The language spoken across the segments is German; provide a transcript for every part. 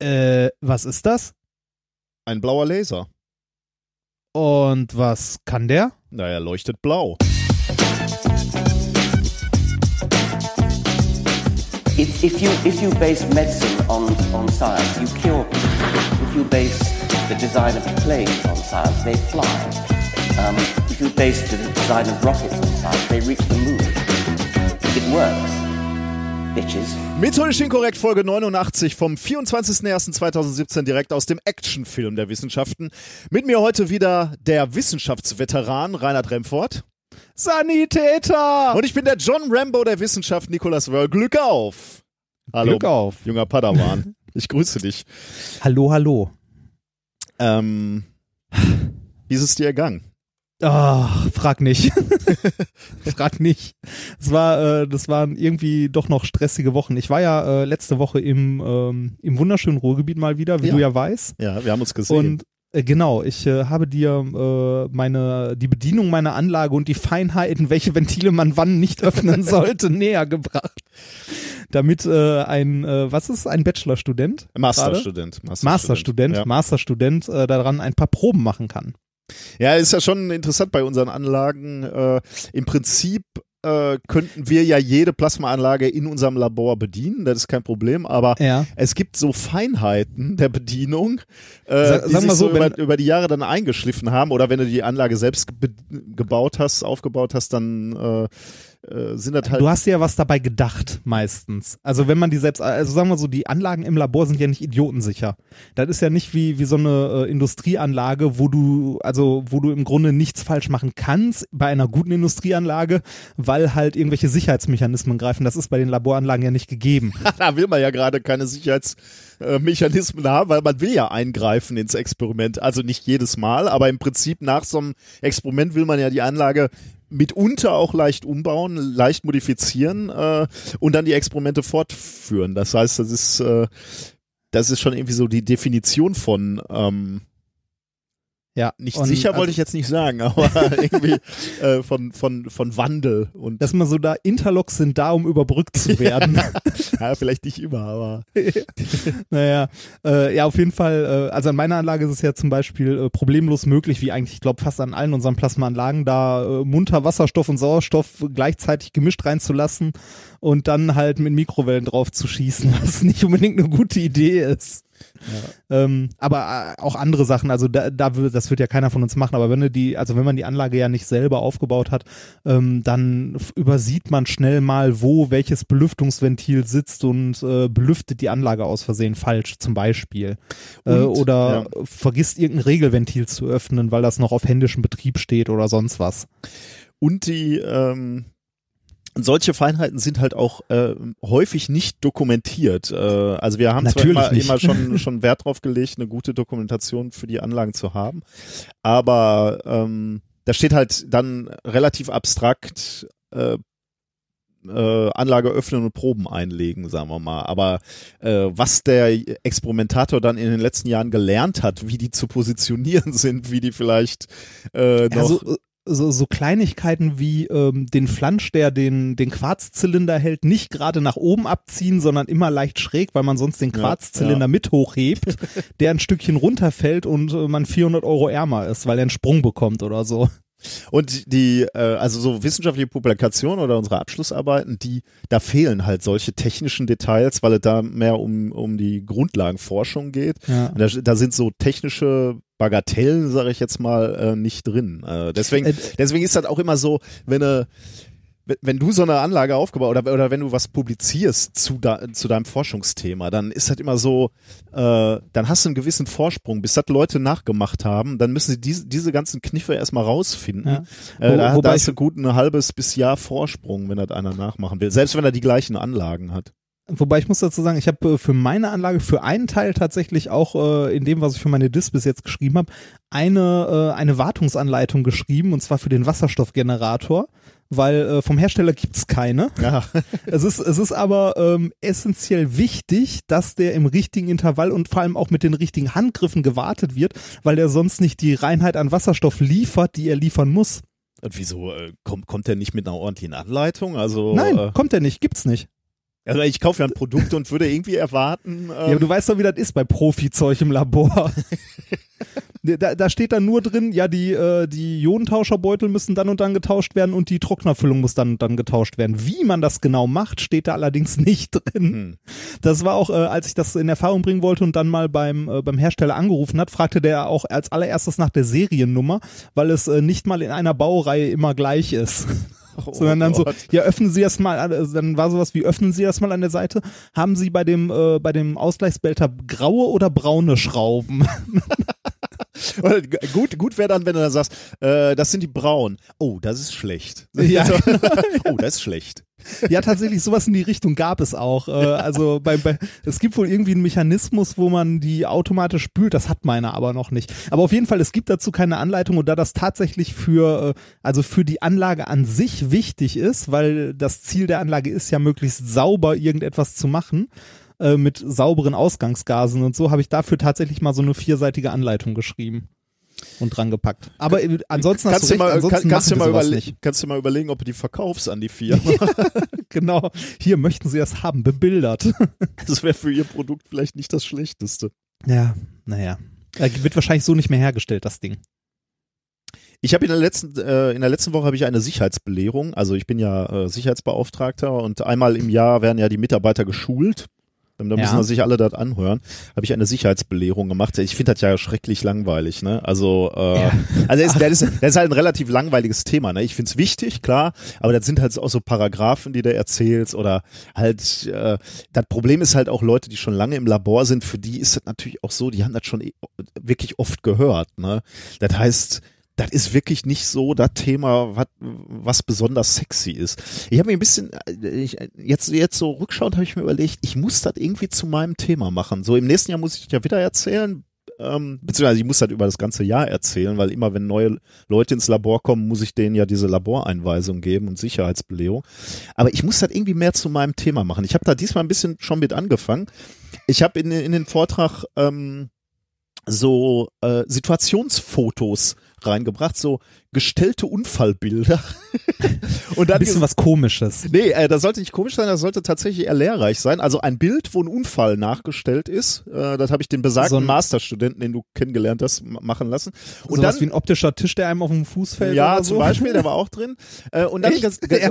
Äh, was ist das? Ein blauer Laser. Und was kann der? Na, er leuchtet blau. If, if, you, if you base medicine on, on science, you cure people. If you base the design of planes on science, they fly. Um, if you base the design of rockets on science, they reach the moon. It works. Bitches. Methodisch inkorrekt Folge 89 vom 24.01.2017 direkt aus dem Actionfilm der Wissenschaften. Mit mir heute wieder der Wissenschaftsveteran Reinhard Remford. Sanitäter! Und ich bin der John Rambo der Wissenschaft, Nicolas Wörl. Glück auf! Hallo, Glück auf. junger Padawan. Ich grüße dich. Hallo, hallo. Ähm, wie ist es dir ergangen? Ach, frag nicht. frag nicht. Es war, äh, das waren irgendwie doch noch stressige Wochen. Ich war ja äh, letzte Woche im, ähm, im wunderschönen Ruhrgebiet mal wieder, wie Ja. du ja weißt. Ja, wir haben uns gesehen. Und äh, genau, ich äh, habe dir äh, meine die Bedienung meiner Anlage und die Feinheiten, welche Ventile man wann nicht öffnen sollte, näher gebracht. Damit äh, ein, äh, was ist, ein Bachelorstudent? gerade? Masterstudent. Masterstudent, Ja. Masterstudent äh, daran ein paar Proben machen kann. Ja, ist ja schon interessant bei unseren Anlagen. Äh, Im Prinzip äh, könnten wir ja jede Plasmaanlage in unserem Labor bedienen, das ist kein Problem, aber Ja. es gibt so Feinheiten der Bedienung, äh, Sag- die sich so, so, über, über die Jahre dann eingeschliffen haben oder wenn du die Anlage selbst ge gebaut hast, aufgebaut hast, dann äh, äh, sind das halt Du hast ja was dabei gedacht, meistens. Also wenn man die selbst, also sagen wir so, die Anlagen im Labor sind ja nicht idiotensicher. Das ist ja nicht wie, wie so eine äh, Industrieanlage, wo du, also wo du im Grunde nichts falsch machen kannst bei einer guten Industrieanlage, weil halt irgendwelche Sicherheitsmechanismen greifen. Das ist bei den Laboranlagen ja nicht gegeben. da will man ja gerade keine Sicherheitsmechanismen haben, weil man will ja eingreifen ins Experiment. Also nicht jedes Mal, aber im Prinzip nach so einem Experiment will man ja die Anlage mitunter auch leicht umbauen, leicht modifizieren äh, und dann die Experimente fortführen. Das heißt, das ist äh, das ist schon irgendwie so die Definition von ähm, Ja. nicht und sicher also, wollte ich jetzt nicht sagen, aber irgendwie äh, von von von Wandel und Dass man so da, Interlocks sind da, um überbrückt zu werden. ja, vielleicht nicht immer, aber Naja, äh, ja, auf jeden Fall, äh, also an meiner Anlage ist es ja zum Beispiel äh, problemlos möglich, wie eigentlich, ich glaube, fast an allen unseren Plasmaanlagen, da äh, munter Wasserstoff und Sauerstoff gleichzeitig gemischt reinzulassen und dann halt mit Mikrowellen drauf zu schießen, was nicht unbedingt eine gute Idee ist. Ähm, aber äh, auch andere Sachen, also da, da wird, das wird ja keiner von uns machen, aber wenn du die, also wenn man die Anlage ja nicht selber aufgebaut hat, ähm, dann übersieht man schnell mal, wo welches Belüftungsventil sitzt und äh, belüftet die Anlage aus Versehen falsch, zum Beispiel. äh, Und, oder vergisst irgendein Regelventil zu öffnen, weil das noch auf händischem Betrieb steht oder sonst was. Und die ähm, solche Feinheiten sind halt auch äh, häufig nicht dokumentiert. Äh, also wir haben zwar Natürlich immer, nicht. immer schon, schon Wert drauf gelegt, eine gute Dokumentation für die Anlagen zu haben. Aber ähm, da steht halt dann relativ abstrakt äh, äh, Anlage öffnen und Proben einlegen, sagen wir mal. Aber äh, was der Experimentator dann in den letzten Jahren gelernt hat, wie die zu positionieren sind, wie die vielleicht äh, noch Ja, so, so, Kleinigkeiten wie ähm, den Flansch, der den, den Quarzzylinder hält, nicht gerade nach oben abziehen, sondern immer leicht schräg, weil man sonst den Ja, Quarzzylinder ja. mit hochhebt, der ein Stückchen runterfällt und äh, man 400 Euro ärmer ist, weil er einen Sprung bekommt oder so. Und die, äh, also so wissenschaftliche Publikationen oder unsere Abschlussarbeiten, die, da fehlen halt solche technischen Details, weil es da mehr um, um die Grundlagenforschung geht. Ja. Da, da sind so technische Bagatellen, sage ich jetzt mal, äh, nicht drin. Äh, deswegen, Äh, deswegen ist das auch immer so, wenn eine wenn- du so eine Anlage aufgebaut oder, oder wenn du was publizierst zu, da, zu deinem Forschungsthema, dann ist das immer so, äh, dann hast du einen gewissen Vorsprung, bis das Leute nachgemacht haben, dann müssen sie diese, diese ganzen Kniffe erstmal rausfinden. Ja. Äh, da, wobei da hast du gut ein halbes bis Jahr Vorsprung, wenn das einer nachmachen will, selbst wenn er die gleichen Anlagen hat. Wobei ich muss dazu sagen, ich habe äh, für meine Anlage, für einen Teil tatsächlich auch äh, in dem, was ich für meine Dis bis jetzt geschrieben habe, eine, äh, eine Wartungsanleitung geschrieben und zwar für den Wasserstoffgenerator, weil äh, vom Hersteller gibt's keine. Ja, Es ist, es ist aber ähm, essentiell wichtig, dass der im richtigen Intervall und vor allem auch mit den richtigen Handgriffen gewartet wird, weil der sonst nicht die Reinheit an Wasserstoff liefert, die er liefern muss. und wieso äh, kommt, kommt der nicht mit einer ordentlichen Anleitung? Also Nein, äh, kommt er nicht, gibt's nicht. Also ich kaufe ja ein Produkt und würde irgendwie erwarten. Ähm, Ja, aber du weißt doch, wie das ist bei Profizeug im Labor. da, da steht dann nur drin, ja, die, äh, die Ionentauscherbeutel müssen dann und dann getauscht werden und die Trocknerfüllung muss dann und dann getauscht werden. Wie man das genau macht, steht da allerdings nicht drin. Hm. Das war auch, äh, als ich das in Erfahrung bringen wollte und dann mal beim, äh, beim Hersteller angerufen hat, fragte der auch als allererstes nach der Seriennummer, weil es äh, nicht mal in einer Baureihe immer gleich ist. Oh Sondern dann so, Gott. ja, öffnen Sie das mal, also dann war sowas wie, öffnen Sie das mal an der Seite. Haben Sie bei dem, äh, bei dem Ausgleichsbehälter graue oder braune Schrauben? Oder gut, gut wäre dann, wenn du dann sagst, äh, das sind die braunen. Oh, das ist schlecht. Ja, oh, das ist schlecht. ja, tatsächlich, sowas in die Richtung gab es auch. Äh, also bei, bei, es gibt wohl irgendwie einen Mechanismus, wo man die automatisch spült. Das hat meiner aber noch nicht. Aber auf jeden Fall, es gibt dazu keine Anleitung und da das tatsächlich für, äh, also für die Anlage an sich wichtig ist, weil das Ziel der Anlage ist ja möglichst sauber irgendetwas zu machen äh, mit sauberen Ausgangsgasen und so, habe ich dafür tatsächlich mal so eine vierseitige Anleitung geschrieben und dran gepackt. Aber äh, ansonsten hast Kannst du du recht, mal, ansonsten kann, kannst, du mal überle- kannst du mal überlegen, ob du die verkaufst an die Firma. Genau. Hier möchten Sie das haben, bebildert. Das wäre für ihr Produkt vielleicht nicht das Schlechteste. Ja, naja. Äh, Wird wahrscheinlich so nicht mehr hergestellt, das Ding. Ich habe in der letzten äh, in der letzten Woche habe ich eine Sicherheitsbelehrung. Also ich bin ja äh, Sicherheitsbeauftragter und einmal im Jahr werden ja die Mitarbeiter geschult. Ähm, Da müssen Ja. ja. sich alle das anhören. Habe ich eine Sicherheitsbelehrung gemacht. Ich finde das ja schrecklich langweilig. Ne? Also äh, Ja. also das ist, das, ist, das ist halt ein relativ langweiliges Thema. Ne? Ich finde es wichtig, klar, aber das sind halt auch so Paragraphen, die du erzählst oder halt äh, das Problem ist halt auch Leute, die schon lange im Labor sind. Für die ist das natürlich auch so. Die haben das schon eh- wirklich oft gehört. Ne? Das heißt das ist wirklich nicht so das Thema, was, was besonders sexy ist. Ich habe mir ein bisschen, äh, ich, jetzt, jetzt so rückschauend habe ich mir überlegt, ich muss das irgendwie zu meinem Thema machen. So im nächsten Jahr muss ich ja wieder erzählen, ähm, beziehungsweise ich muss das über das ganze Jahr erzählen, weil immer wenn neue Leute ins Labor kommen, muss ich denen ja diese Laboreinweisung geben und Sicherheitsbelehrung. Aber ich muss das irgendwie mehr zu meinem Thema machen. Ich habe da diesmal ein bisschen schon mit angefangen. Ich habe in, in den Vortrag ähm, so äh, Situationsfotos reingebracht, so gestellte Unfallbilder. und Ein dann bisschen was Komisches. Nee, äh, das sollte nicht komisch sein, das sollte tatsächlich eher lehrreich sein. Also ein Bild, wo ein Unfall nachgestellt ist, äh, das habe ich den besagten So ein- Masterstudenten, den du kennengelernt hast, machen lassen. Und Sowas dann wie ein optischer Tisch, der einem auf dem Fuß fällt ja, oder zum so. Beispiel, der war auch drin. Äh, und, dann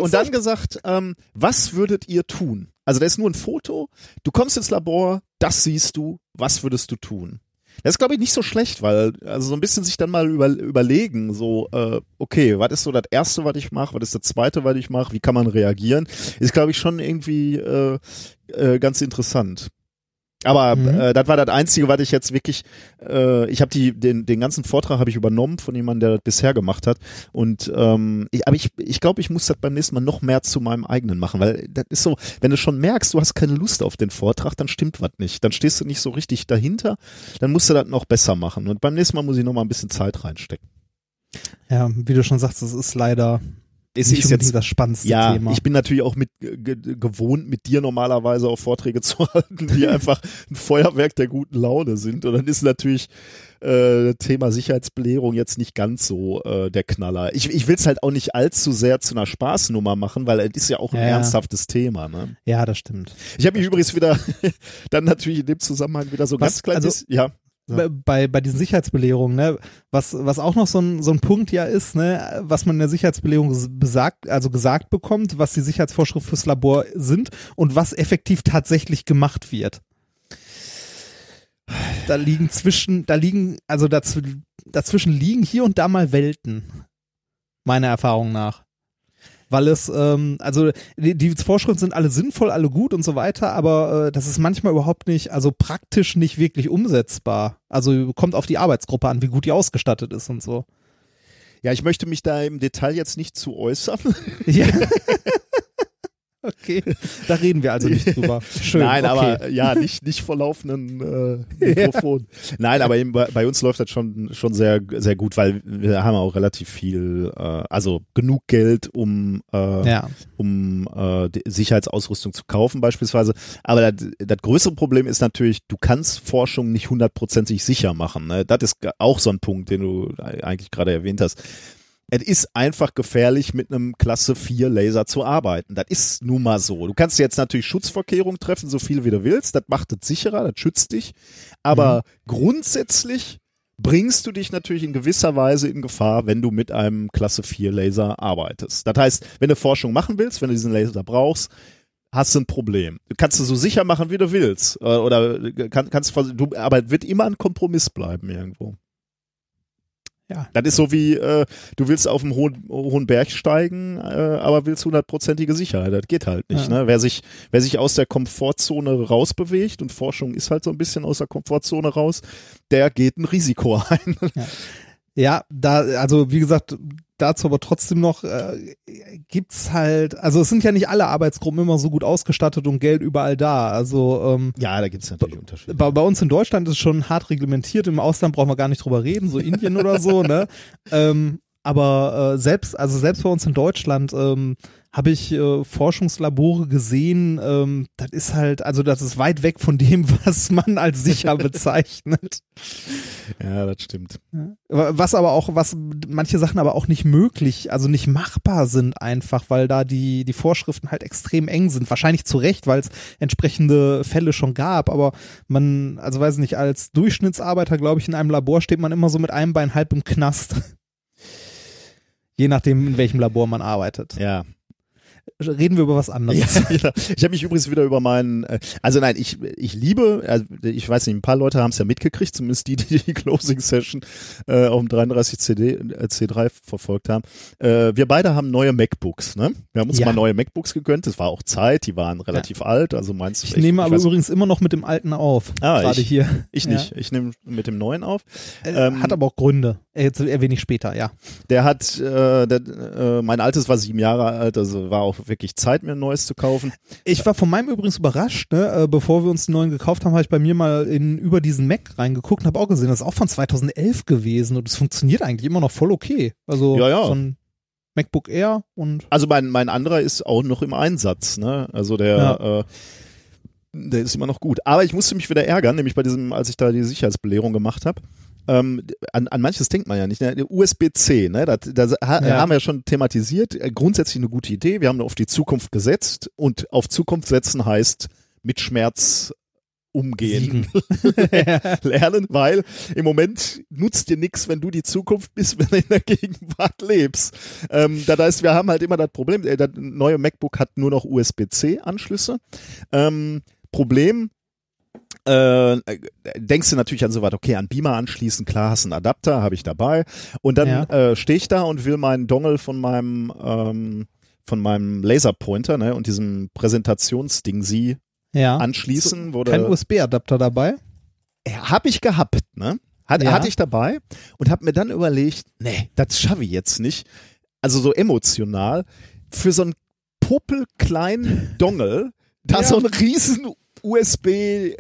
und dann gesagt, ähm, was würdet ihr tun? Also da ist nur ein Foto, du kommst ins Labor, das siehst du, was würdest du tun? Das ist, glaube ich, nicht so schlecht, weil, also so ein bisschen sich dann mal über, überlegen, so, äh, okay, was ist so das Erste, was ich mache, was ist das Zweite, was ich mache, wie kann man reagieren, ist, glaube ich, schon irgendwie äh, äh, ganz interessant. Aber Mhm. äh, das war das Einzige, was ich jetzt wirklich, äh, ich habe die den den ganzen Vortrag habe ich übernommen von jemandem, der das bisher gemacht hat. Und ähm, ich, aber ich ich glaube, ich muss das beim nächsten Mal noch mehr zu meinem eigenen machen, weil das ist so, wenn du schon merkst, du hast keine Lust auf den Vortrag, dann stimmt was nicht. Dann stehst du nicht so richtig dahinter, dann musst du das noch besser machen. Und beim nächsten Mal muss ich noch mal ein bisschen Zeit reinstecken. Ja, wie du schon sagst, das ist leider Nicht ist jetzt das spannendste ja, Thema. ich bin natürlich auch mit ge gewohnt, mit dir normalerweise auch Vorträge zu halten, die einfach ein Feuerwerk der guten Laune sind. Und dann ist natürlich äh, Thema Sicherheitsbelehrung jetzt nicht ganz so äh, der Knaller. Ich, ich will es halt auch nicht allzu sehr zu einer Spaßnummer machen, weil es ist ja auch ein Ja, ernsthaftes Thema. Ne? ja, das stimmt. Ich habe mich übrigens wieder, dann natürlich in dem Zusammenhang wieder so Was- ganz kleines, also- ja. Bei, bei, diesen Sicherheitsbelehrungen, ne, was, was auch noch so ein, so ein Punkt ja ist, ne, was man in der Sicherheitsbelehrung besagt, also gesagt bekommt, was die Sicherheitsvorschriften fürs Labor sind und was effektiv tatsächlich gemacht wird. Da liegen zwischen, da liegen, also dazw dazwischen liegen hier und da mal Welten. Meiner Erfahrung nach. Weil es, ähm, also die, die Vorschriften sind alle sinnvoll, alle gut und so weiter, aber äh, das ist manchmal überhaupt nicht, also praktisch nicht wirklich umsetzbar. Also kommt auf die Arbeitsgruppe an, wie gut die ausgestattet ist und so. Ja, ich möchte mich da im Detail jetzt nicht zu äußern. Ja. okay, da reden wir also nicht drüber. Schön. Nein, okay. aber ja, nicht, nicht vor laufenden äh, Mikrofon. Nein, aber eben bei, bei uns läuft das schon, schon sehr, sehr gut, weil wir haben auch relativ viel, äh, also genug Geld, um, äh, ja. um äh, die Sicherheitsausrüstung zu kaufen beispielsweise. Aber das, das größere Problem ist natürlich, du kannst Forschung nicht hundertprozentig sicher machen. Ne? Das ist auch so ein Punkt, den du eigentlich gerade erwähnt hast. Es ist einfach gefährlich, mit einem Klasse 4 Laser zu arbeiten. Das ist nun mal so. Du kannst jetzt natürlich Schutzvorkehrungen treffen, so viel wie du willst. Das macht es sicherer, das schützt dich. Aber mhm. grundsätzlich bringst du dich natürlich in gewisser Weise in Gefahr, wenn du mit einem Klasse 4 Laser arbeitest. Das heißt, wenn du Forschung machen willst, wenn du diesen Laser brauchst, hast du ein Problem. Du kannst es so sicher machen, wie du willst. Äh, oder kann, kannst du, aber es wird immer ein Kompromiss bleiben irgendwo. Ja. Das ist so wie, äh, du willst auf einen hohen, hohen Berg steigen, äh, aber willst hundertprozentige Sicherheit. Das geht halt nicht. Ja. Ne? Wer, sich, wer sich aus der Komfortzone rausbewegt, und Forschung ist halt so ein bisschen aus der Komfortzone raus, der geht ein Risiko ein. Ja. Ja, da, also wie gesagt, dazu aber trotzdem noch äh, gibt's halt, also es sind ja nicht alle Arbeitsgruppen immer so gut ausgestattet und Geld überall da. Also ähm, ja, da gibt's natürlich Unterschiede. Bei, bei uns in Deutschland ist es schon hart reglementiert. Im Ausland brauchen wir gar nicht drüber reden, so Indien oder so. Ne, ähm, aber äh, selbst, also selbst bei uns in Deutschland ähm, habe ich äh, Forschungslabore gesehen, ähm, das ist halt, also das ist weit weg von dem, was man als sicher bezeichnet. Ja, das stimmt. Was aber auch, was manche Sachen aber auch nicht möglich, also nicht machbar sind einfach, weil da die, die Vorschriften halt extrem eng sind. Wahrscheinlich zu Recht, weil es entsprechende Fälle schon gab, aber man, also weiß nicht, als Durchschnittsarbeiter, glaube ich, in einem Labor steht man immer so mit einem Bein halb im Knast. Je nachdem, in welchem Labor man arbeitet. Ja, reden wir über was anderes. Ja, genau. Ich habe mich übrigens wieder über meinen, äh, also nein, ich, ich liebe, also ich weiß nicht, ein paar Leute haben es ja mitgekriegt, zumindest die, die die Closing Session äh, auf dem 33 CD, äh, C3 verfolgt haben. Äh, wir beide haben neue MacBooks, ne? Wir haben uns ja. mal neue MacBooks gegönnt, das war auch Zeit, die waren relativ ja. alt, also meinst du. Ich echt, nehme aber ich übrigens immer noch mit dem alten auf, ah, gerade hier. Ich nicht, ich nehme mit dem neuen auf. Äh, ähm, hat aber auch Gründe, jetzt erwähne ich später, ja. Der hat, äh, der, äh, mein altes war sieben Jahre alt, also war auch wirklich Zeit, mir ein neues zu kaufen. Ich war von meinem übrigens überrascht, ne? Äh, bevor wir uns einen neuen gekauft haben, habe ich bei mir mal in über diesen Mac reingeguckt und habe auch gesehen, das ist auch von 2011 gewesen und es funktioniert eigentlich immer noch voll okay. Also ja, ja. so ein MacBook Air und also mein mein anderer ist auch noch im Einsatz, ne? Also der ja. äh, der ist immer noch gut. Aber ich musste mich wieder ärgern, nämlich bei diesem, als ich da die Sicherheitsbelehrung gemacht habe ähm, an, an manches denkt man ja nicht. Ne? USB-C, ne? das, das ha, ja. haben wir ja schon thematisiert. Äh, grundsätzlich eine gute Idee. Wir haben auf die Zukunft gesetzt und auf Zukunft setzen heißt mit Schmerz umgehen lernen, weil im Moment nutzt dir nichts, wenn du die Zukunft bist, wenn du in der Gegenwart lebst. Ähm, das heißt, wir haben halt immer das Problem, äh, das neue MacBook hat nur noch USB-C-Anschlüsse. Ähm, Problem, äh, denkst du natürlich an so was, okay, an Beamer anschließen, klar, hast einen Adapter, habe ich dabei. Und dann ja. äh, stehe ich da und will meinen Dongle von meinem ähm, von meinem Laserpointer ne, und diesem Präsentationsding sie ja. anschließen. So, kein USB-Adapter dabei? Habe ich gehabt, ne? Hat, ja. Hatte ich dabei und habe mir dann überlegt, nee, das schaffe ich jetzt nicht. Also so emotional. Für so einen popelkleinen Dongle, da ja. so ein riesen USB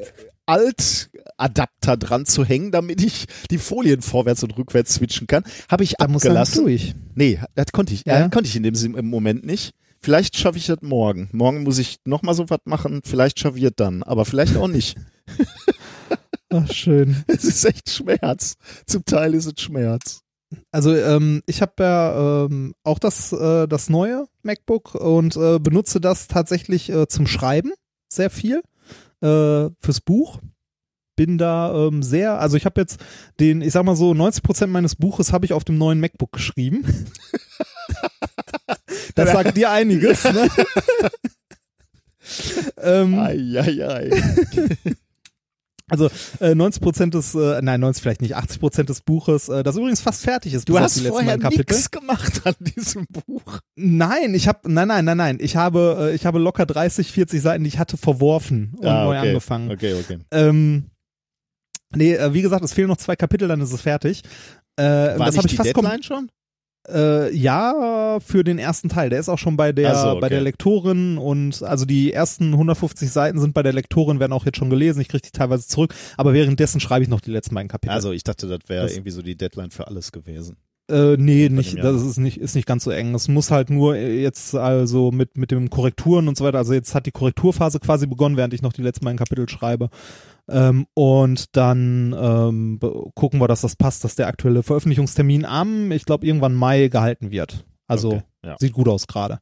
Alt-Adapter dran zu hängen, damit ich die Folien vorwärts und rückwärts switchen kann, habe ich da abgelassen. Muss durch. Nee, das konnte ich, ja. äh, konnte ich in dem Moment nicht. Vielleicht schaffe ich das morgen. Morgen muss ich noch mal so was machen. Vielleicht schaffe ich das dann, aber vielleicht auch nicht. Ach, schön. Es ist echt Schmerz. Zum Teil ist es Schmerz. Also ähm, ich habe ja ähm, auch das, äh, das neue MacBook und äh, benutze das tatsächlich äh, zum Schreiben sehr viel äh, fürs Buch. Bin da ähm, sehr, also ich habe jetzt den, ich sag mal so, 90 Prozent meines Buches habe ich auf dem neuen MacBook geschrieben. das sagt dir einiges, ne? ähm, ei, ei, ei. Also äh, 90 Prozent des, äh, nein 90 vielleicht nicht, 80 Prozent des Buches, äh, das übrigens fast fertig ist. Du hast vorher nichts gemacht an diesem Buch. Nein, ich habe, nein, nein, nein, nein, ich habe, äh, ich habe locker 30, 40 Seiten, die ich hatte, verworfen und ah, okay. neu angefangen. Okay, okay. Ähm, nee, äh, wie gesagt, es fehlen noch zwei Kapitel, dann ist es fertig. Äh, War das nicht ich die fast Deadline schon? Äh, ja, für den ersten Teil. Der ist auch schon bei der, so, okay. bei der Lektorin und also die ersten 150 Seiten sind bei der Lektorin, werden auch jetzt schon gelesen. Ich kriege die teilweise zurück, aber währenddessen schreibe ich noch die letzten beiden Kapitel. Also ich dachte, das wäre irgendwie so die Deadline für alles gewesen. Äh, nee, nicht, das ist nicht, ist nicht ganz so eng. Es muss halt nur jetzt also mit, mit den Korrekturen und so weiter, also jetzt hat die Korrekturphase quasi begonnen, während ich noch die letzten beiden Kapitel schreibe. Ähm, und dann ähm, gucken wir, dass das passt, dass der aktuelle Veröffentlichungstermin am, ich glaube, irgendwann Mai gehalten wird. Also Okay, ja. sieht gut aus gerade.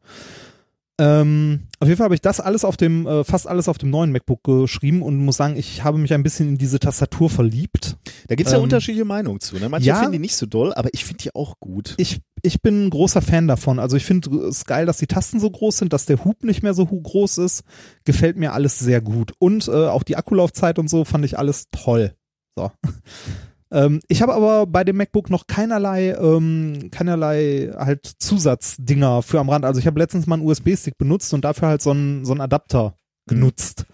Ähm, auf jeden Fall habe ich das alles auf dem, äh, fast alles auf dem neuen MacBook geschrieben und muss sagen, ich habe mich ein bisschen in diese Tastatur verliebt. Da gibt's ja Ähm, unterschiedliche Meinungen zu. Ne? Manche ja. finden die nicht so doll, aber ich finde die auch gut. Ich, ich bin ein großer Fan davon. Also ich finde es geil, dass die Tasten so groß sind, dass der Hub nicht mehr so groß ist. Gefällt mir alles sehr gut. Und äh, auch die Akkulaufzeit und so fand ich alles toll. So. Ähm, ich habe aber bei dem MacBook noch keinerlei, ähm, keinerlei halt Zusatzdinger für am Rand. Also ich habe letztens mal einen USB-Stick benutzt und dafür halt so einen, so einen Adapter genutzt.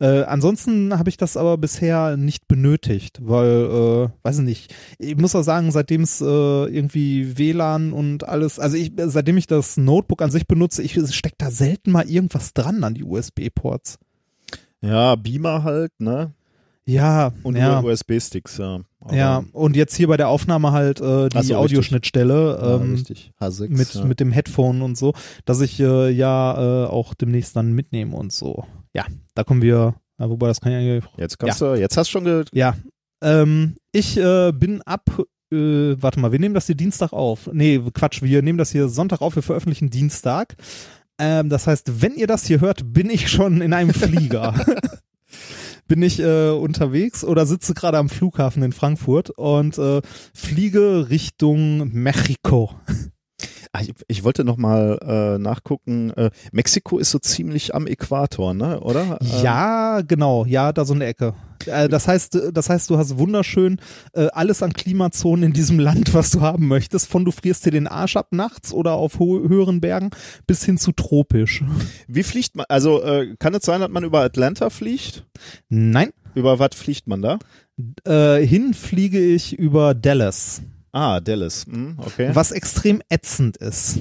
Äh, ansonsten habe ich das aber bisher nicht benötigt, weil, äh, weiß ich nicht, ich muss auch sagen, seitdem es äh, irgendwie WLAN und alles, also ich, seitdem ich das Notebook an sich benutze, ich steckt da selten mal irgendwas dran an die USB-Ports. Ja, Beamer halt, ne? Ja, Und ja, USB-Sticks, ja. Aber- ja, und jetzt hier bei der Aufnahme halt äh, die so, Audioschnittstelle Ja, ähm, richtig. H6. mit, ja. mit dem Headphone und so, dass ich äh, ja äh, auch demnächst dann mitnehme und so. Ja, da kommen wir, ja, wobei das kann ja eigentlich Jetzt kannst du, jetzt hast du schon ge Ja, ähm, ich äh, bin ab, äh, warte mal, wir nehmen das hier Dienstag auf. Nee, Quatsch, wir nehmen das hier Sonntag auf, wir veröffentlichen Dienstag. Ähm, das heißt, wenn ihr das hier hört, bin ich schon in einem Flieger. Bin ich äh, unterwegs oder sitze gerade am Flughafen in Frankfurt und äh, fliege Richtung Mexiko. Ah, ich, ich wollte noch mal äh, nachgucken. Äh, Mexiko ist so ziemlich am Äquator, ne? Oder? Ähm, Ja, genau, ja, da so eine Ecke. Äh, das heißt, äh, das heißt, du hast wunderschön äh, alles an Klimazonen in diesem Land, was du haben möchtest. Von du frierst dir den Arsch ab nachts oder auf höheren Bergen bis hin zu tropisch. Wie fliegt man? Also äh, kann es sein, dass man über Atlanta fliegt? Nein, Über was fliegt man da? äh, hin fliege ich über Dallas, Ah, Dallas. Hm, okay. was extrem ätzend ist.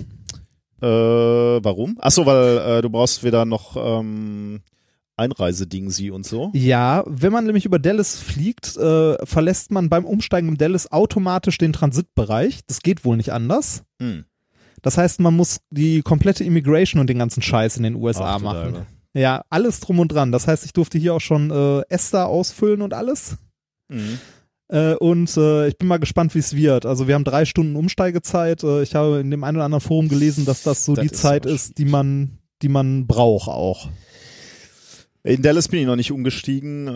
Äh, warum? Ach so, weil äh, du brauchst wieder noch ähm, Einreiseding sie und so. Ja, wenn man nämlich über Dallas fliegt, äh, verlässt man beim Umsteigen im Dallas automatisch den Transitbereich. Das geht wohl nicht anders. Hm. Das heißt, man muss die komplette Immigration und den ganzen Scheiß in den USA Ach, machen. Deine. Ja, alles drum und dran. Das heißt, ich durfte hier auch schon äh, Esther ausfüllen und alles. Hm. Äh, und äh, ich bin mal gespannt, wie es wird. Also wir haben drei Stunden Umsteigezeit. Äh, ich habe in dem einen oder anderen Forum gelesen, dass das so Das die ist Zeit ist, die man, die man braucht auch. In Dallas bin ich noch nicht umgestiegen, äh,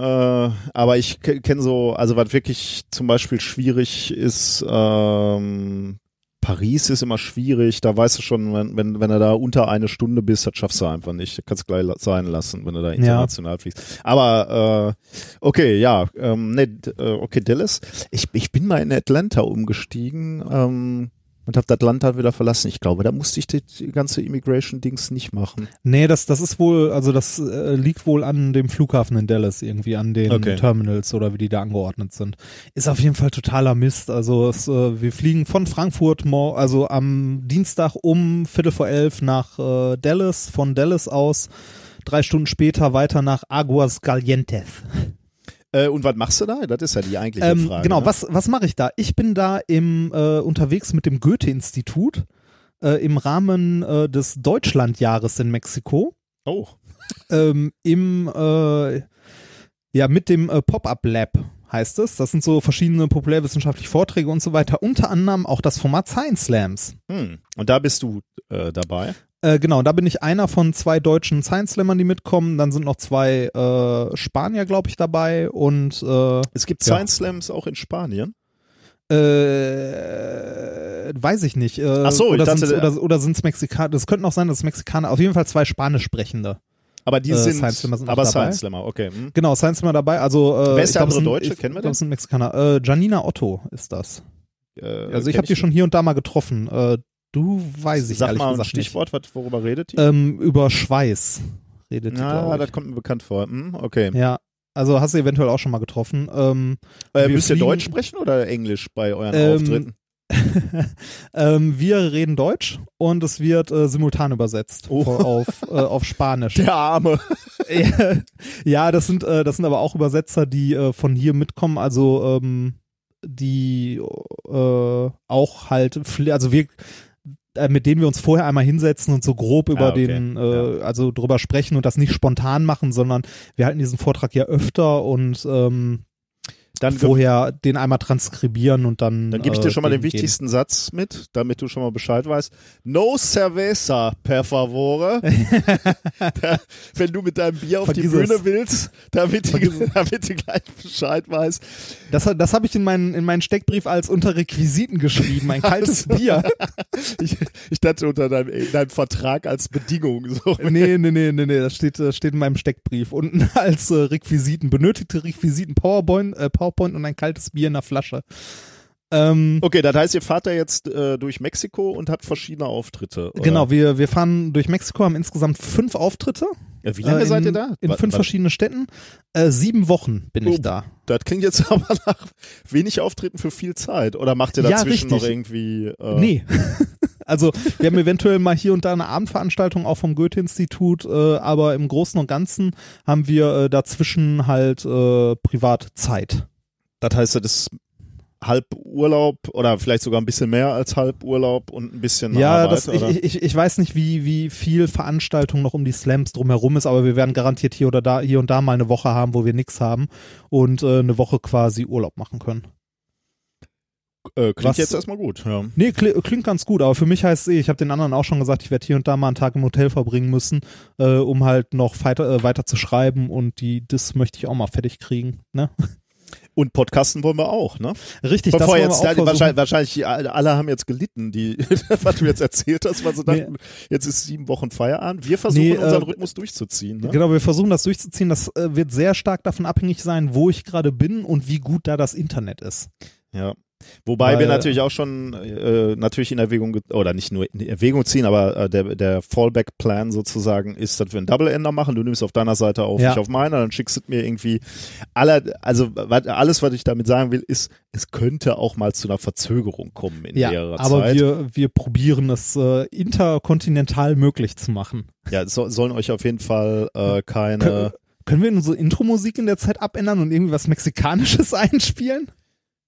aber ich kenne so, also was wirklich zum Beispiel schwierig ist, ähm, Paris ist immer schwierig, da weißt du schon, wenn, wenn, wenn du da unter eine Stunde bist, das schaffst du einfach nicht. Kannst gleich sein lassen, wenn du da international fliegst. Aber äh, okay, ja, ähm, nee, äh, okay, Dallas. Ich, ich bin mal in Atlanta umgestiegen ähm, und habe Atlanta wieder verlassen. Ich glaube, da musste ich die, die ganze Immigration-Dings nicht machen. Nee, das, das ist wohl, also das äh, liegt wohl an dem Flughafen in Dallas irgendwie, an den Okay. Terminals oder wie die da angeordnet sind. Ist auf jeden Fall totaler Mist. Also es, äh, wir fliegen von Frankfurt, also am Dienstag um Viertel vor elf nach äh, Dallas, von Dallas aus drei Stunden später weiter nach Aguas Calientes. Äh, und was machst du da? Das ist ja die eigentliche Ähm, Frage. genau, ne? was, was mache ich da? Ich bin da im äh, unterwegs mit dem Goethe-Institut äh, im Rahmen äh, des Deutschlandjahres in Mexiko. Oh. ähm, im äh, ja mit dem äh, Pop-up Lab heißt es. Das sind so verschiedene populärwissenschaftliche Vorträge und so weiter. Unter anderem auch das Format Science Slams. Hm. Und da bist du äh, dabei. Äh, genau, da bin ich einer von zwei deutschen Science Slammern, die mitkommen. Dann sind noch zwei äh, Spanier, glaube ich, dabei und äh, Es gibt Ja. Science Slams auch in Spanien. äh, weiß ich nicht. Äh, Ach so, ich oder dachte, sind's, oder, oder sind es Mexikaner? Das könnte auch sein, dass es Mexikaner, auf jeden Fall zwei Spanisch sprechende. Aber die Äh, sind, Science Slammer sind aber dabei. Science Slammer, okay. Hm. Genau, Science Slammer dabei. Also äh, Wer ist der glaub, andere sind- Deutsche? Ich, Kennen wir glaub, den? es sind Mexikaner. Äh, Janina Otto ist das. Äh, Also ich habe die schon hier und da mal getroffen. Äh, du weiß ich Sag ehrlich mal ein gesagt Stichwort, was, worüber redet die? nicht. Ähm, über Schweiß redet die, Na, glaub das kommt mir bekannt vor. Hm, okay. Ja, also hast du eventuell auch schon mal getroffen. Ähm, Äh, müsst ihr Deutsch sprechen oder Englisch bei euren Ähm, Auftritten? ähm, wir reden Deutsch und es wird äh, simultan übersetzt Oh. auf, äh, auf Spanisch. Der Arme. ja, ja, das sind äh, das sind aber auch Übersetzer, die äh, von hier mitkommen, also ähm, die äh, auch halt, also wir äh, mit denen wir uns vorher einmal hinsetzen und so grob über Ah, okay. den, äh, also drüber sprechen und das nicht spontan machen, sondern wir halten diesen Vortrag ja öfter und ähm, Dann, vorher den einmal transkribieren und dann. dann gebe ich dir äh, schon mal den gehen. wichtigsten Satz mit, damit du schon mal Bescheid weißt. No cerveza, per favore. da, wenn du mit deinem Bier auf Vergiss die Bühne es. willst, damit du, damit du gleich Bescheid weißt. Das, das habe ich in meinen, in meinen Steckbrief als unter Requisiten geschrieben, ein kaltes Bier. Ich, ich dachte unter deinem, in deinem Vertrag als Bedingung. So. Nee, nee, nee, nee, nee, das steht, das steht in meinem Steckbrief. Unten als äh, Requisiten, benötigte Requisiten PowerPoint, äh, PowerPoint und ein kaltes Bier in der Flasche. Ähm, Okay, das heißt, ihr fahrt da jetzt äh, durch Mexiko und habt verschiedene Auftritte. Oder? Genau, wir, wir fahren durch Mexiko, haben insgesamt fünf Auftritte. Ja, wie lange äh, in, seid ihr da? In fünf wa- verschiedenen Städten. Äh, sieben Wochen bin Oh, ich da. Das klingt jetzt aber nach wenig Auftritten für viel Zeit. Oder macht ihr Ja, dazwischen noch richtig. irgendwie. Äh, Nee. Also wir haben eventuell mal hier und da eine Abendveranstaltung auch vom Goethe-Institut, äh, aber im Großen und Ganzen haben wir äh, dazwischen halt äh, privat Zeit. Das heißt, das ist halb Urlaub oder vielleicht sogar ein bisschen mehr als halb Urlaub und ein bisschen ja, Arbeit. das, ich, oder? ich, ich- weiß nicht, wie, wie viel Veranstaltung noch um die Slams drumherum ist, aber wir werden garantiert hier oder da, hier und da mal eine Woche haben, wo wir nichts haben und äh, eine Woche quasi Urlaub machen können. äh, klingt was- jetzt erstmal gut. Ja. Nee, kli- klingt ganz gut, aber für mich heißt es eh, ich habe den anderen auch schon gesagt, ich werde hier und da mal einen Tag im Hotel verbringen müssen, äh, um halt noch weiter, äh, weiter zu schreiben und die, das möchte ich auch mal fertig kriegen. Ne? Und Podcasten wollen wir auch, ne? Richtig, Bevor das wollen wir jetzt auch wahrscheinlich, wahrscheinlich alle haben jetzt gelitten, die was du jetzt erzählt hast, weil sie dachten, jetzt ist sieben Wochen Feierabend. Wir versuchen Nee, äh, unseren Rhythmus durchzuziehen. Ne? Genau, wir versuchen das durchzuziehen. Das äh, wird sehr stark davon abhängig sein, wo ich gerade bin und wie gut da das Internet ist. Ja. Wobei Weil- wir natürlich auch schon äh, natürlich in Erwägung oder nicht nur in Erwägung ziehen, aber äh, der, der Fallback-Plan sozusagen ist, dass wir einen Double-Ender machen. Du nimmst auf deiner Seite auf, Ja. ich auf meiner, dann schickst du mir irgendwie aller, also wat, alles, was ich damit sagen will, ist, es könnte auch mal zu einer Verzögerung kommen in Ja, längerer aber Zeit. wir, wir probieren es äh, interkontinental möglich zu machen. ja, es so, sollen euch auf jeden Fall äh, keine. Kön können wir unsere Intro-Musik in der Zeit abändern und irgendwie was Mexikanisches einspielen?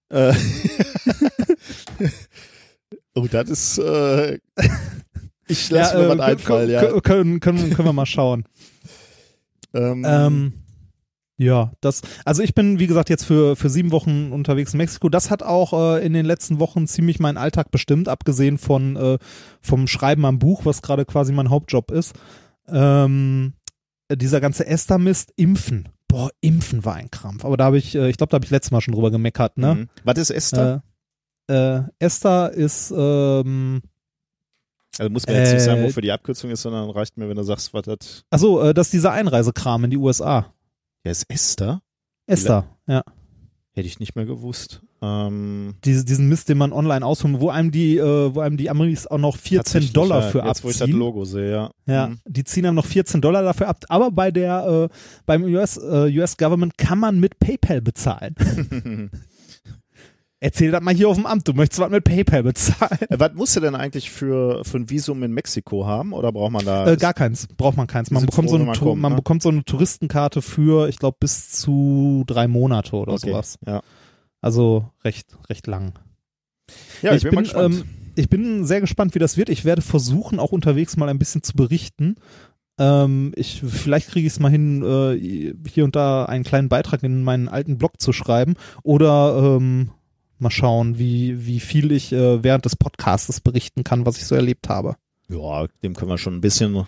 Äh, oh, das ist. Äh, ich lasse mir äh, was einfallen, ja. kö- Können, können, können wir mal schauen. Ähm, Ähm, ja, das, also ich bin, wie gesagt, jetzt für, für sieben Wochen unterwegs in Mexiko. Das hat auch äh, in den letzten Wochen ziemlich meinen Alltag bestimmt, abgesehen von äh, vom Schreiben am Buch, was gerade quasi mein Hauptjob ist. Ähm, äh, dieser ganze Esther-Mist, Impfen. Boah, Impfen war ein Krampf. Aber da habe ich, äh, ich glaube, da habe ich letztes Mal schon drüber gemeckert, ne? mhm. Was ist Esther? Äh, äh, Esther ist, ähm, Also muss mir jetzt nicht sagen, Äh, wofür die Abkürzung ist, sondern reicht mir, wenn du sagst, was das. achso, äh, das ist dieser Einreisekram in die USA. Ja, ist Esther? Esther, ja. Hätte ich nicht mehr gewusst. Ähm, Diese, diesen Mist, den man online ausholt, wo einem die, äh, wo einem die Amis auch noch 14 tatsächlich, Dollar für jetzt, wo ich das abziehen. Logo sehe, ja. Ja, Mhm. die ziehen einem noch 14 Dollar dafür ab. Aber bei der, äh, beim US, äh, US Government kann man mit PayPal bezahlen. Erzähl das mal hier auf dem Amt, du möchtest was mit PayPal bezahlen. Äh, was musst du denn eigentlich für, für ein Visum in Mexiko haben? Oder braucht man da. Äh, gar keins, braucht man keins. Man, bekommt so, eine, man kommt, man ne? bekommt so eine Touristenkarte für, ich glaube, bis zu drei Monate oder okay. sowas. Ja, Also recht, recht lang. ja ich, bin, mal gespannt. ähm, ich bin sehr gespannt, wie das wird. Ich werde versuchen, auch unterwegs mal ein bisschen zu berichten. Ähm, ich, vielleicht kriege ich es mal hin, äh, hier und da einen kleinen Beitrag in meinen alten Blog zu schreiben. Oder ähm, mal schauen, wie, wie viel ich äh, während des Podcastes berichten kann, was ich so erlebt habe. ja, dem können wir schon ein bisschen Raum,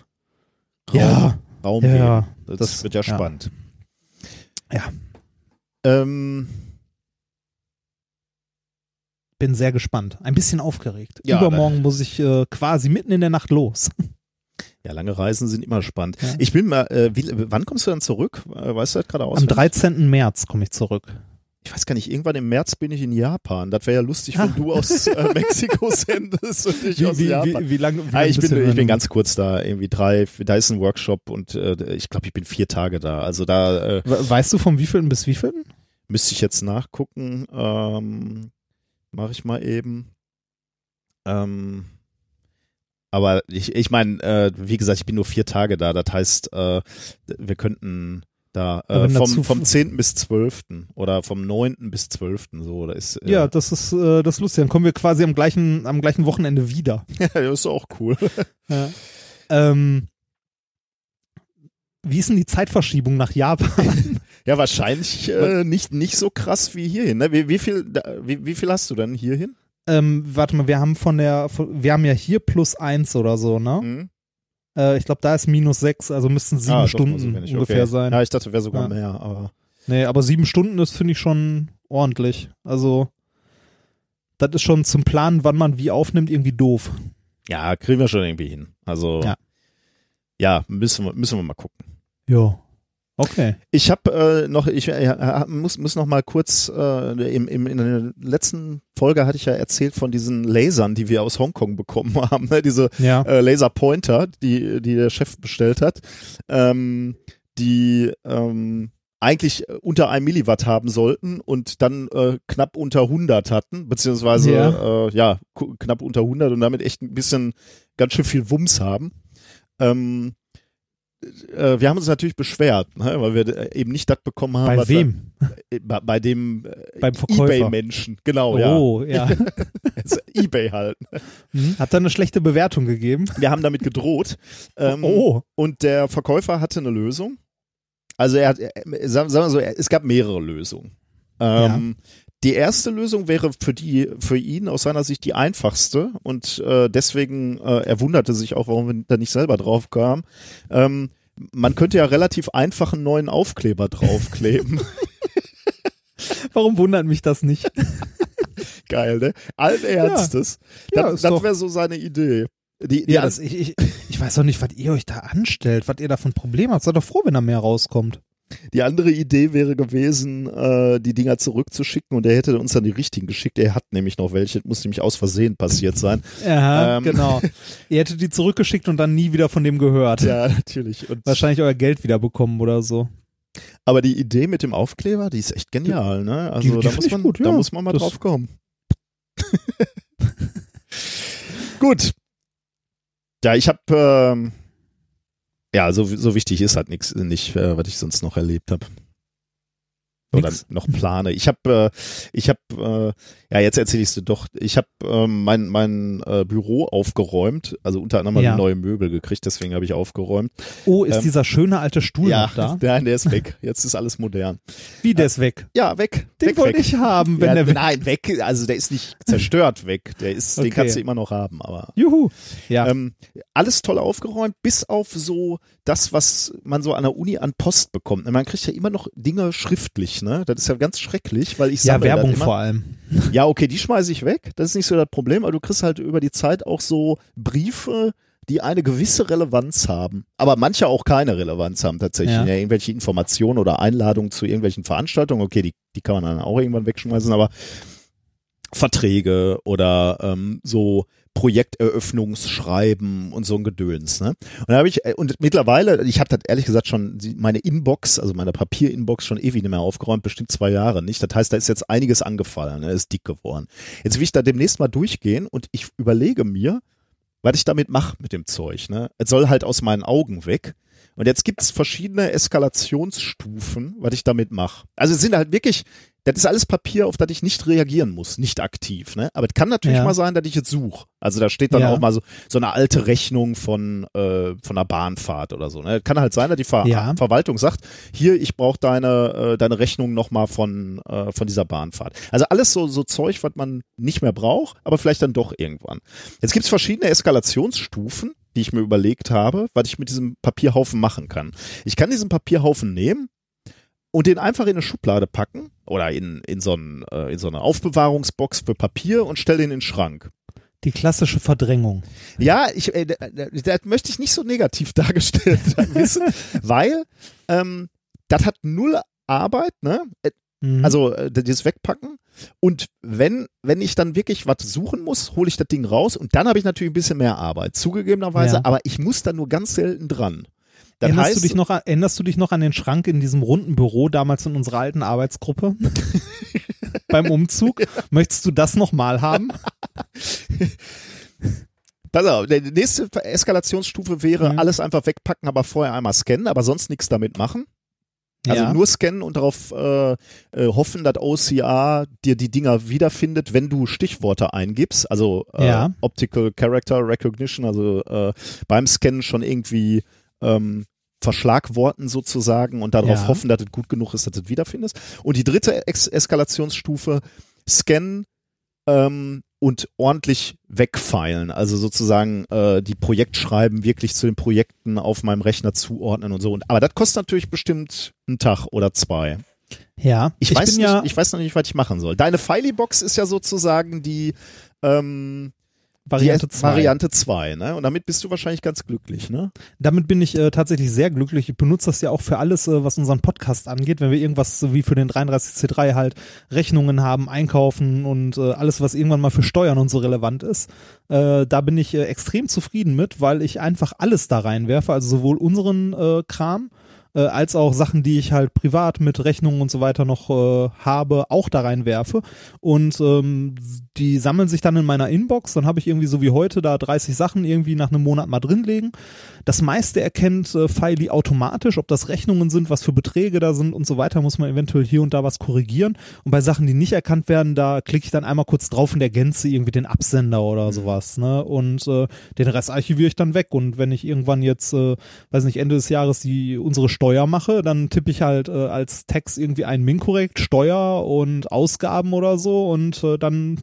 Ja, Raum ja, geben. Das, das- wird ja ja. spannend. Ja. Ähm, bin sehr gespannt. Ein bisschen aufgeregt. Ja, Übermorgen muss ich äh, quasi mitten in der Nacht los. ja, lange Reisen sind immer spannend. Ja. Ich bin mal, äh, wie, wann kommst du dann zurück? Äh, Weißt du das gerade aus? Am 13. März komme ich zurück. Ich weiß gar nicht, irgendwann im März bin ich in Japan. Das wäre ja lustig, Ah. wenn du aus äh, Mexiko sendest und ich aus Wie, wie, Japan. wie, wie lange? Wie Ah, lang ich, bin, ich bin ganz kurz da, irgendwie drei, da ist ein Workshop und äh, ich glaube, ich bin vier Tage da. Also da äh, We- Weißt du vom wievielten bis wievielten? müsste ich jetzt nachgucken. Ähm, Mache ich mal eben. Ähm, aber ich, ich meine, äh, wie gesagt, ich bin nur vier Tage da. Das heißt, äh, wir könnten Da, äh, vom, vom 10. bis 12. oder vom 9. bis 12. so, da ist, äh, Ja, das ist, äh, das ist lustig. Dann kommen wir quasi am gleichen, am gleichen Wochenende wieder. das ist auch cool. Ja. Ähm, wie ist denn die Zeitverschiebung nach Japan? Ja, wahrscheinlich äh, nicht, nicht so krass wie hierhin. Ne? Wie, wie, viel, da, wie, wie viel hast du denn hierhin? ähm, warte mal, wir haben von der, von, wir haben ja hier plus eins oder so, ne? Hm? Äh, ich glaube, da ist minus sechs, also müssten sieben Ah, Stunden so wenig, ungefähr okay. sein. Ja, ich dachte, wäre sogar Ja. mehr, aber Nee, aber sieben Stunden ist, finde ich, schon ordentlich. Also, das ist schon zum Planen, wann man wie aufnimmt, irgendwie doof. ja, kriegen wir schon irgendwie hin. Also, Ja. ja, müssen, wir, müssen wir mal gucken. Ja. Okay. Ich habe äh, noch, ich äh, muss, muss noch mal kurz, äh, im, im, in der letzten Folge hatte ich ja erzählt von diesen Lasern, die wir aus Hongkong bekommen haben, ne? diese Ja. äh, Laserpointer, die, die der Chef bestellt hat, ähm, die ähm, eigentlich unter einem Milliwatt haben sollten und dann äh, knapp unter 100 hatten, beziehungsweise Ja. äh, ja, knapp unter 100 und damit echt ein bisschen ganz schön viel Wumms haben. Ähm, äh, wir haben uns natürlich beschwert, ne, weil wir äh, eben nicht das bekommen haben. Bei wem? Wir, bei, bei dem äh, Beim Verkäufer. Ebay-Menschen, genau, ja. Oh, ja. Also Ebay halt. Hm, Hat da eine schlechte Bewertung gegeben? Wir haben damit gedroht. Ähm, oh. Und der Verkäufer hatte eine Lösung. Also er hat, er, sagen wir so, es gab mehrere Lösungen. Ähm, Die erste Lösung wäre für die, für ihn aus seiner Sicht die einfachste und äh, deswegen äh, er wunderte sich auch, warum wir da nicht selber drauf kamen. Ähm, man könnte ja relativ einfach einen neuen Aufkleber draufkleben. Warum wundert mich das nicht? Geil, ne? Allen Ernstes. Ja, das ist das wäre so seine Idee. Die, die Ja, das, ich, ich, ich weiß doch nicht, was ihr euch da anstellt, was ihr da für ein Problem habt. Seid doch froh, wenn da mehr rauskommt. Die andere Idee wäre gewesen, äh, die Dinger zurückzuschicken und er hätte uns dann die richtigen geschickt. Er hat nämlich noch welche, das muss nämlich aus Versehen passiert sein. Ja, Ähm. genau. ihr hättet die zurückgeschickt und dann nie wieder von dem gehört. Ja, natürlich. Und, Wahrscheinlich euer Geld wieder bekommen oder so. aber die Idee mit dem Aufkleber, die ist echt genial, ne? Also Die- die da, muss man, gut, da ja. muss man mal Das- drauf kommen. gut. Ja, ich habe ähm, ja, so, so wichtig ist halt nichts, nicht, äh, was ich sonst noch erlebt habe. Oder Nix. noch plane. Ich habe, äh, ich habe, äh, ja, jetzt erzähle ich es dir doch. Ich habe ähm, mein mein äh, Büro aufgeräumt, also unter anderem Ja. neue Möbel gekriegt, deswegen habe ich aufgeräumt. Oh, ist Ähm, dieser schöne alte Stuhl ja, noch da? nein, der ist weg. Jetzt ist alles modern. Wie, der ist weg? Ja, weg. Den weg, wollte weg. ich haben, wenn ja, der weg Nein, weg. Also der ist nicht zerstört weg. Der ist, den Okay. kannst du immer noch haben, aber Juhu. Ja. ähm, alles toll aufgeräumt, bis auf so das, was man so an der Uni an Post bekommt. Man kriegt ja immer noch Dinge schriftlich, ne? Das ist ja ganz schrecklich, weil ich ja, sammle das Werbung immer. vor allem. Ja, okay, die schmeiße ich weg. Das ist nicht so das Problem, aber du kriegst halt über die Zeit auch so Briefe, die eine gewisse Relevanz haben. Aber manche auch keine Relevanz haben tatsächlich. Ja. Ja. irgendwelche Informationen oder Einladungen zu irgendwelchen Veranstaltungen, okay, die, die kann man dann auch irgendwann wegschmeißen, aber Verträge oder ähm, so Projekteröffnungsschreiben und so ein Gedöns. Ne? Und da habe ich äh, und mittlerweile, ich habe das ehrlich gesagt schon meine Inbox, also meine Papierinbox schon ewig nicht mehr aufgeräumt, bestimmt zwei Jahre nicht. Das heißt, da ist jetzt einiges angefallen, ne? ist dick geworden. Jetzt will ich da demnächst mal durchgehen und ich überlege mir, was ich damit mache mit dem Zeug. Ne? Es soll halt aus meinen Augen weg. Und jetzt gibt's verschiedene Eskalationsstufen, was ich damit mache. Also es sind halt wirklich, das ist alles Papier, auf das ich nicht reagieren muss, nicht aktiv. Ne? Aber es kann natürlich Ja. mal sein, dass ich jetzt suche. Also da steht dann Ja. auch mal so, so eine alte Rechnung von, äh, von einer Bahnfahrt oder so. Ne? Kann halt sein, dass die Ver Ja. Verwaltung sagt, hier, ich brauche deine, äh, deine Rechnung nochmal von, äh, von dieser Bahnfahrt. Also alles so, so Zeug, was man nicht mehr braucht, aber vielleicht dann doch irgendwann. Jetzt gibt's verschiedene Eskalationsstufen, die ich mir überlegt habe, was ich mit diesem Papierhaufen machen kann. Ich kann diesen Papierhaufen nehmen und den einfach in eine Schublade packen oder in, in, so, ein, äh, in so eine Aufbewahrungsbox für Papier und stelle den in den Schrank. Die klassische Verdrängung. Ja, ich, äh, da- da- das möchte ich nicht so negativ dargestellt wissen, weil ähm, das hat null Arbeit, ne? Mhm. Also äh, dieses Wegpacken. Und wenn, wenn ich dann wirklich was suchen muss, hole ich das Ding raus und dann habe ich natürlich ein bisschen mehr Arbeit, zugegebenerweise, Ja. aber ich muss da nur ganz selten dran. Das erinnerst, heißt, du dich noch, an- erinnerst du dich noch an den Schrank in diesem runden Büro damals in unserer alten Arbeitsgruppe? Beim Umzug? Möchtest du das nochmal haben? pass auf, die nächste Eskalationsstufe wäre Mhm. alles einfach wegpacken, aber vorher einmal scannen, aber sonst nichts damit machen. Also Ja. nur scannen und darauf äh, äh, hoffen, dass OCR dir die Dinger wiederfindet, wenn du Stichworte eingibst. Also äh, Ja. Optical Character Recognition, also äh, beim Scannen schon irgendwie ähm, verschlagworten sozusagen und darauf Ja. hoffen, dass es gut genug ist, dass du es wiederfindest. Und die dritte Ex Eskalationsstufe, scannen ähm, und ordentlich wegfeilen. Also sozusagen äh, die Projektschreiben wirklich zu den Projekten auf meinem Rechner zuordnen und so. Und, aber das kostet natürlich bestimmt einen Tag oder zwei. Ja, Ich, weiß bin nicht, ja ich weiß noch nicht, was ich machen soll. Deine Filey-Box ist ja sozusagen die ähm, Variante die 2. Variante 2, ne? Und damit bist du wahrscheinlich ganz glücklich, ne? Damit bin ich äh, tatsächlich sehr glücklich. Ich benutze das ja auch für alles, äh, was unseren Podcast angeht. Wenn wir irgendwas wie für den 33C3 halt Rechnungen haben, einkaufen und äh, alles, was irgendwann mal für Steuern und so relevant ist, äh, da bin ich äh, extrem zufrieden mit, weil ich einfach alles da reinwerfe. Also sowohl unseren äh, Kram, äh, als auch Sachen, die ich halt privat mit Rechnungen und so weiter noch äh, habe, auch da reinwerfe. Und ähm, die sammeln sich dann in meiner Inbox. Dann habe ich irgendwie so wie heute da 30 Sachen irgendwie nach einem Monat mal drin legen. Das meiste erkennt äh, Filey automatisch, ob das Rechnungen sind, was für Beträge da sind und so weiter, muss man eventuell hier und da was korrigieren. Und bei Sachen, die nicht erkannt werden, da klicke ich dann einmal kurz drauf und ergänze irgendwie den Absender oder sowas. Ne? Und äh, den Rest archiviere ich dann weg. Und wenn ich irgendwann jetzt, äh, weiß nicht, Ende des Jahres die unsere Steuer mache, dann tippe ich halt äh, als Text irgendwie ein Minkorrekt, Steuer und Ausgaben oder so und äh, dann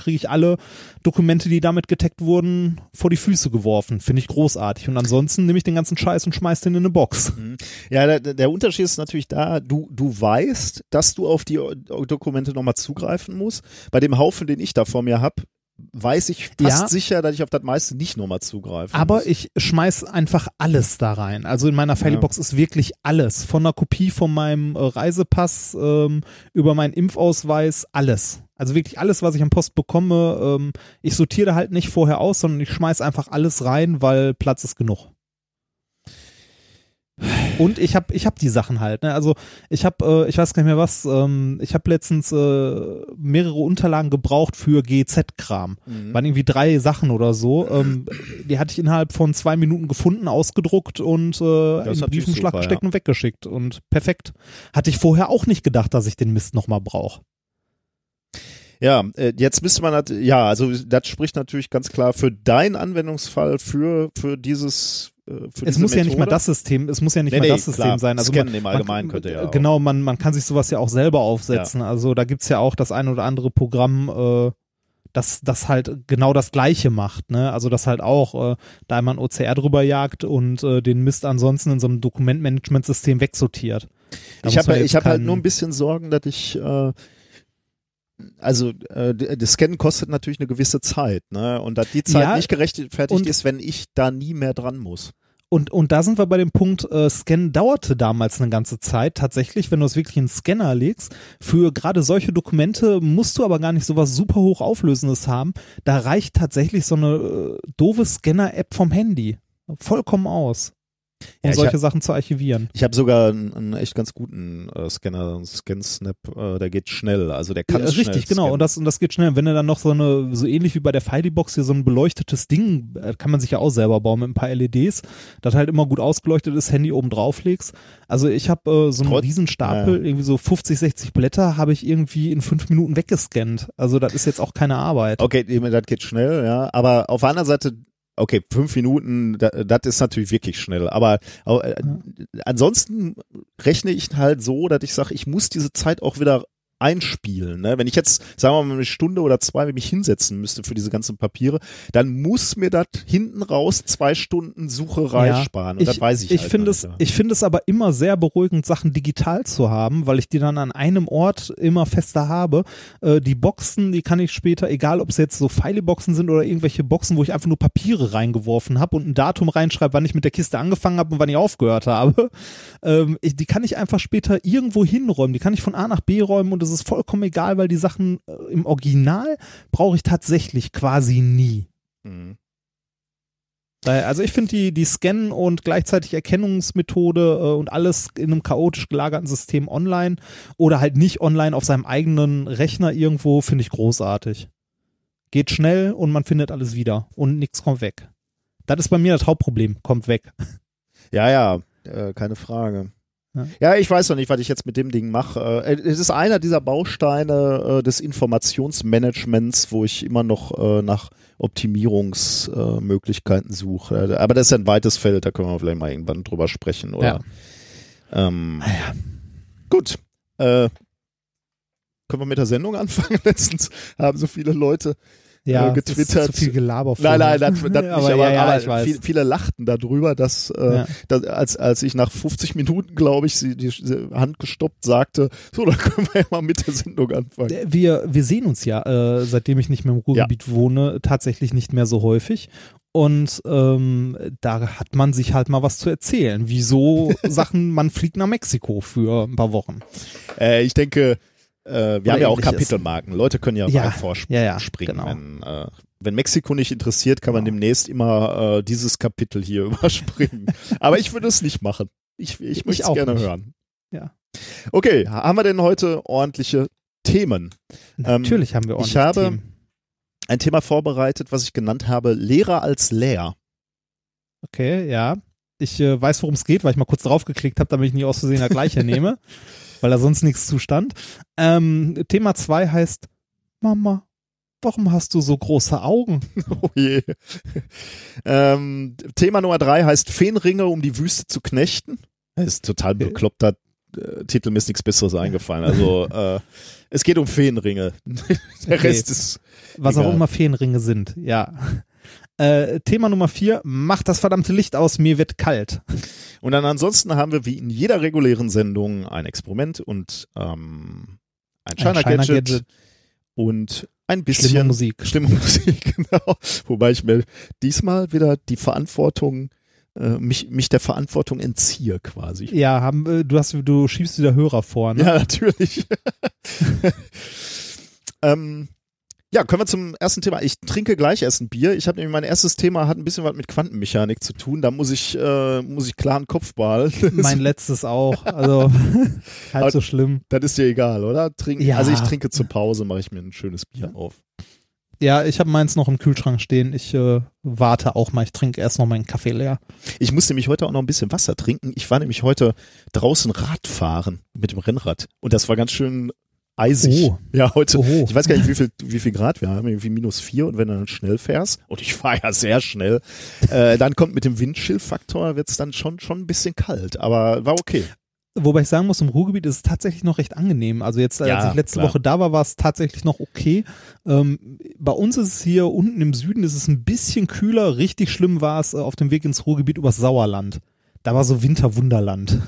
kriege ich alle Dokumente, die damit getaggt wurden, vor die Füße geworfen. Finde ich großartig. Und ansonsten nehme ich den ganzen Scheiß und schmeiß den in eine Box. Ja, der, der Unterschied ist natürlich da, du, du weißt, dass du auf die Dokumente nochmal zugreifen musst. Bei dem Haufen, den ich da vor mir habe, weiß ich fast Ja. sicher, dass ich auf das meiste nicht nochmal zugreifen Aber muss. ich schmeiß einfach alles da rein. Also in meiner Filebox ist wirklich alles. Von einer Kopie von meinem äh, Reisepass ähm, über meinen Impfausweis, alles. Also wirklich alles, was ich am Post bekomme. Ähm, ich sortiere da halt nicht vorher aus, sondern ich schmeiß einfach alles rein, weil Platz ist genug. Und ich habe ich hab die Sachen halt. Ne? Also ich habe, äh, ich weiß gar nicht mehr was, ähm, ich habe letztens äh, mehrere Unterlagen gebraucht für GZ-Kram. Mhm. Waren irgendwie drei Sachen oder so. Ähm, die hatte ich innerhalb von zwei Minuten gefunden, ausgedruckt und äh, in natürlich den Briefumschlag gesteckt und weggeschickt. Und perfekt. Hatte ich vorher auch nicht gedacht, dass ich den Mist nochmal brauche. Ja, äh, jetzt müsste man, ja, also das spricht natürlich ganz klar für deinen Anwendungsfall, für, für dieses, äh, Es muss ja nicht mal Methode. das System, es muss ja nicht Nee, mal nee, das System klar. sein. Also Scannen man, im Allgemeinen könnte ja auch. Genau, man, man kann sich sowas ja auch selber aufsetzen. Also da gibt's ja auch das ein oder andere Programm, äh, das, das halt genau das Gleiche macht, ne? Also das halt auch äh, da einmal ein OCR drüber jagt und äh, den Mist ansonsten in so einem Dokumentmanagementsystem wegsortiert. Da Ich man habe hab halt nur ein bisschen Sorgen, dass ich, äh, also äh, das Scannen kostet natürlich eine gewisse Zeit, ne? Und dass die Zeit Ja, nicht gerechtfertigt und- ist, wenn ich da nie mehr dran muss. Und, und da sind wir bei dem Punkt, äh, Scan dauerte damals eine ganze Zeit. Tatsächlich, wenn du es wirklich in einen Scanner legst, für gerade solche Dokumente musst du aber gar nicht sowas super hoch Auflösendes haben. Da reicht tatsächlich so eine äh, doofe Scanner-App vom Handy. Vollkommen aus. Um Ja, solche hab- Sachen zu archivieren. Ich habe sogar einen, einen echt ganz guten äh, Scanner, einen ScanSnap, äh, der geht schnell, also der kann Ja, es schnell richtig, genau. scannen. Und das, und das geht schnell. Wenn du dann noch so eine, so ähnlich wie bei der Filey-Box hier so ein beleuchtetes Ding, äh, kann man sich ja auch selber bauen mit ein paar LEDs, das halt immer gut ausgeleuchtet ist, Handy oben drauf legst. Also ich habe äh, so einen Trotz- riesen Stapel, irgendwie so 50, 60 Blätter, habe ich irgendwie in fünf Minuten weggescannt. Also das ist jetzt auch keine Arbeit. Okay, das geht schnell, ja. Aber auf der anderen Seite, okay, fünf Minuten, da- das ist natürlich wirklich schnell. Aber äh, ansonsten rechne ich halt so, dass ich sage, ich muss diese Zeit auch wieder einspielen. Ne? Wenn ich jetzt, sagen wir mal, eine Stunde oder zwei mich hinsetzen müsste für diese ganzen Papiere, dann muss mir das hinten raus zwei Stunden Sucherei Ja, sparen. Und das weiß ich, ich halt finde es, ja. ich finde es aber immer sehr beruhigend, Sachen digital zu haben, weil ich die dann an einem Ort immer fester habe. Äh, die Boxen, die kann ich später, egal ob es jetzt so Fileboxen sind oder irgendwelche Boxen, wo ich einfach nur Papiere reingeworfen habe und ein Datum reinschreibe, wann ich mit der Kiste angefangen habe und wann ich aufgehört habe, ähm, ich, die kann ich einfach später irgendwo hinräumen. Die kann ich von A nach B räumen und es ist vollkommen egal, weil die Sachen äh, im Original brauche ich tatsächlich quasi nie. Mhm. Also ich finde die, die Scan- und gleichzeitig Erkennungsmethode äh, und alles in einem chaotisch gelagerten System online oder halt nicht online auf seinem eigenen Rechner irgendwo, finde ich großartig. Geht schnell und man findet alles wieder und nichts kommt weg. Das ist bei mir das Hauptproblem, kommt weg. Ja, ja, äh, keine Frage. Ja, ich weiß noch nicht, was ich jetzt mit dem Ding mache. Äh, Es ist einer dieser Bausteine äh, des Informationsmanagements, wo ich immer noch äh, nach Optimierungsmöglichkeiten suche. Aber das ist ja ein weites Feld, da können wir vielleicht mal irgendwann drüber sprechen. Oder? Ähm, Gut. Äh, können wir mit der Sendung anfangen? Letztens haben so viele Leute Ja, äh, getwittert. Ist zu viel Gelaber. Nein, nein, das, das nicht, aber, aber, ja, ja, aber ich weiß. viel, viele lachten darüber, dass, äh, Ja. dass als, als ich nach 50 Minuten, glaube ich, sie die Hand gestoppt sagte, so, dann können wir ja mal mit der Sendung anfangen. wir, wir sehen uns ja, äh, seitdem ich nicht mehr im Ruhrgebiet wohne, tatsächlich nicht mehr so häufig. Und ähm, da hat man sich halt mal was zu erzählen. Wieso Sachen, man fliegt nach Mexiko für ein paar Wochen. Äh, ich denke, äh, wir Oder haben ja auch. Kapitelmarken. Leute können ja, Ja, vorspringen. ja, ja, genau. wenn, äh, wenn Mexiko nicht interessiert, kann man Genau. demnächst immer äh, dieses Kapitel hier überspringen. Aber ich würde es nicht machen. Ich, ich möchte es auch gerne nicht. hören. Ja. Okay, haben wir denn heute ordentliche Themen? Ähm, Natürlich haben wir ich ordentlich habe- Themen. Ein Thema vorbereitet, was ich genannt habe, Lehrer als Lehr. Okay, ja. Ich äh, weiß, worum es geht, weil ich mal kurz draufgeklickt habe, damit ich nicht aus Versehen das gleiche nehme, weil da sonst nichts zustand. Ähm, Thema 2 heißt, Mama, warum hast du so große Augen? Oh je. ähm, Thema Nummer drei heißt Feenringe, um die Wüste zu knechten. Das ist total bekloppter äh, Titel, mir ist nichts Besseres eingefallen. Also äh, es geht um Feenringe. Der Okay. Rest ist Was auch Egal. immer Feenringe sind, ja. Äh, Thema Nummer 4, mach das verdammte Licht aus, mir wird kalt. Und dann ansonsten haben wir wie in jeder regulären Sendung ein Experiment und ähm, ein Shiner-Gadget. und ein bisschen Schlimme Musik. Schlimme Musik, genau. Wobei ich mir diesmal wieder die Verantwortung, äh, mich, mich der Verantwortung entziehe quasi. Ja, haben, äh, du hast, du schiebst wieder Hörer vor, ne? Ja, natürlich. ähm, ja, kommen wir zum ersten Thema. Ich trinke gleich erst ein Bier. Ich habe nämlich mein erstes Thema hat ein bisschen was mit Quantenmechanik zu tun. Da muss ich äh, muss ich klaren Kopf behalten. Mein letztes auch. Also halb Aber- so schlimm. das ist dir egal, oder? Trinken. Ja. Also ich trinke zur Pause, mache ich mir ein schönes Bier auf. Ja, ich habe meins noch im Kühlschrank stehen. Ich äh, warte auch mal. Ich trinke erst noch meinen Kaffee leer. Ich muss nämlich heute auch noch ein bisschen Wasser trinken. Ich war nämlich heute draußen Radfahren mit dem Rennrad und das war ganz schön eisig. Oh. Ja, heute. Oho. Ich weiß gar nicht, wie viel, wie viel Grad wir haben, irgendwie minus vier und wenn du dann schnell fährst, und ich fahre ja sehr schnell, äh, dann kommt mit dem Windchill-Faktor, wird es dann schon, schon ein bisschen kalt, aber war okay. Wobei ich sagen muss, im Ruhrgebiet ist es tatsächlich noch recht angenehm. Also jetzt, als Ja, ich letzte klar. Woche da war, war es tatsächlich noch okay. Ähm, bei uns ist es hier unten im Süden ist es ein bisschen kühler. Richtig schlimm war es äh, auf dem Weg ins Ruhrgebiet übers Sauerland. Da war so Winterwunderland.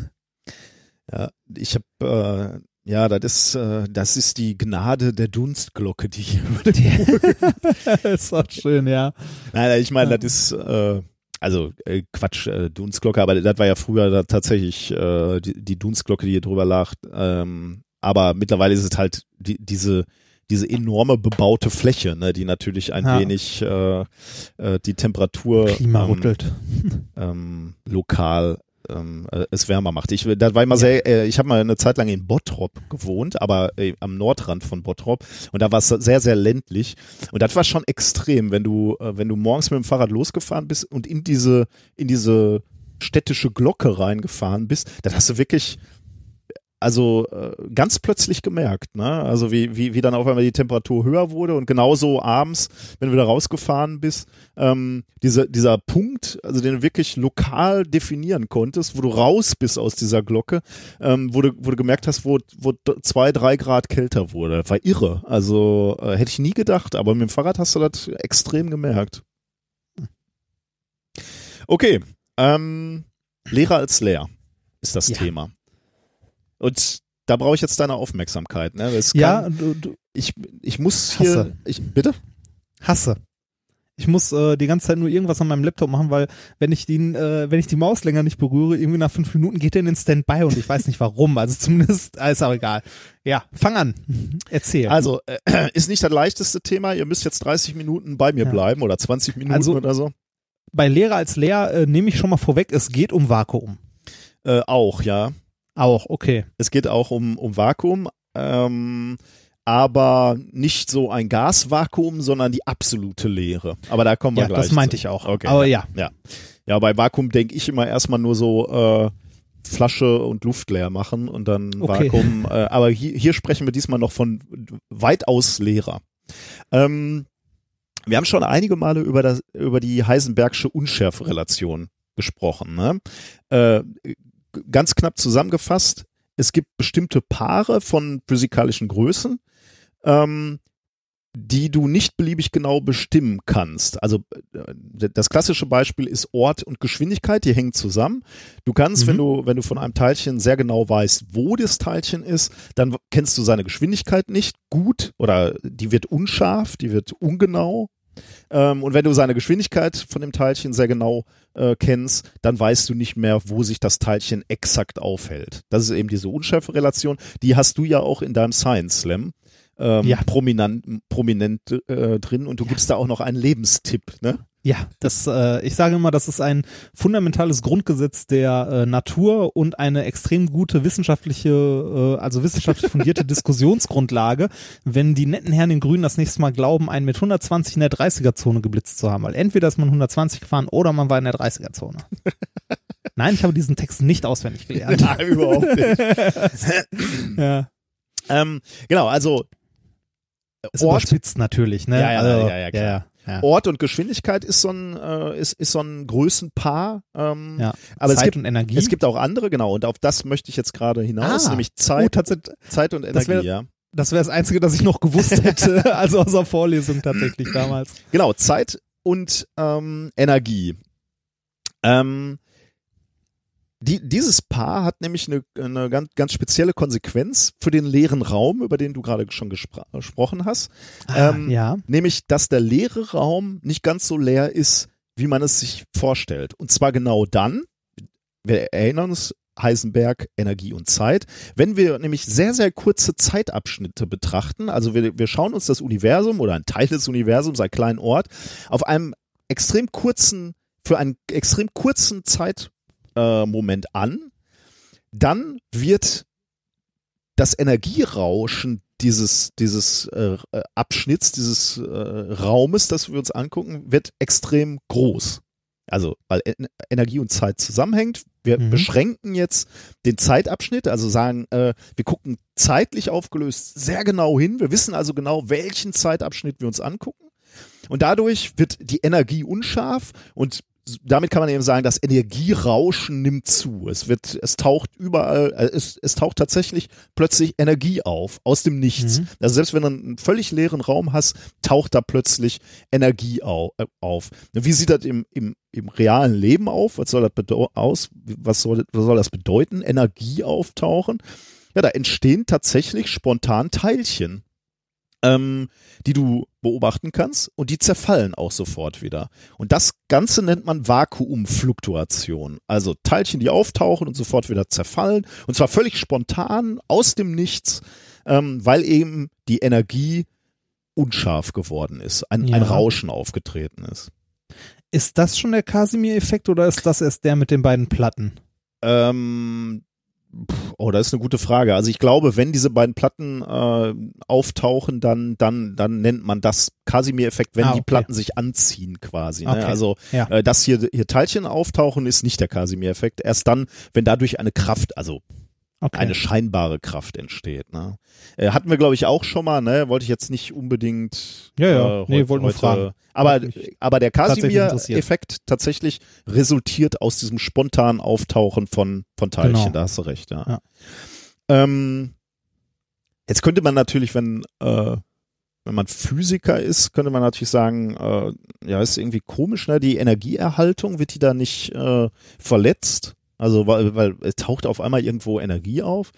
Ja, ich habe, äh, ja, das ist, äh, das ist die Gnade der Dunstglocke, die hier über dem ist auch schön, ja. Nein, ich meine, das ist, äh, also äh, Quatsch, äh, Dunstglocke, aber das war ja früher da tatsächlich äh, die, die Dunstglocke, die hier drüber lag. Ähm, aber mittlerweile ist es halt die, diese diese enorme bebaute Fläche, ne, die natürlich ein Ja. wenig äh, äh, die Temperatur Klima ähm, rüttelt. ähm, lokal ähm, äh, es wärmer macht. Ich, das war immer sehr, äh, ich habe mal eine Zeit lang in Bottrop gewohnt, aber äh, am Nordrand von Bottrop. Und da war es sehr, sehr ländlich. Und das war schon extrem, wenn du, äh, wenn du morgens mit dem Fahrrad losgefahren bist und in diese, in diese städtische Glocke reingefahren bist, dann hast du wirklich also äh, ganz plötzlich gemerkt, ne? Also wie, wie, wie dann auf einmal die Temperatur höher wurde und genauso abends, wenn du wieder rausgefahren bist, ähm, diese, dieser Punkt, also den du wirklich lokal definieren konntest, wo du raus bist aus dieser Glocke, ähm, wo, du, wo du gemerkt hast, wo, wo zwei, drei Grad kälter wurde. Das war irre. Also äh, hätte ich nie gedacht, aber mit dem Fahrrad hast du das extrem gemerkt. Okay, ähm, Lehrer als Lehr ist das Ja. Thema. Und da brauche ich jetzt deine Aufmerksamkeit. Ne? Es Ja, kann, du, du ich, ich muss hier, Hasse. ich, bitte? hasse. Ich muss äh, die ganze Zeit nur irgendwas an meinem Laptop machen, weil wenn ich den, äh, wenn ich die Maus länger nicht berühre, irgendwie nach fünf Minuten geht der in den Standby und ich weiß nicht warum. Also zumindest äh, ist auch egal. Ja, fang an. Erzähl. Also, äh, ist nicht das leichteste Thema. Ihr müsst jetzt 30 Minuten bei mir Ja. bleiben oder 20 Minuten Also- oder so. Bei Lehrer als Lehr äh, nehme ich schon mal vorweg, es geht um Vakuum. Äh, auch, ja. Auch, okay. Es geht auch um, um Vakuum, ähm, aber nicht so ein Gasvakuum, sondern die absolute Leere. Aber da kommen wir Ja, gleich. das meinte zu. ich auch. Okay, Aber ja. ja. Ja, bei Vakuum denke ich immer erstmal nur so, äh, Flasche und Luft leer machen und dann Okay. Vakuum. Äh, aber hier, hier sprechen wir diesmal noch von weitaus leerer. Ähm, wir haben schon einige Male über, das, über die Heisenbergsche Unschärferelation gesprochen. Ne? Äh, ganz knapp zusammengefasst, es gibt bestimmte Paare von physikalischen Größen, ähm, die du nicht beliebig genau bestimmen kannst. Also äh, das klassische Beispiel ist Ort und Geschwindigkeit, die hängen zusammen. Du kannst, Mhm. wenn du, wenn du von einem Teilchen sehr genau weißt, wo das Teilchen ist, dann kennst du seine Geschwindigkeit nicht gut oder die wird unscharf, die wird ungenau. Ähm, und wenn du seine Geschwindigkeit von dem Teilchen sehr genau äh, kennst, dann weißt du nicht mehr, wo sich das Teilchen exakt aufhält. Das ist eben diese Unschärferelation. Die hast du ja auch in deinem Science Slam ähm, Ja. prominent, prominent äh, drin und du gibst da auch noch einen Lebenstipp, ne? Ja, das, äh, ich sage immer, das ist ein fundamentales Grundgesetz der äh, Natur und eine extrem gute wissenschaftliche, äh, also wissenschaftlich fundierte Diskussionsgrundlage, wenn die netten Herren in Grün das nächste Mal glauben, einen mit 120 in der 30er-Zone geblitzt zu haben. Weil entweder ist man 120 gefahren oder man war in der 30er-Zone. Nein, ich habe diesen Text nicht auswendig gelernt. Nein, überhaupt nicht. ja, ähm, genau, also ist Ort, überspitzt natürlich, ne? Ja, ja, also, ja, ja, klar. ja, ja. Ort und Geschwindigkeit ist so ein, äh, ist, ist so ein Größenpaar. Ähm, Ja. Aber es Zeit gibt, und Energie. es gibt auch andere, genau, und auf das möchte ich jetzt gerade hinaus, Ah. nämlich oh, Zeit, tatsächlich, Zeit und Energie, wär- ja. das wäre das Einzige, das ich noch gewusst hätte, also aus der Vorlesung tatsächlich damals. Genau, Zeit und ähm, Energie. Ähm, die, dieses Paar hat nämlich eine, eine ganz, ganz spezielle Konsequenz für den leeren Raum, über den du gerade schon gespr gesprochen hast. Ähm, ja. Nämlich, dass der leere Raum nicht ganz so leer ist, wie man es sich vorstellt. Und zwar genau dann, wir erinnern uns, Heisenberg, Energie und Zeit. Wenn wir nämlich sehr, sehr kurze Zeitabschnitte betrachten, also wir, wir schauen uns das Universum oder ein Teil des Universums, einen kleinen Ort, auf einem extrem kurzen, für einen extrem kurzen Zeitmoment äh, Moment an, dann wird das Energierauschen dieses, dieses äh, äh, Abschnitts, dieses äh, Raumes, das wir uns angucken, wird extrem groß. Also, weil en Energie und Zeit zusammenhängt. Wir Mhm. beschränken jetzt den Zeitabschnitt, also sagen, äh, wir gucken zeitlich aufgelöst sehr genau hin. Wir wissen also genau, welchen Zeitabschnitt wir uns angucken. Und dadurch wird die Energie unscharf und damit kann man eben sagen, das Energierauschen nimmt zu. Es wird, es taucht überall, äh, es, es taucht tatsächlich plötzlich Energie auf, aus dem Nichts. Mhm. Also selbst wenn du einen völlig leeren Raum hast, taucht da plötzlich Energie au, äh, auf. Wie sieht das im, im, im realen Leben auf? Was soll das aus? Was soll, was soll das bedeuten? Energie auftauchen? Ja, da entstehen tatsächlich spontan Teilchen ähm, die du beobachten kannst und die zerfallen auch sofort wieder. Und das Ganze nennt man Vakuumfluktuation. Also Teilchen, die auftauchen und sofort wieder zerfallen und zwar völlig spontan aus dem Nichts, ähm, weil eben die Energie unscharf geworden ist, ein, Ja. ein Rauschen aufgetreten ist. Ist das schon der Casimir-Effekt oder ist das erst der mit den beiden Platten? Ähm, oh, das ist eine gute Frage. Also ich glaube, wenn diese beiden Platten äh, auftauchen, dann, dann, dann nennt man das Casimir-Effekt, wenn Ah, die okay. Platten sich anziehen quasi. Ne? Okay. Also Ja. äh, dass hier, hier Teilchen auftauchen, ist nicht der Casimir-Effekt. Erst dann, wenn dadurch eine Kraft, also Okay. eine scheinbare Kraft entsteht. Ne? Äh, hatten wir, glaube ich, auch schon mal, ne? Wollte ich jetzt nicht unbedingt Ja, ja. äh, Nee, heut- wollte nur fragen. Aber, aber der Casimir-Effekt tatsächlich resultiert aus diesem spontanen Auftauchen von, von Teilchen. Genau. Da hast du recht, ja. Ja. Ähm, jetzt könnte man natürlich, wenn, äh, wenn man Physiker ist, könnte man natürlich sagen, äh, ja, ist irgendwie komisch, ne? Die Energieerhaltung, wird die da nicht äh, verletzt? Also, weil, weil es taucht auf einmal irgendwo Energie auf.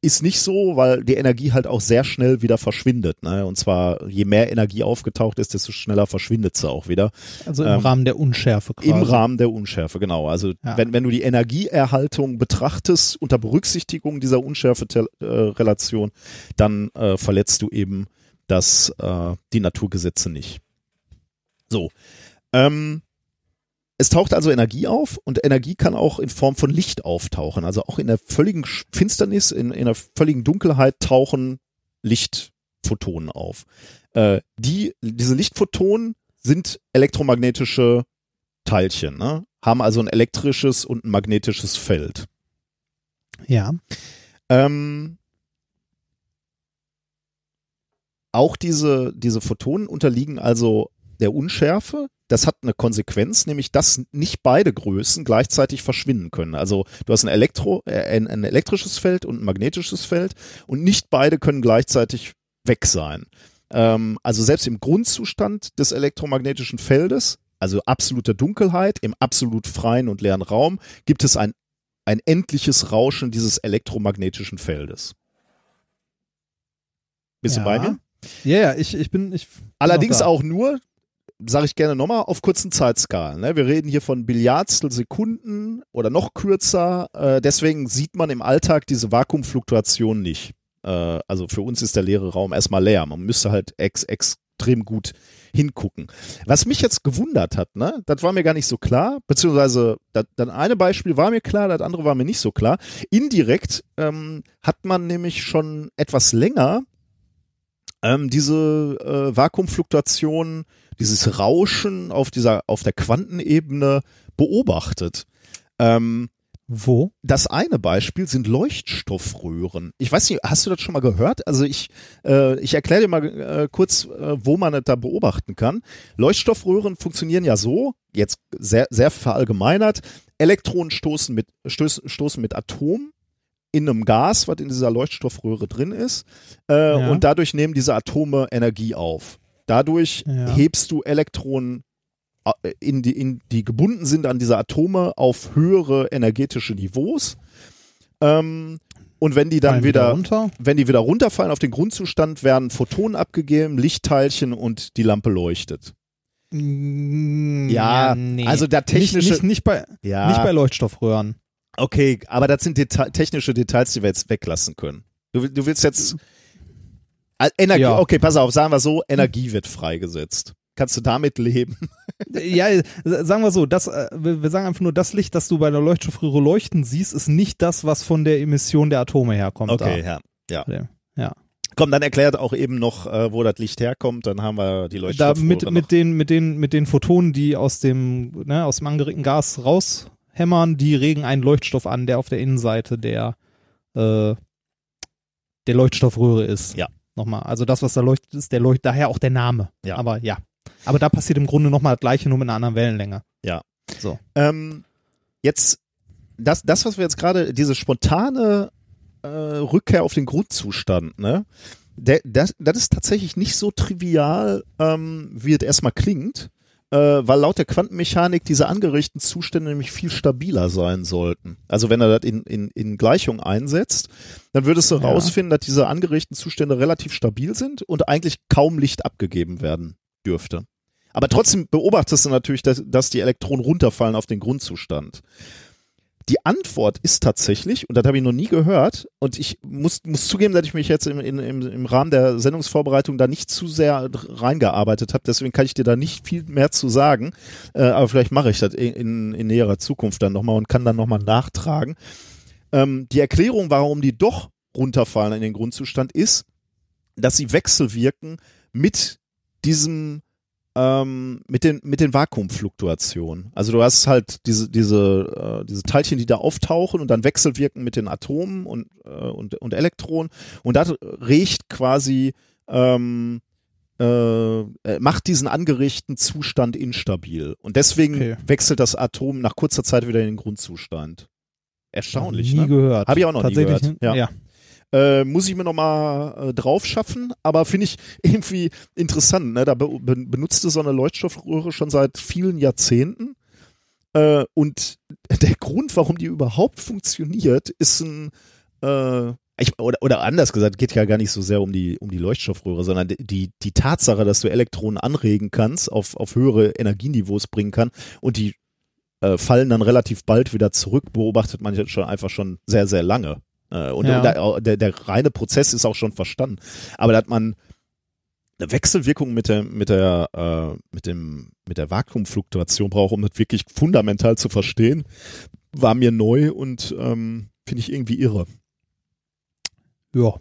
Ist nicht so, weil die Energie halt auch sehr schnell wieder verschwindet. Ne? Und zwar, je mehr Energie aufgetaucht ist, desto schneller verschwindet sie auch wieder. also im ähm, Rahmen der Unschärfe quasi. Im Rahmen der Unschärfe, genau. Also Ja. wenn, wenn du die Energieerhaltung betrachtest unter Berücksichtigung dieser Unschärfe-Relation, dann äh, verletzt du eben das, äh, die Naturgesetze nicht. So. Ähm, es taucht also Energie auf und Energie kann auch in Form von Licht auftauchen. Also auch in der völligen Finsternis, in, in der völligen Dunkelheit tauchen Lichtphotonen auf. Äh, die, diese Lichtphotonen sind elektromagnetische Teilchen, ne? haben also ein elektrisches und ein magnetisches Feld. Ja. Ähm, auch diese, diese Photonen unterliegen also der Unschärfe. Das hat eine Konsequenz, nämlich dass nicht beide Größen gleichzeitig verschwinden können. Also du hast ein, Elektro, äh, ein, ein elektrisches Feld und ein magnetisches Feld und nicht beide können gleichzeitig weg sein. Ähm, also selbst im Grundzustand des elektromagnetischen Feldes, also absoluter Dunkelheit, im absolut freien und leeren Raum, gibt es ein, ein endliches Rauschen dieses elektromagnetischen Feldes. Bist ja. du bei mir? Ja, ja, ich, ich bin. Ich bin Allerdings auch nur, sage ich gerne nochmal, auf kurzen Zeitskalen. Ne? Wir reden hier von Billiardstel Sekunden oder noch kürzer. Äh, deswegen sieht man im Alltag diese Vakuumfluktuation nicht. Äh, also für uns ist der leere Raum erstmal leer. Man müsste halt ex extrem gut hingucken. Was mich jetzt gewundert hat, ne, das war mir gar nicht so klar, beziehungsweise das, eine Beispiel war mir klar, das andere war mir nicht so klar. Indirekt ähm, hat man nämlich schon etwas länger ähm, diese äh, Vakuumfluktuation, dieses Rauschen auf dieser, auf der Quantenebene beobachtet. Ähm, Wo? das eine Beispiel sind Leuchtstoffröhren. Ich weiß nicht, hast du das schon mal gehört? Also ich, äh, ich erkläre dir mal äh, kurz, äh, wo man das da beobachten kann. Leuchtstoffröhren funktionieren ja so, jetzt sehr, sehr verallgemeinert. Elektronen stoßen mit, stoßen, stoßen mit Atomen in einem Gas, was in dieser Leuchtstoffröhre drin ist, äh, Ja. und dadurch nehmen diese Atome Energie auf. Dadurch Ja. hebst du Elektronen äh, in die, in die gebunden sind an diese Atome auf höhere energetische Niveaus. Ähm, und wenn die dann wieder, runter. wenn die wieder runterfallen auf den Grundzustand, werden Photonen abgegeben, Lichtteilchen und die Lampe leuchtet. Mm, Ja, nee. also der technische, nicht, nicht, nicht bei ja, nicht bei Leuchtstoffröhren. Okay, aber das sind Deta technische Details, die wir jetzt weglassen können. Du, du willst jetzt Ah, Energie, Ja. okay, pass auf, sagen wir so, Energie wird freigesetzt. Kannst du damit leben? Ja, sagen wir so, das, äh, wir sagen einfach nur, das Licht, das du bei der Leuchtstoffröhre leuchten siehst, ist nicht das, was von der Emission der Atome herkommt. Okay, ja. Da. Ja. Komm, dann erklärt auch eben noch, äh, wo das Licht herkommt, dann haben wir die Da Leuchtstoffröhre mit, noch. mit den, mit den, mit den Photonen, die aus dem, ne, aus dem angeregten Gas raushämmern, die regen einen Leuchtstoff an, der auf der Innenseite der, äh, der Leuchtstoffröhre ist. Ja. Nochmal. Also das, was da leuchtet, ist der Leucht, daher auch der Name. Ja. Aber ja. Aber da passiert im Grunde nochmal das gleiche, nur mit einer anderen Wellenlänge. Ja. So. Ähm, jetzt, das, das, was wir jetzt gerade, diese spontane äh, Rückkehr auf den Grundzustand, ne? Der, das, das ist tatsächlich nicht so trivial, ähm, wie es erstmal klingt, äh, weil laut der Quantenmechanik diese angeregten Zustände nämlich viel stabiler sein sollten. Also wenn er das in, in, in Gleichung einsetzt, dann würdest du Ja. rausfinden, dass diese angeregten Zustände relativ stabil sind und eigentlich kaum Licht abgegeben werden dürfte. Aber trotzdem beobachtest du natürlich, dass, dass die Elektronen runterfallen auf den Grundzustand. Die Antwort ist tatsächlich, und das habe ich noch nie gehört, und ich muss, muss zugeben, dass ich mich jetzt im, im, im Rahmen der Sendungsvorbereitung da nicht zu sehr reingearbeitet habe, deswegen kann ich dir da nicht viel mehr zu sagen, äh, aber vielleicht mache ich das in, in, in näherer Zukunft dann nochmal und kann dann nochmal nachtragen. Ähm, die Erklärung, warum die doch runterfallen in den Grundzustand, ist, dass sie wechselwirken mit diesem ähm, mit den mit den Vakuumfluktuationen. Also du hast halt diese diese äh, diese Teilchen, die da auftauchen und dann wechselwirken mit den Atomen und äh, und und Elektronen und das regt quasi ähm, äh, äh, macht diesen angeregten Zustand instabil und deswegen Okay. wechselt das Atom nach kurzer Zeit wieder in den Grundzustand. Erstaunlich, nie ne? gehört. Hab ich auch noch nie gehört. Ja. ja. Äh, muss ich mir nochmal äh, drauf schaffen, aber finde ich irgendwie interessant. Ne? Da be be benutzt du so eine Leuchtstoffröhre schon seit vielen Jahrzehnten. Äh, und der Grund, warum die überhaupt funktioniert, ist ein äh, ich, oder, oder anders gesagt, geht ja gar nicht so sehr um die, um die Leuchtstoffröhre, sondern die, die Tatsache, dass du Elektronen anregen kannst, auf, auf höhere Energieniveaus bringen kann und die äh, fallen dann relativ bald wieder zurück, beobachtet man schon einfach schon sehr, sehr lange. Äh, und Ja. der, der, der reine Prozess ist auch schon verstanden. Aber dass man eine Wechselwirkung mit der, mit der, äh, mit dem, mit der Vakuumfluktuation braucht, um das wirklich fundamental zu verstehen, war mir neu und ähm, finde ich irgendwie irre. Ja.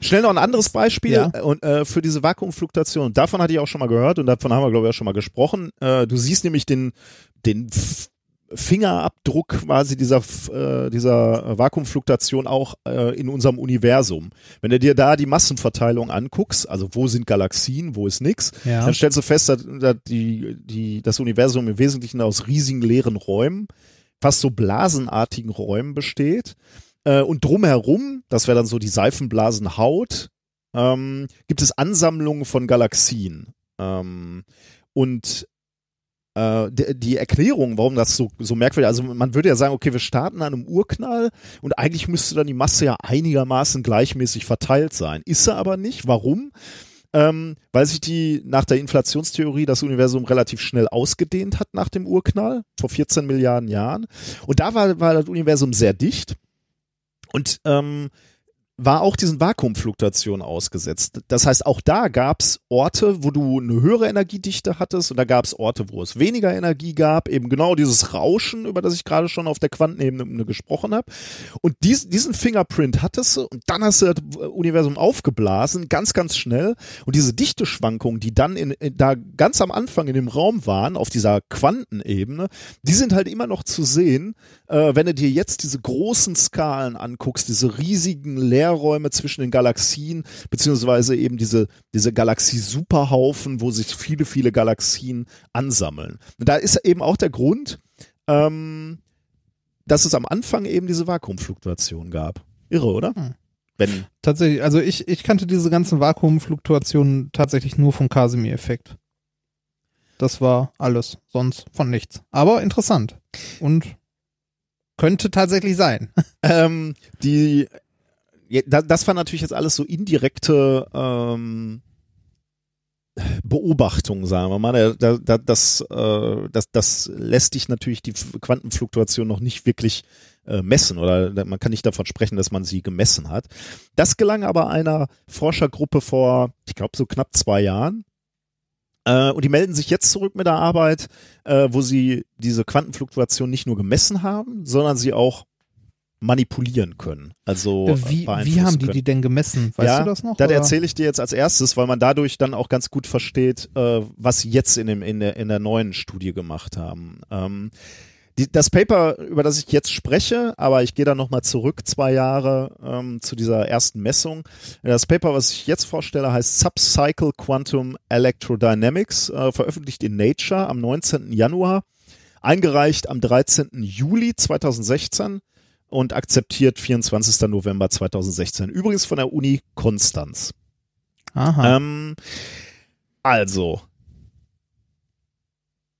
Schnell noch ein anderes Beispiel Ja. und äh, für diese Vakuumfluktuation. Davon hatte ich auch schon mal gehört und davon haben wir glaube ich auch schon mal gesprochen. Äh, du siehst nämlich den den Fingerabdruck quasi dieser, äh, dieser Vakuumfluktuation auch äh, in unserem Universum. Wenn du dir da die Massenverteilung anguckst, also wo sind Galaxien, wo ist nix, Ja. dann stellst du fest, dass, dass die, die, das Universum im Wesentlichen aus riesigen leeren Räumen, fast so blasenartigen Räumen besteht. Äh, und drumherum, das wäre dann so die Seifenblasenhaut, ähm, gibt es Ansammlungen von Galaxien. Ähm, und die, die Erklärung, warum das so, so merkwürdig also man würde ja sagen, okay, wir starten an einem Urknall und eigentlich müsste dann die Masse ja einigermaßen gleichmäßig verteilt sein. Ist sie aber nicht. Warum? Ähm, weil sich die nach der Inflationstheorie das Universum relativ schnell ausgedehnt hat nach dem Urknall, vor 14 Milliarden Jahren. Und da war, war das Universum sehr dicht und ähm, war auch diesen Vakuumfluktuationen ausgesetzt. Das heißt, auch da gab's Orte, wo du eine höhere Energiedichte hattest und da gab's Orte, wo es weniger Energie gab, eben genau dieses Rauschen, über das ich gerade schon auf der Quantenebene gesprochen habe. Und dies, diesen Fingerprint hattest du und dann hast du das Universum aufgeblasen, ganz, ganz schnell. Und diese Dichteschwankungen, die dann in, in, da ganz am Anfang in dem Raum waren, auf dieser Quantenebene, die sind halt immer noch zu sehen, äh, wenn du dir jetzt diese großen Skalen anguckst, diese riesigen Leerräume zwischen den Galaxien, beziehungsweise eben diese, diese Galaxie-Superhaufen, wo sich viele, viele Galaxien ansammeln. Und da ist eben auch der Grund, ähm, dass es am Anfang eben diese Vakuumfluktuation gab. Irre, oder? Hm. Wenn, Tatsächlich, also ich, ich kannte diese ganzen Vakuumfluktuationen tatsächlich nur vom Casimir-Effekt. Das war alles, sonst von nichts. Aber interessant. Und könnte tatsächlich sein. ähm, die, das war natürlich jetzt alles so indirekte ähm, Beobachtungen, sagen wir mal. Da, da, da, das, äh, das, das lässt dich natürlich die Quantenfluktuation noch nicht wirklich äh, messen oder man kann nicht davon sprechen, dass man sie gemessen hat. Das gelang aber einer Forschergruppe vor, ich glaube, so knapp zwei Jahren. Äh, und die melden sich jetzt zurück mit der Arbeit, äh, wo sie diese Quantenfluktuation nicht nur gemessen haben, sondern sie auch manipulieren können. Also äh, wie, wie beeinflussen haben die können. die denn gemessen? Weißt ja, du das noch? Das oder? erzähle ich dir jetzt als erstes, weil man dadurch dann auch ganz gut versteht, äh, was sie jetzt in, dem, in, der, in der neuen Studie gemacht haben. Ähm, die, das Paper, über das ich jetzt spreche, aber ich gehe da nochmal zurück, zwei Jahre ähm, zu dieser ersten Messung. Das Paper, was ich jetzt vorstelle, heißt Subcycle Quantum Electrodynamics, äh, veröffentlicht in Nature am 19. Januar, eingereicht am 13. Juli 2016 und akzeptiert 24. November 2016. Übrigens von der Uni Konstanz. Aha. Ähm, also,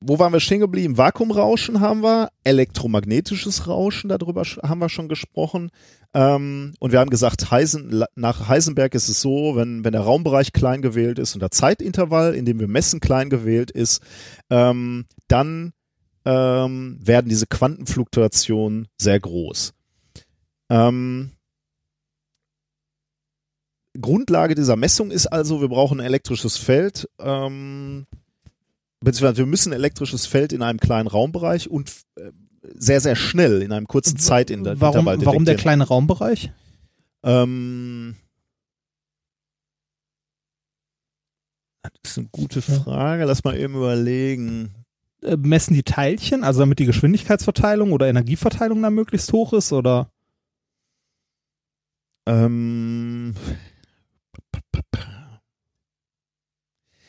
wo waren wir stehen geblieben? Vakuumrauschen haben wir, elektromagnetisches Rauschen, darüber haben wir schon gesprochen. Ähm, und wir haben gesagt, Heisen, nach Heisenberg ist es so, wenn, wenn der Raumbereich klein gewählt ist und der Zeitintervall, in dem wir messen, klein gewählt ist, ähm, dann ähm, werden diese Quantenfluktuationen sehr groß. Ähm, Grundlage dieser Messung ist also, wir brauchen ein elektrisches Feld, ähm, beziehungsweise wir müssen ein elektrisches Feld in einem kleinen Raumbereich und äh, sehr, sehr schnell in einem kurzen Zeitintervall warum, warum der detektieren. kleine Raumbereich? Ähm, das ist eine gute Frage. Lass mal eben überlegen. Äh, messen die Teilchen, also damit die Geschwindigkeitsverteilung oder Energieverteilung da möglichst hoch ist? Oder Ähm,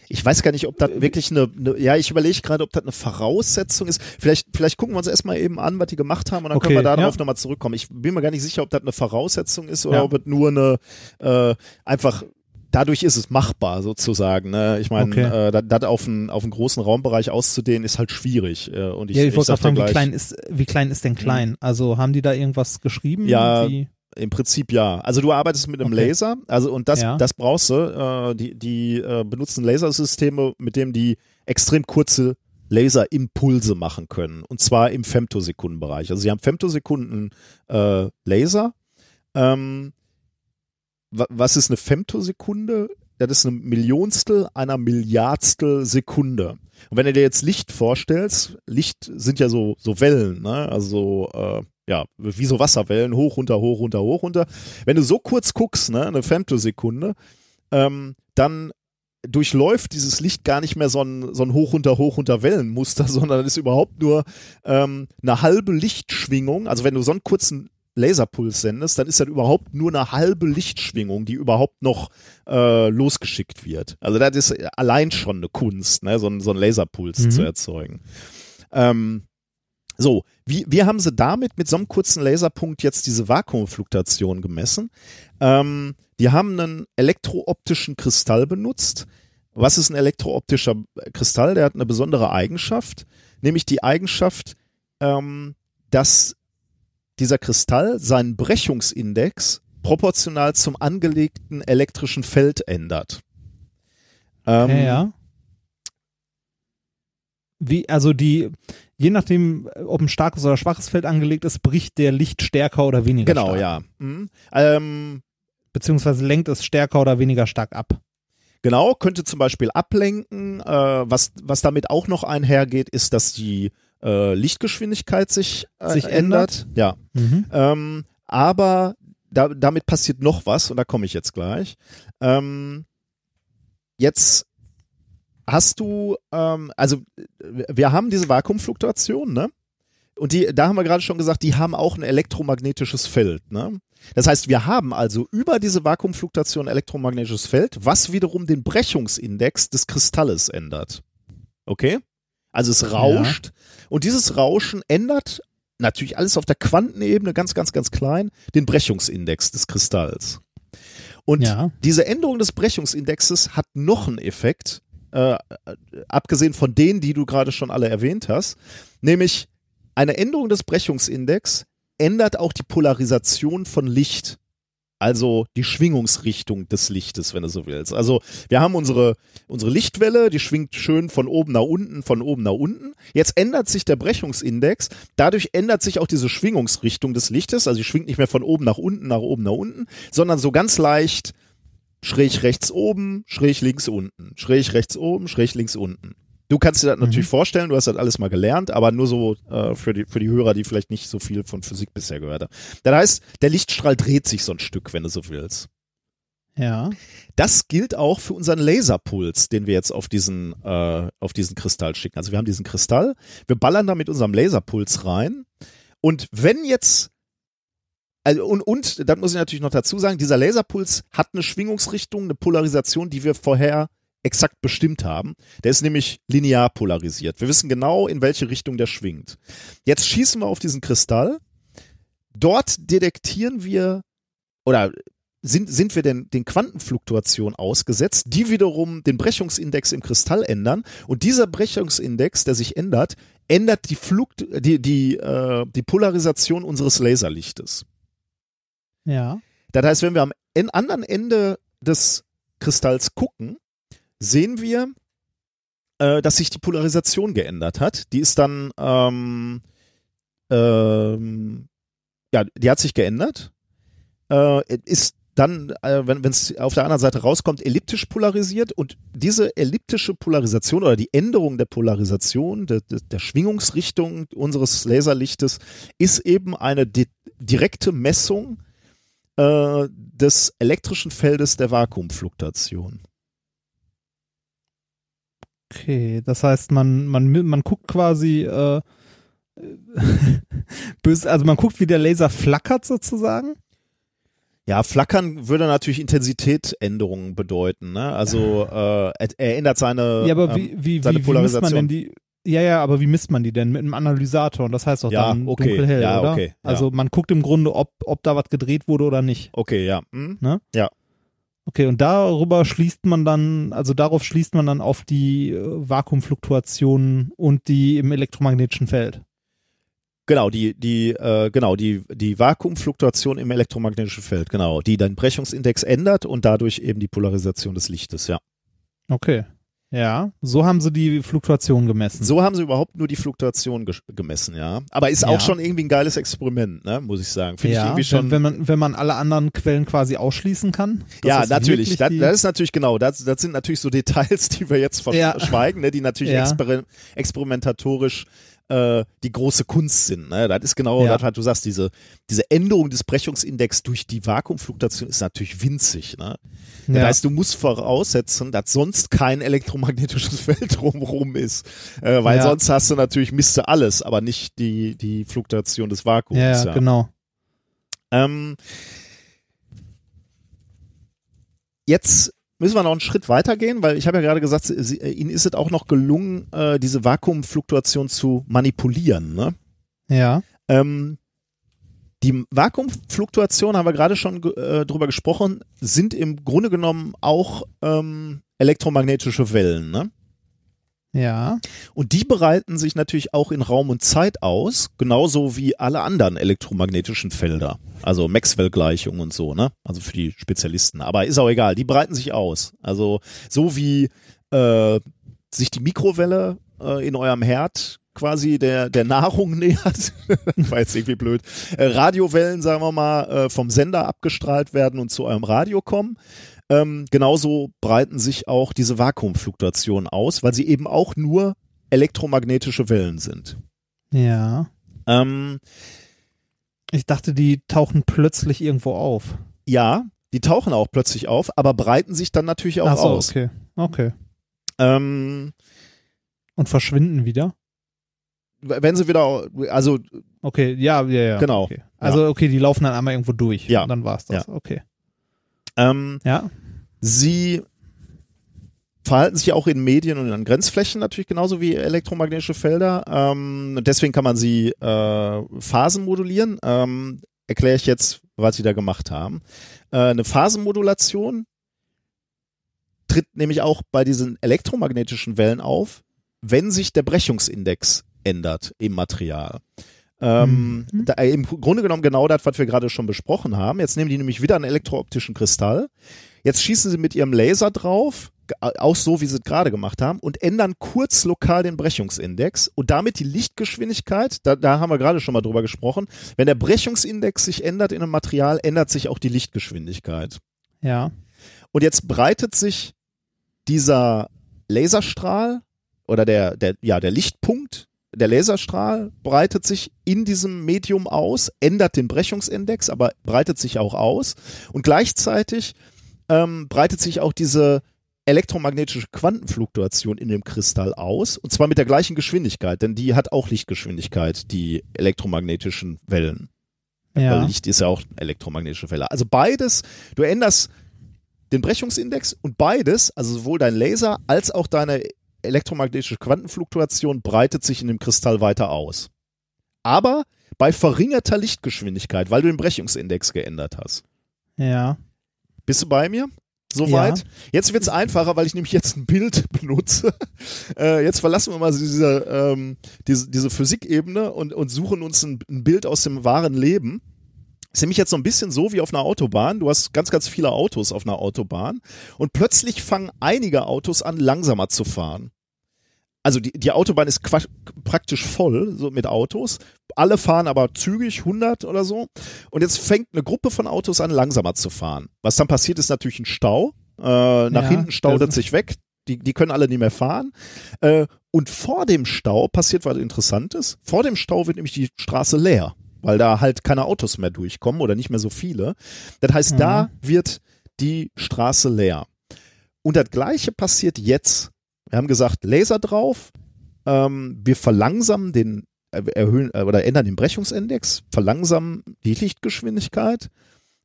ich weiß gar nicht, ob das wirklich eine, eine ja, ich überlege gerade, ob das eine Voraussetzung ist. Vielleicht, vielleicht gucken wir uns erstmal eben an, was die gemacht haben und dann können Okay, wir darauf ja. nochmal zurückkommen. Ich bin mir gar nicht sicher, ob das eine Voraussetzung ist oder Ja. ob es nur eine, äh, einfach, dadurch ist es machbar sozusagen. Ne? Ich meine, Okay. äh, das, auf, einen, auf einen großen Raumbereich auszudehnen ist halt schwierig. Äh, und ich, ja, ich wollte gerade dir fragen, wie gleich- klein ist, wie klein ist denn klein? Also haben die da irgendwas geschrieben? Ja, Wie, Im Prinzip ja. Also du arbeitest mit einem Okay. Laser, also und das, Ja. das brauchst du. Äh, die die äh, benutzen Lasersysteme, mit dem die extrem kurze Laserimpulse machen können. Und zwar im Femtosekundenbereich. Also sie haben Femtosekunden äh, Laser. Ähm, was ist eine Femtosekunde? Das ist eine Millionstel einer Milliardstel Sekunde. Und wenn du dir jetzt Licht vorstellst, Licht sind ja so, so Wellen, ne? Also äh, ja, wie so Wasserwellen, hoch, runter, hoch, runter, hoch, runter. Wenn du so kurz guckst, ne, eine Femtosekunde, ähm, dann durchläuft dieses Licht gar nicht mehr so ein, so ein Hoch runter Hoch runter Wellenmuster, sondern ist überhaupt nur ähm, eine halbe Lichtschwingung. Also wenn du so einen kurzen Laserpuls sendest, dann ist das überhaupt nur eine halbe Lichtschwingung, die überhaupt noch äh, losgeschickt wird. Also das ist allein schon eine Kunst, ne? so, ein, so einen Laserpuls Mhm. zu erzeugen. Ähm, so, wie, wie haben sie damit mit so einem kurzen Laserpunkt jetzt diese Vakuumfluktuation gemessen? Ähm, die haben einen elektrooptischen Kristall benutzt. Was ist ein elektrooptischer Kristall? Der hat eine besondere Eigenschaft, nämlich die Eigenschaft, ähm, dass dieser Kristall seinen Brechungsindex proportional zum angelegten elektrischen Feld ändert. Ähm, Ja, ja. Wie, also die, je nachdem, ob ein starkes oder schwaches Feld angelegt ist, bricht der Licht stärker oder weniger Genau, stark. ja. Mhm. Ähm, Beziehungsweise lenkt es stärker oder weniger stark ab. Genau, könnte zum Beispiel ablenken. Äh, was, was damit auch noch einhergeht, ist, dass die äh, Lichtgeschwindigkeit sich, äh, Sich ändert. Ja. Mhm. Ähm, aber da, damit passiert noch was und da komme ich jetzt gleich. Ähm, jetzt hast du, ähm, also äh, wir haben diese Vakuumfluktuation, ne? Und die, da haben wir gerade schon gesagt, die haben auch ein elektromagnetisches Feld, ne? Das heißt, wir haben also über diese Vakuumfluktuation ein elektromagnetisches Feld, was wiederum den Brechungsindex des Kristalles ändert. Okay? Also es rauscht und dieses Rauschen ändert natürlich alles auf der Quantenebene ganz, ganz, ganz klein den Brechungsindex des Kristalls. Und Ja. diese Änderung des Brechungsindexes hat noch einen Effekt, äh, abgesehen von denen, die du gerade schon alle erwähnt hast, nämlich eine Änderung des Brechungsindex ändert auch die Polarisation von Licht. Also die Schwingungsrichtung des Lichtes, wenn du so willst. Also wir haben unsere, unsere Lichtwelle, die schwingt schön von oben nach unten, von oben nach unten. Jetzt ändert sich der Brechungsindex. Dadurch ändert sich auch diese Schwingungsrichtung des Lichtes. Also die schwingt nicht mehr von oben nach unten, nach oben nach unten, sondern so ganz leicht schräg rechts oben, schräg links unten, schräg rechts oben, schräg links unten. Du kannst dir das natürlich vorstellen, du hast das alles mal gelernt, aber nur so äh, für, die, für die Hörer, die vielleicht nicht so viel von Physik bisher gehört haben. Das heißt, der Lichtstrahl dreht sich so ein Stück, wenn du so willst. Ja. Das gilt auch für unseren Laserpuls, den wir jetzt auf diesen, äh, auf diesen Kristall schicken. Also wir haben diesen Kristall, wir ballern da mit unserem Laserpuls rein und wenn jetzt also und, und, das muss ich natürlich noch dazu sagen, dieser Laserpuls hat eine Schwingungsrichtung, eine Polarisation, die wir vorher exakt bestimmt haben. Der ist nämlich linear polarisiert. Wir wissen genau, in welche Richtung der schwingt. Jetzt schießen wir auf diesen Kristall. Dort detektieren wir oder sind, sind wir denn den Quantenfluktuationen ausgesetzt, die wiederum den Brechungsindex im Kristall ändern. Und dieser Brechungsindex, der sich ändert, ändert die, Flukt, die, die, äh, die Polarisation unseres Laserlichtes. Ja. Das heißt, wenn wir am en anderen Ende des Kristalls gucken, sehen wir, äh, dass sich die Polarisation geändert hat. Die ist dann, ähm, ähm, ja, die hat sich geändert. Äh, ist dann, äh, wenn es auf der anderen Seite rauskommt, elliptisch polarisiert und diese elliptische Polarisation oder die Änderung der Polarisation, der, der, Schwingungsrichtung unseres Laserlichtes ist eben eine di direkte Messung äh, des elektrischen Feldes der Vakuumfluktuation. Okay, das heißt, man, man, man guckt quasi, äh, böse, also man guckt, wie der Laser flackert sozusagen. Ja, flackern würde natürlich Intensitätsänderungen bedeuten. Ne? Also äh, er, er ändert seine, ja, aber ähm, wie, wie, seine wie, wie misst man denn die? Ja, ja, aber wie misst man die denn? Mit einem Analysator und das heißt doch Ja, dann okay, dunkelhell, ja, oder? okay, ja. Also man guckt im Grunde, ob, ob da was gedreht wurde oder nicht. Okay, ja. Hm? Okay, und darüber schließt man dann, also darauf schließt man dann auf die äh, Vakuumfluktuationen und die im elektromagnetischen Feld. Genau, die, die, äh, genau, die, die Vakuumfluktuation im elektromagnetischen Feld, genau, die den Brechungsindex ändert und dadurch eben die Polarisation des Lichtes, ja. Okay. Ja, so haben sie die Fluktuation gemessen. So haben sie überhaupt nur die Fluktuation ge gemessen, ja. Aber ist auch Ja. schon irgendwie ein geiles Experiment, ne, muss ich sagen. Finde ich ja, irgendwie schon. wenn, man, wenn man alle anderen Quellen quasi ausschließen kann. ja, natürlich. Das, das ist natürlich genau. Das, das sind natürlich so Details, die wir jetzt Ja. verschweigen, ne, die natürlich Ja. exper experimentatorisch äh, die große Kunst sind. Ne? Das ist genau Ja. das, du sagst, diese, diese Änderung des Brechungsindex durch die Vakuumfluktuation ist natürlich winzig. Ne? Das Ja. heißt, du musst voraussetzen, dass sonst kein elektromagnetisches Feld drumherum ist. Äh, weil Ja. sonst hast du natürlich, misst du alles, aber nicht die, die Fluktuation des Vakuums. ja, ja, genau. Ähm, jetzt müssen wir noch einen Schritt weitergehen, weil ich habe ja gerade gesagt, sie, äh, ihnen ist es auch noch gelungen, äh, diese Vakuumfluktuation zu manipulieren. Ne? Ja. Ähm, die Vakuumfluktuationen, haben wir gerade schon äh, drüber gesprochen, sind im Grunde genommen auch ähm, elektromagnetische Wellen. Ne? Ja. Und die bereiten sich natürlich auch in Raum und Zeit aus, genauso wie alle anderen elektromagnetischen Felder. Also Maxwell-Gleichung und so, ne? Also für die Spezialisten. Aber ist auch egal, die breiten sich aus. Also so wie äh, sich die Mikrowelle äh, in eurem Herd quasi der, der Nahrung nähert, war jetzt irgendwie blöd, äh, Radiowellen, sagen wir mal, äh, vom Sender abgestrahlt werden und zu eurem Radio kommen. Ähm, genauso breiten sich auch diese Vakuumfluktuationen aus, weil sie eben auch nur elektromagnetische Wellen sind. Ja. Ähm, Ich dachte, die tauchen plötzlich irgendwo auf. ja, die tauchen auch plötzlich auf, aber breiten sich dann natürlich auch Ach so, aus. okay. Okay. Ähm, Und verschwinden wieder? wenn sie wieder, also Okay, ja, ja, ja. Genau. Okay. Also, okay, die laufen dann einmal irgendwo durch. Ja. Und dann war's das. Okay. Ähm, Ja. sie verhalten sich ja auch in Medien und an Grenzflächen natürlich genauso wie elektromagnetische Felder. Ähm, deswegen kann man sie äh, Phasen modulieren. Ähm, Erkläre ich jetzt, was sie da gemacht haben. Äh, eine Phasenmodulation tritt nämlich auch bei diesen elektromagnetischen Wellen auf, wenn sich der Brechungsindex ändert im Material. Ähm, Mhm. da, Im Grunde genommen genau das, was wir gerade schon besprochen haben. Jetzt nehmen die nämlich wieder einen elektrooptischen Kristall. Jetzt schießen sie mit ihrem Laser drauf, auch so, wie sie es gerade gemacht haben, und ändern kurz lokal den Brechungsindex und damit die Lichtgeschwindigkeit. Da, da haben wir gerade schon mal drüber gesprochen. Wenn der Brechungsindex sich ändert in einem Material, ändert sich auch die Lichtgeschwindigkeit. Ja. Und jetzt breitet sich dieser Laserstrahl oder der, der, ja, der Lichtpunkt, der Laserstrahl breitet sich in diesem Medium aus, ändert den Brechungsindex, aber breitet sich auch aus. Und gleichzeitig ähm, breitet sich auch diese elektromagnetische Quantenfluktuation in dem Kristall aus, und zwar mit der gleichen Geschwindigkeit, denn die hat auch Lichtgeschwindigkeit, die elektromagnetischen Wellen. Weil Ja. Licht ist ja auch elektromagnetische Welle. Also beides, du änderst den Brechungsindex und beides, also sowohl dein Laser als auch deine elektromagnetische Quantenfluktuation breitet sich in dem Kristall weiter aus. Aber bei verringerter Lichtgeschwindigkeit, weil du den Brechungsindex geändert hast. Ja. Bist du bei mir? Soweit? Jetzt wird's einfacher, weil ich nämlich jetzt ein Bild benutze. Äh, jetzt verlassen wir mal diese, ähm, diese, diese Physikebene und, und suchen uns ein, ein Bild aus dem wahren Leben. Ist nämlich jetzt so ein bisschen so wie auf einer Autobahn. Du hast ganz, ganz viele Autos auf einer Autobahn und plötzlich fangen einige Autos an, langsamer zu fahren. Also die, die Autobahn ist praktisch voll so mit Autos. Alle fahren aber zügig, 100 oder so. Und jetzt fängt eine Gruppe von Autos an, langsamer zu fahren. Was dann passiert, ist natürlich ein Stau. Äh, nach Ja, hinten staudet das- sich weg. Die, die können alle nicht mehr fahren. Äh, und vor dem Stau passiert was Interessantes. Vor dem Stau wird nämlich die Straße leer, weil da halt keine Autos mehr durchkommen oder nicht mehr so viele. Das heißt, Mhm. da wird die Straße leer. Und das Gleiche passiert jetzt. Wir haben gesagt, Laser drauf. Ähm, wir verlangsamen den, äh, erhöhen äh, oder ändern den Brechungsindex, verlangsamen die Lichtgeschwindigkeit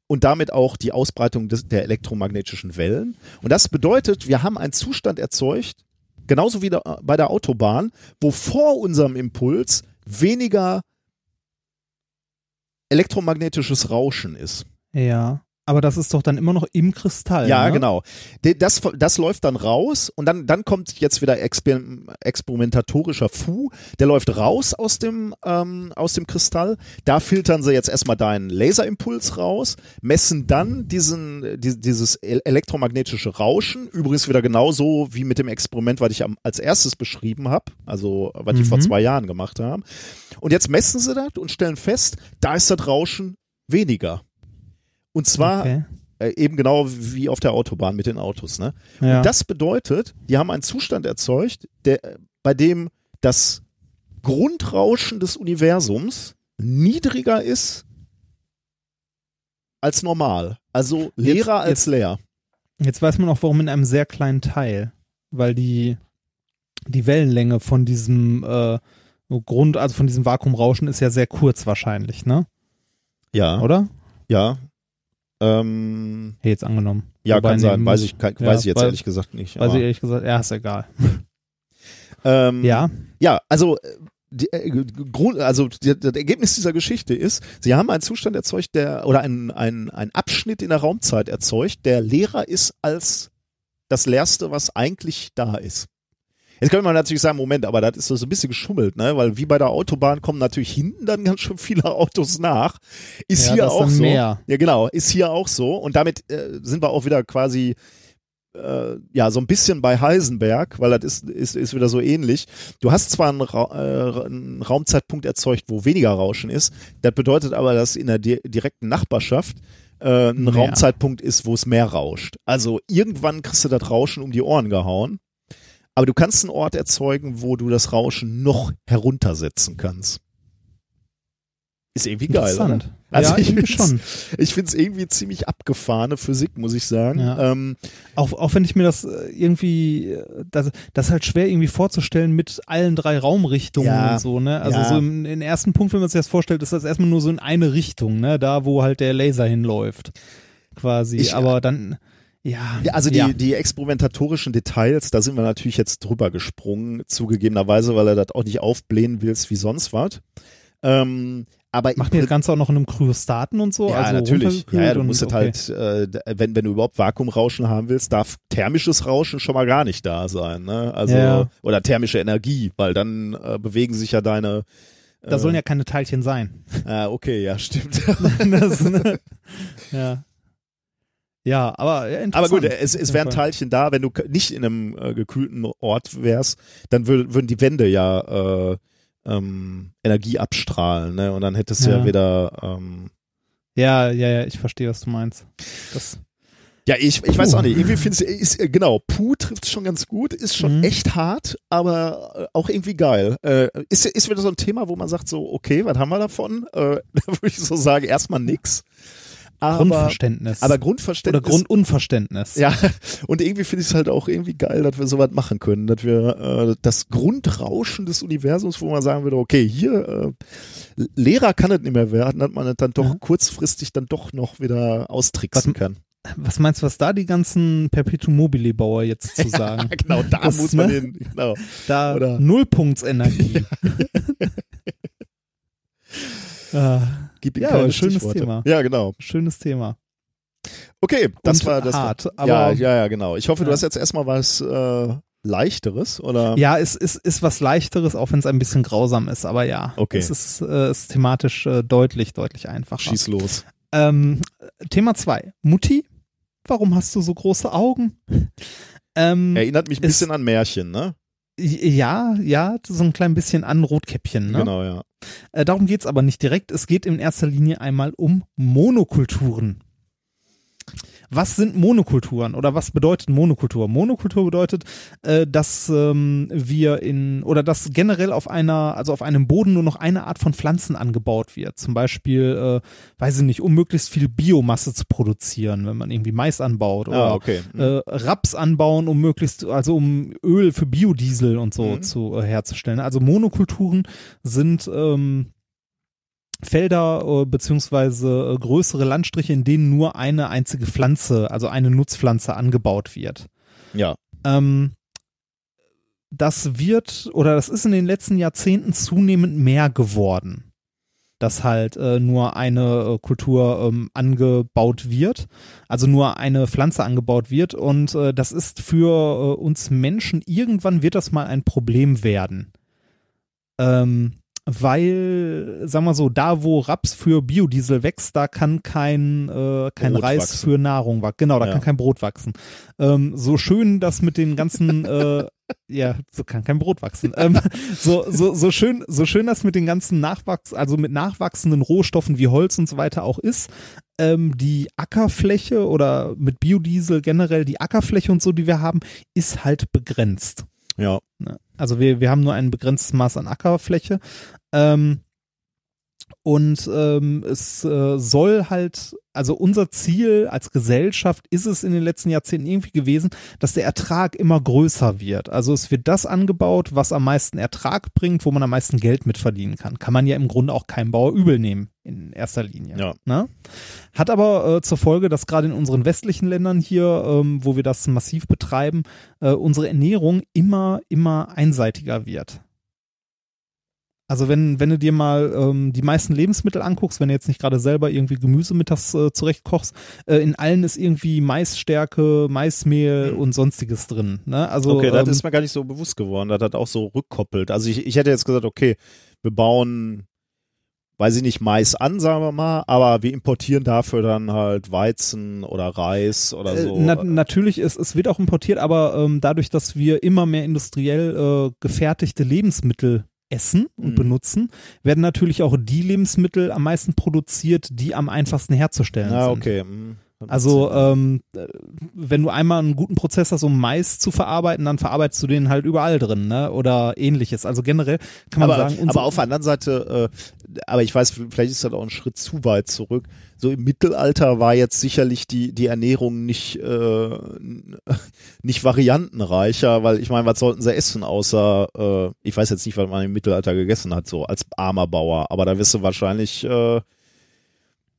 und damit auch die Ausbreitung des, der elektromagnetischen Wellen. Und das bedeutet, wir haben einen Zustand erzeugt, genauso wie da, bei der Autobahn, wo vor unserem Impuls weniger elektromagnetisches Rauschen ist. Ja. Aber das ist doch dann immer noch im Kristall. Ja, ne? genau. Das, das läuft dann raus und dann, dann kommt jetzt wieder exper experimentatorischer Fu. Der läuft raus aus dem, ähm, aus dem Kristall. Da filtern sie jetzt erstmal deinen Laserimpuls raus, messen dann diesen, die, dieses el- elektromagnetische Rauschen. Übrigens wieder genauso wie mit dem Experiment, was ich am, als erstes beschrieben habe, also was die Mhm. vor zwei Jahren gemacht haben. Und jetzt messen sie das und stellen fest, da ist das Rauschen weniger. Und zwar Okay. äh, eben genau wie auf der Autobahn mit den Autos. Ne? Ja. Und das bedeutet, die haben einen Zustand erzeugt, der, bei dem das Grundrauschen des Universums niedriger ist als normal. Also leerer Jetzt- als jetzt- leer. Jetzt weiß man auch, warum in einem sehr kleinen Teil, weil die die Wellenlänge von diesem äh, Grund, also von diesem Vakuumrauschen ist ja sehr kurz wahrscheinlich, ne? Ja, Oder? ja. Ähm, Hey, jetzt angenommen. ja, Wobei, kann sein. Weiß ich, kann, ja, weiß ich jetzt weiß- ehrlich gesagt nicht. Weiß ich ehrlich gesagt, ja, ist egal. ähm, Ja, Ja, also äh, die, äh, Grund, also die, das Ergebnis dieser Geschichte ist, sie haben einen Zustand erzeugt, der oder einen ein, ein Abschnitt in der Raumzeit erzeugt, der leerer ist als das leerste, was eigentlich da ist. Jetzt könnte man natürlich sagen, Moment, aber das ist so ein bisschen geschummelt, ne? Weil wie bei der Autobahn kommen natürlich hinten dann ganz schön viele Autos nach. Ist Ja, hier auch so. mehr. Ja, genau, ist hier auch so. Und damit äh, sind wir auch wieder quasi äh, ja so ein bisschen bei Heisenberg, weil das ist, ist, ist wieder so ähnlich. Du hast zwar einen, Ra äh, einen Raumzeitpunkt erzeugt, wo weniger Rauschen ist. Das bedeutet aber, dass in der di direkten Nachbarschaft äh, ein Mehr. Raumzeitpunkt ist, wo es mehr rauscht. Also irgendwann kriegst du das Rauschen um die Ohren gehauen. Aber du kannst einen Ort erzeugen, wo du das Rauschen noch heruntersetzen kannst. Ist irgendwie geil, oder? interessant. Also ja, ich find's- schon. Ich find's irgendwie ziemlich abgefahrene Physik, muss ich sagen. Ja. Ähm, Auch, auch wenn ich mir das äh, irgendwie, äh, das, das ist halt schwer irgendwie vorzustellen mit allen drei Raumrichtungen Ja. und so, ne? Also so im, im ersten Punkt, wenn man sich das vorstellt, ist das erstmal nur so in eine Richtung, ne? Da, wo halt der Laser hinläuft. Quasi. Ich- Aber dann, ja. Also die, ja. die experimentatorischen Details, da sind wir natürlich jetzt drüber gesprungen, zugegebenerweise, weil er das auch nicht aufblähen willst wie sonst was. Ähm, aber Macht ihr das Ganze auch noch in einem Kryostaten und so? Ja, also natürlich. Ja, ja, du musst und, das halt, äh, wenn, wenn du überhaupt Vakuumrauschen haben willst, darf thermisches Rauschen schon mal gar nicht da sein. Ne? Also, Ja. oder thermische Energie, weil dann äh, bewegen sich ja deine. Da sollen ja keine Teilchen sein. Ah, okay, ja, stimmt. das, ne? Ja. Ja, aber ja, Aber interessant. gut, es, es wären. Teilchen da, wenn du nicht in einem äh, gekühlten Ort wärst, dann wür würden die Wände ja äh, ähm, Energie abstrahlen, ne? Und dann hättest du ja, Ja. wieder ähm, Ja, ja, ja, ich verstehe, was du meinst. Das, Ja, ich, ich weiß auch nicht. Irgendwie finde ich, äh, genau, Puh trifft schon ganz gut, ist schon Mhm. echt hart, aber äh, auch irgendwie geil. Äh, ist, ist wieder so ein Thema, wo man sagt so, okay, was haben wir davon? Äh, da würde ich so sagen, erstmal nix. Aber, Grundverständnis. aber Oder Grundverständnis. Grundunverständnis. ja, und irgendwie finde ich es halt auch irgendwie geil, dass wir sowas machen können, dass wir äh, das Grundrauschen des Universums, wo man sagen würde, okay, hier äh, Lehrer kann es nicht mehr werden, dass man es dann doch Ja. kurzfristig dann doch noch wieder austricksen Was- kann. Was meinst du, was da die ganzen Perpetuum mobile Bauer jetzt zu sagen? genau, da Das, muss man ne? hin, genau. Da Oder- Nullpunktsenergie. ah, Gib ihm Ja, keine schönes Stichworte. Thema. Ja, genau. schönes Thema. Okay, das Und war das. hart, war, aber- ja, ja, ja, genau. Ich hoffe, du Ja. hast jetzt erstmal was äh, leichteres oder Ja, es ist, ist was leichteres, auch wenn es ein bisschen grausam ist, aber ja. Okay. Es ist, äh, ist thematisch äh, deutlich, deutlich einfacher. schieß los. Ähm, Thema zwei. Mutti, warum hast du so große Augen? Ähm, Erinnert mich ein bisschen an Märchen, ne? Ja, ja, so ein klein bisschen an Rotkäppchen. Ne? Genau, ja. Äh, darum geht's aber nicht direkt. Es geht in erster Linie einmal um Monokulturen. Was sind Monokulturen oder was bedeutet Monokultur? Monokultur bedeutet, äh, dass ähm, wir in oder dass generell auf einer, also auf einem Boden nur noch eine Art von Pflanzen angebaut wird. Zum Beispiel, äh, weiß ich nicht, um möglichst viel Biomasse zu produzieren, wenn man irgendwie Mais anbaut oder Ah, okay. Mhm. äh, Raps anbauen, um möglichst, also um Öl für Biodiesel und so Mhm. zu äh, herzustellen. Also Monokulturen sind ähm, Felder äh, beziehungsweise äh, größere Landstriche, in denen nur eine einzige Pflanze, also eine Nutzpflanze angebaut wird. ja. Ähm, das wird oder das ist in den letzten Jahrzehnten zunehmend mehr geworden, dass halt äh, nur eine äh, Kultur ähm, angebaut wird, also nur eine Pflanze angebaut wird und äh, das ist für äh, uns Menschen irgendwann wird das mal ein Problem werden. Ähm, weil, sagen wir so, da wo Raps für Biodiesel wächst, da kann kein, äh, kein Brot Reis wachsen. für Nahrung wachsen. Genau, da Ja. kann kein Brot wachsen. Ähm, so schön das mit den ganzen, äh, ja, so kann kein Brot wachsen. Ähm, so, so, so schön, so schön das mit den ganzen Nachwachs, also mit nachwachsenden Rohstoffen wie Holz und so weiter auch ist, ähm, die Ackerfläche oder mit Biodiesel generell die Ackerfläche und so, die wir haben, ist halt begrenzt. Ja. Also wir, wir haben nur ein begrenztes Maß an Ackerfläche. Ähm, und ähm, es äh, soll halt, also unser Ziel als Gesellschaft ist es in den letzten Jahrzehnten irgendwie gewesen, dass der Ertrag immer größer wird. Also es wird das angebaut, was am meisten Ertrag bringt, wo man am meisten Geld mit verdienen kann. Kann man ja im Grunde auch keinem Bauer übel nehmen in erster Linie. Ja. Ne? Hat aber äh, zur Folge, dass gerade in unseren westlichen Ländern hier, ähm, wo wir das massiv betreiben, äh, unsere Ernährung immer, immer einseitiger wird. Also wenn, wenn du dir mal ähm, die meisten Lebensmittel anguckst, wenn du jetzt nicht gerade selber irgendwie Gemüse mittags äh, zurechtkochst, äh, in allen ist irgendwie Maisstärke, Maismehl Mhm. und sonstiges drin. Ne? Also okay, das ähm, ist mir gar nicht so bewusst geworden. Das hat auch so rückkoppelt. Also ich, ich hätte jetzt gesagt, okay, wir bauen, weiß ich nicht, Mais an, sagen wir mal, aber wir importieren dafür dann halt Weizen oder Reis oder äh, so. na, natürlich ist es wird auch importiert, aber ähm, dadurch, dass wir immer mehr industriell äh, gefertigte Lebensmittel essen und Mhm. benutzen, werden natürlich auch die Lebensmittel am meisten produziert, die am einfachsten herzustellen Na, sind. okay. hm, macht Also ähm, äh, wenn du einmal einen guten Prozess hast, um Mais zu verarbeiten, dann verarbeitest du den halt überall drin, ne? Oder ähnliches. Also generell kann man aber, sagen, aber auf der anderen Seite, äh, aber ich weiß, vielleicht ist das auch ein Schritt zu weit zurück. So im Mittelalter war jetzt sicherlich die, die Ernährung nicht, äh, nicht variantenreicher, weil ich meine, was sollten sie essen, außer, äh, ich weiß jetzt nicht, was man im Mittelalter gegessen hat, so als armer Bauer, aber da wirst du wahrscheinlich äh,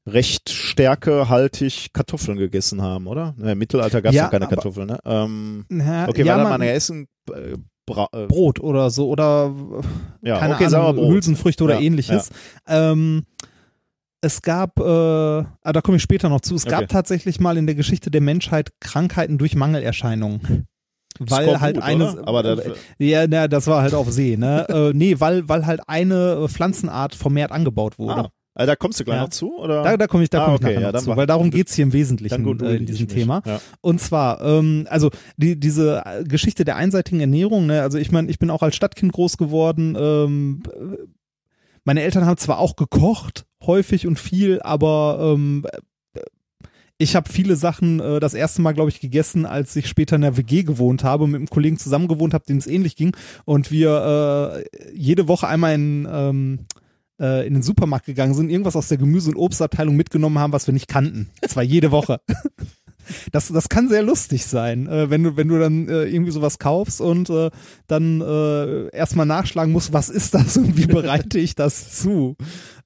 recht stärkehaltig Kartoffeln gegessen haben, oder? Na, Im Mittelalter gab es Ja, ja keine aber- Kartoffeln, ne? Ähm, ja, okay, ja, hat man, man ja essen? Äh, Bra äh, Brot oder so oder ja, keine okay, Ahnung. Hülsenfrüchte oder Ja, ähnliches. Ähm, es gab, äh, ah, da komme ich später noch zu, es Okay. gab tatsächlich mal in der Geschichte der Menschheit Krankheiten durch Mangelerscheinungen. Weil Skorbut, halt eine, oder? Aber das, ja, na, das war halt auf See, ne? äh, nee, weil, weil halt eine äh, Pflanzenart vermehrt angebaut wurde. Ah, also da kommst du gleich Ja. noch zu, oder? Da, da komme ich, da Ah, komm ich okay, nachher ja, noch zu, weil darum dann- geht's hier im Wesentlichen äh, in diesem Thema. Ja. Und zwar, ähm, also die, diese äh, Geschichte der einseitigen Ernährung, ne, also ich meine, ich bin auch als Stadtkind groß geworden. Ähm, äh, meine Eltern haben zwar auch gekocht, häufig und viel, aber ähm, äh, ich habe viele Sachen äh, das erste Mal, glaube ich, gegessen, als ich später in der WG gewohnt habe und mit einem Kollegen zusammen gewohnt habe, dem es ähnlich ging. Und wir äh, jede Woche einmal in, ähm, äh, in den Supermarkt gegangen sind, irgendwas aus der Gemüse- und Obstabteilung mitgenommen haben, was wir nicht kannten. Das war jede Woche. Das, das kann sehr lustig sein, äh, wenn du, wenn du dann äh, irgendwie sowas kaufst und äh, dann äh, erstmal nachschlagen musst, was ist das und wie bereite ich das zu?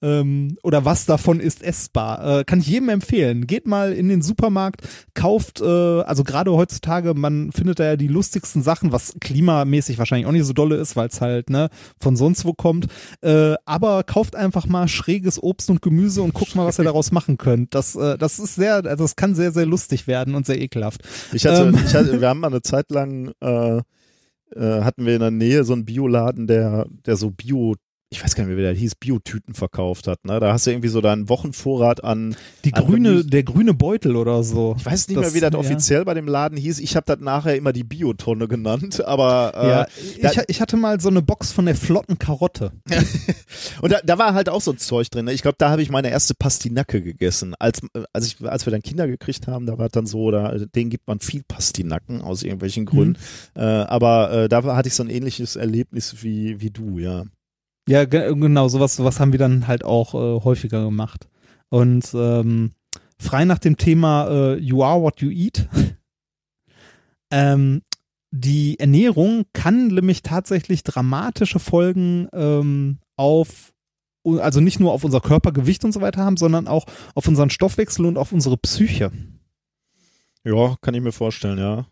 Ähm, oder was davon ist essbar? Äh, kann ich jedem empfehlen. Geht mal in den Supermarkt, kauft, äh, also gerade heutzutage, man findet da ja die lustigsten Sachen, was klimamäßig wahrscheinlich auch nicht so dolle ist, weil es halt ne, von sonst wo kommt. Äh, aber kauft einfach mal schräges Obst und Gemüse und guckt mal, was ihr daraus machen könnt. Das, äh, das ist sehr, also das kann sehr, sehr lustig werden und sehr ekelhaft. Ich hatte, Ähm. ich hatte, wir haben mal eine Zeit lang, äh, äh, hatten wir in der Nähe so einen Bioladen, der, der so Bio, ich weiß gar nicht mehr, wie der hieß, Biotüten verkauft hat. Ne? Da hast du irgendwie so deinen Wochenvorrat an, Die An grüne, Gemüse. der grüne Beutel oder so. ich weiß nicht Das- mehr, wie das ja. offiziell bei dem Laden hieß. Ich habe das nachher immer die Biotonne genannt, aber äh, ja, ich, ich hatte mal so eine Box von der flotten Karotte. Und da, da war halt auch so ein Zeug drin. Ne? Ich glaube, da habe ich meine erste Pastinacke gegessen. Als, äh, als, ich, als wir dann Kinder gekriegt haben, da war es dann so, da, denen gibt man viel Pastinacken aus irgendwelchen Gründen. Äh, aber äh, da hatte ich so ein ähnliches Erlebnis wie, wie du, ja. Ja, ge genau, sowas, sowas haben wir dann halt auch äh, häufiger gemacht. Und ähm, frei nach dem Thema äh, You are what you eat. ähm, die Ernährung kann nämlich tatsächlich dramatische Folgen ähm, auf, also nicht nur auf unser Körpergewicht und so weiter haben, sondern auch auf unseren Stoffwechsel und auf unsere Psyche. Ja, kann ich mir vorstellen, ja.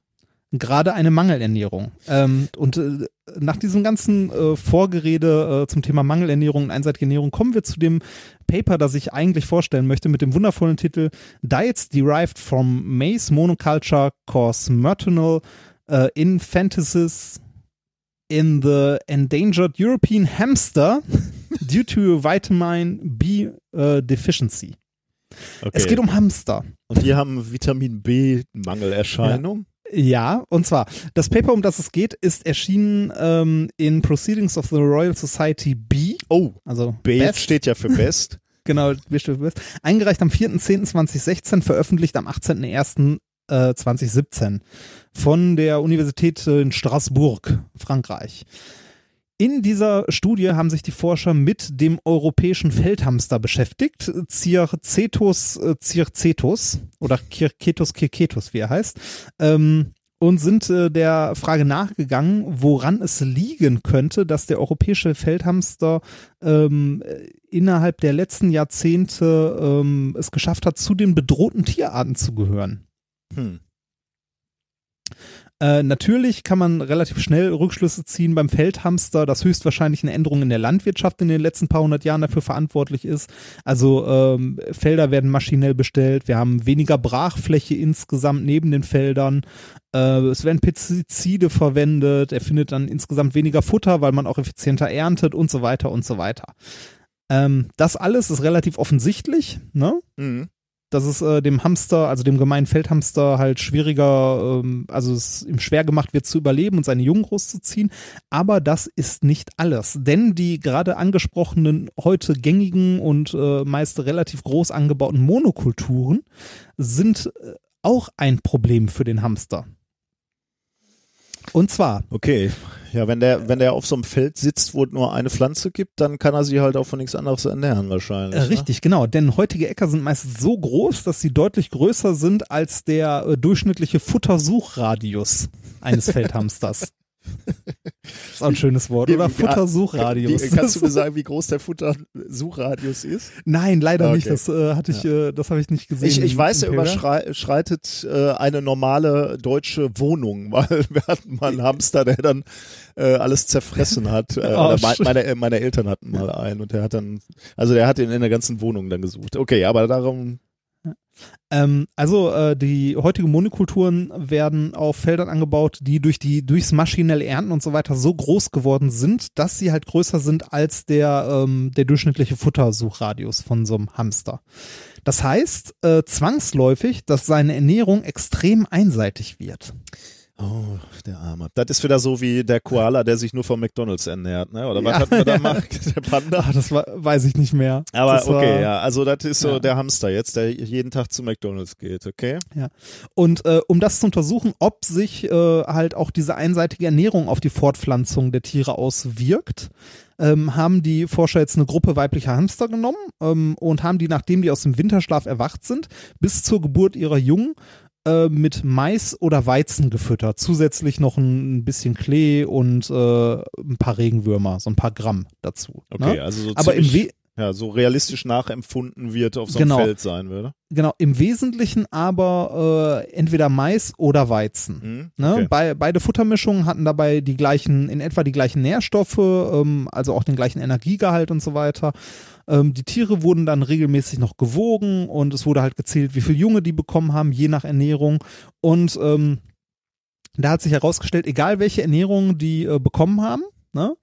Gerade eine Mangelernährung. Ähm, und äh, nach diesem ganzen äh, Vorgerede äh, zum Thema Mangelernährung und einseitige Ernährung kommen wir zu dem Paper, das ich eigentlich vorstellen möchte, mit dem wundervollen Titel Diets Derived from Maize Monoculture Cause Maternal äh, Infanticide in the Endangered European Hamster due to Vitamin B äh, Deficiency. Okay. Es geht um Hamster. Und die haben Vitamin B-Mangelerscheinung. Ja, und zwar, das Paper, um das es geht, ist erschienen ähm, in Proceedings of the Royal Society B, Oh, also B Best, steht ja für Best. genau, B steht für Best, eingereicht am 4.10.2016, veröffentlicht am 18.01.2017. von der Universität in Straßburg, Frankreich. In dieser Studie haben sich die Forscher mit dem europäischen Feldhamster beschäftigt, Circetus äh, circetus oder Circetus circetus, wie er heißt, ähm, und sind äh, der Frage nachgegangen, woran es liegen könnte, dass der europäische Feldhamster ähm, innerhalb der letzten Jahrzehnte ähm, es geschafft hat, zu den bedrohten Tierarten zu gehören. Hm. Äh, natürlich kann man relativ schnell Rückschlüsse ziehen beim Feldhamster, das höchstwahrscheinlich eine Änderung in der Landwirtschaft in den letzten paar hundert Jahren dafür verantwortlich ist. Also ähm, Felder werden maschinell bestellt, wir haben weniger Brachfläche insgesamt neben den Feldern. Äh, es werden Pestizide verwendet, er findet dann insgesamt weniger Futter, weil man auch effizienter erntet und so weiter und so weiter. Ähm, das alles ist relativ offensichtlich, ne? Mhm dass es äh, dem Hamster, also dem gemeinen Feldhamster halt schwieriger, ähm, also es ihm schwer gemacht wird zu überleben und seine Jungen großzuziehen. Aber das ist nicht alles, denn die gerade angesprochenen heute gängigen und äh, meist relativ groß angebauten Monokulturen sind äh, auch ein Problem für den Hamster. Und zwar. Okay. Ja, wenn der, wenn der auf so einem Feld sitzt, wo es nur eine Pflanze gibt, dann kann er sich halt auch von nichts anderes ernähren wahrscheinlich. Äh, richtig, ne? genau. Denn heutige Äcker sind meist so groß, dass sie deutlich größer sind als der äh, durchschnittliche Futtersuchradius eines Feldhamsters. Das ist auch ein schönes Wort, oder? Futtersuchradius. Kannst du mir sagen, wie groß der Futtersuchradius ist? Nein, leider okay. nicht. Das äh, hatte ich, äh, das habe ich nicht gesehen. Ich, ich weiß, er überschreitet äh, eine normale deutsche Wohnung, weil wir hatten mal einen Hamster, der dann äh, alles zerfressen hat. Äh, oh, mein, meine, meine Eltern hatten mal einen und der hat dann, also der hat ihn in der ganzen Wohnung dann gesucht. Okay, aber darum ähm, also äh, die heutigen Monokulturen werden auf Feldern angebaut, die durch die durchs maschinelle Ernten und so weiter so groß geworden sind, dass sie halt größer sind als der ähm, der durchschnittliche Futtersuchradius von so einem Hamster. Das heißt äh, zwangsläufig, dass seine Ernährung extrem einseitig wird. Oh, der Arme. Das ist wieder so wie der Koala, der sich nur von McDonalds ernährt, ne? Oder was ja, hat man da mal? Der Panda? Ach, das war, weiß ich nicht mehr. Aber das okay, war, ja. Also das ist so ja. der Hamster jetzt, der jeden Tag zu McDonalds geht, okay? Ja. Und äh, um das zu untersuchen, ob sich äh, halt auch diese einseitige Ernährung auf die Fortpflanzung der Tiere auswirkt, ähm, haben die Forscher jetzt eine Gruppe weiblicher Hamster genommen ähm, und haben die, nachdem die aus dem Winterschlaf erwacht sind, bis zur Geburt ihrer Jungen äh, mit Mais oder Weizen gefüttert. Zusätzlich noch ein bisschen Klee und äh, ein paar Regenwürmer, so ein paar Gramm dazu. Okay, ne? also so Aber im We ja, so realistisch nachempfunden wird auf so einem genau. Feld sein würde. Genau, im Wesentlichen aber äh, entweder Mais oder Weizen. Mhm, ne? okay. Be beide Futtermischungen hatten dabei die gleichen, in etwa die gleichen Nährstoffe, ähm, also auch den gleichen Energiegehalt und so weiter. Ähm, die Tiere wurden dann regelmäßig noch gewogen und es wurde halt gezählt, wie viele Junge die bekommen haben, je nach Ernährung. Und ähm, da hat sich herausgestellt, egal welche Ernährung die äh, bekommen haben, ne?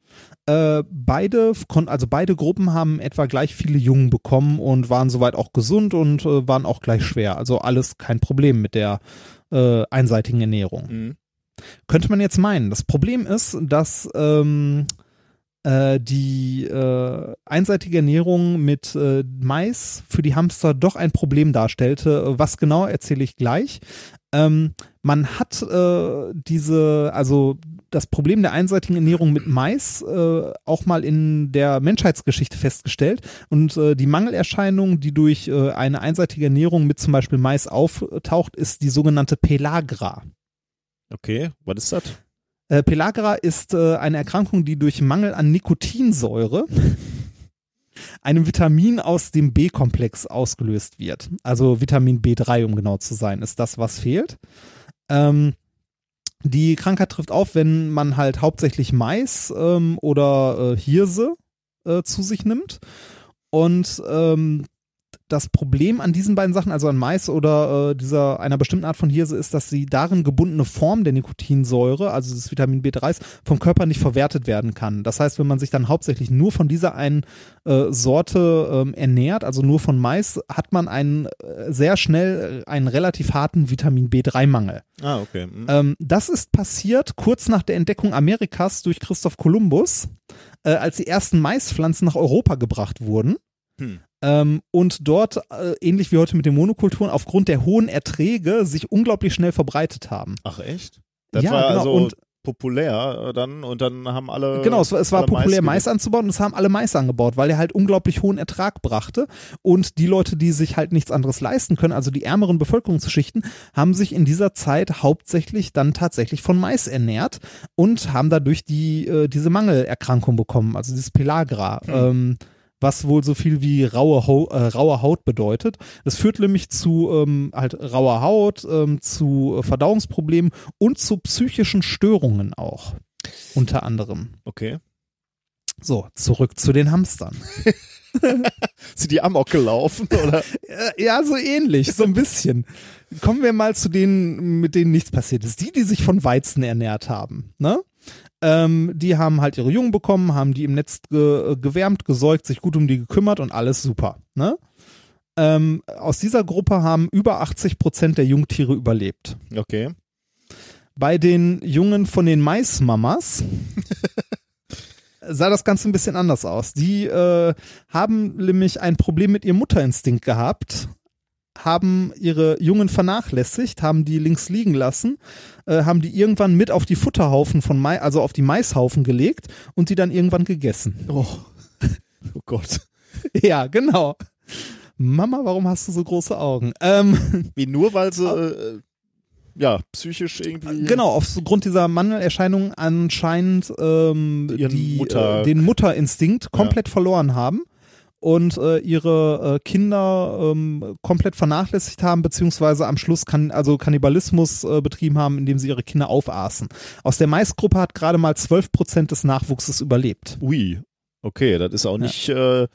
Äh, beide, also beide Gruppen haben etwa gleich viele Jungen bekommen und waren soweit auch gesund und äh, waren auch gleich schwer. Also alles kein Problem mit der äh, einseitigen Ernährung. Mhm. Könnte man jetzt meinen. Das Problem ist, dass ähm, äh, die äh, einseitige Ernährung mit äh, Mais für die Hamster doch ein Problem darstellte. Was genau erzähle ich gleich. Ähm, man hat äh, diese, also das Problem der einseitigen Ernährung mit Mais äh, auch mal in der Menschheitsgeschichte festgestellt und äh, die Mangelerscheinung, die durch äh, eine einseitige Ernährung mit zum Beispiel Mais auftaucht, ist die sogenannte Pelagra. Okay, was ist das? Äh, Pelagra ist äh, eine Erkrankung, die durch Mangel an Nikotinsäure, einem Vitamin aus dem B-Komplex ausgelöst wird. Also Vitamin B3, um genau zu sein, ist das, was fehlt. Ähm, die Krankheit trifft auf, wenn man halt hauptsächlich Mais ähm, oder äh, Hirse äh, zu sich nimmt. Und ähm, das Problem an diesen beiden Sachen, also an Mais oder äh, dieser einer bestimmten Art von Hirse, ist, dass die darin gebundene Form der Nikotinsäure, also das Vitamin B3, vom Körper nicht verwertet werden kann. Das heißt, wenn man sich dann hauptsächlich nur von dieser einen äh, Sorte ähm, ernährt, also nur von Mais, hat man einen äh, sehr schnell einen relativ harten Vitamin B3-Mangel. Ah, okay. Mhm. Ähm, das ist passiert kurz nach der Entdeckung Amerikas durch Christoph Kolumbus, äh, als die ersten Maispflanzen nach Europa gebracht wurden. Hm. Ähm, und dort, äh, ähnlich wie heute mit den Monokulturen, aufgrund der hohen Erträge sich unglaublich schnell verbreitet haben. Ach echt? Das Ja, war genau, also und- populär äh, dann und dann haben alle Genau, es war, es war populär, Mais Mais anzubauen und es haben alle Mais angebaut, weil er halt unglaublich hohen Ertrag brachte. Und die Leute, die sich halt nichts anderes leisten können, also die ärmeren Bevölkerungsschichten, haben sich in dieser Zeit hauptsächlich dann tatsächlich von Mais ernährt und haben dadurch die, äh, diese Mangelerkrankung bekommen, also dieses Pelagra. Ähm, was wohl so viel wie raue, Ho äh, raue Haut bedeutet. Das führt nämlich zu ähm, halt rauer Haut, ähm, zu äh, Verdauungsproblemen und zu psychischen Störungen auch. Unter anderem. Okay. So, zurück zu den Hamstern. Sind die Amok gelaufen oder? Äh, Ja, so ähnlich, so ein bisschen. Kommen wir mal zu denen, mit denen nichts passiert ist. Die, die sich von Weizen ernährt haben, ne? Ähm, die haben halt ihre Jungen bekommen, haben die im Netz ge gewärmt, gesäugt, sich gut um die gekümmert und alles super, ne? Ähm, aus dieser Gruppe haben über 80 Prozent der Jungtiere überlebt. Okay. Bei den Jungen von den Maismamas sah das Ganze ein bisschen anders aus. Die äh, haben nämlich ein Problem mit ihrem Mutterinstinkt gehabt, haben ihre Jungen vernachlässigt, haben die links liegen lassen, äh, haben die irgendwann mit auf die Futterhaufen von Mais, also auf die Maishaufen gelegt und die dann irgendwann gegessen. Oh. oh Gott. Ja, genau. Mama, warum hast du so große Augen? Ähm, Wie nur weil sie äh, ja psychisch irgendwie Genau, aufgrund dieser Mangelerscheinung anscheinend ähm, die, Mutter- äh, den Mutterinstinkt komplett verloren haben und äh, ihre äh, Kinder ähm, komplett vernachlässigt haben, beziehungsweise am Schluss kann, also Kannibalismus äh, betrieben haben, indem sie ihre Kinder aufaßen. Aus der Maisgruppe hat gerade mal 12 Prozent des Nachwuchses überlebt. Ui. Okay, das ist auch nicht äh,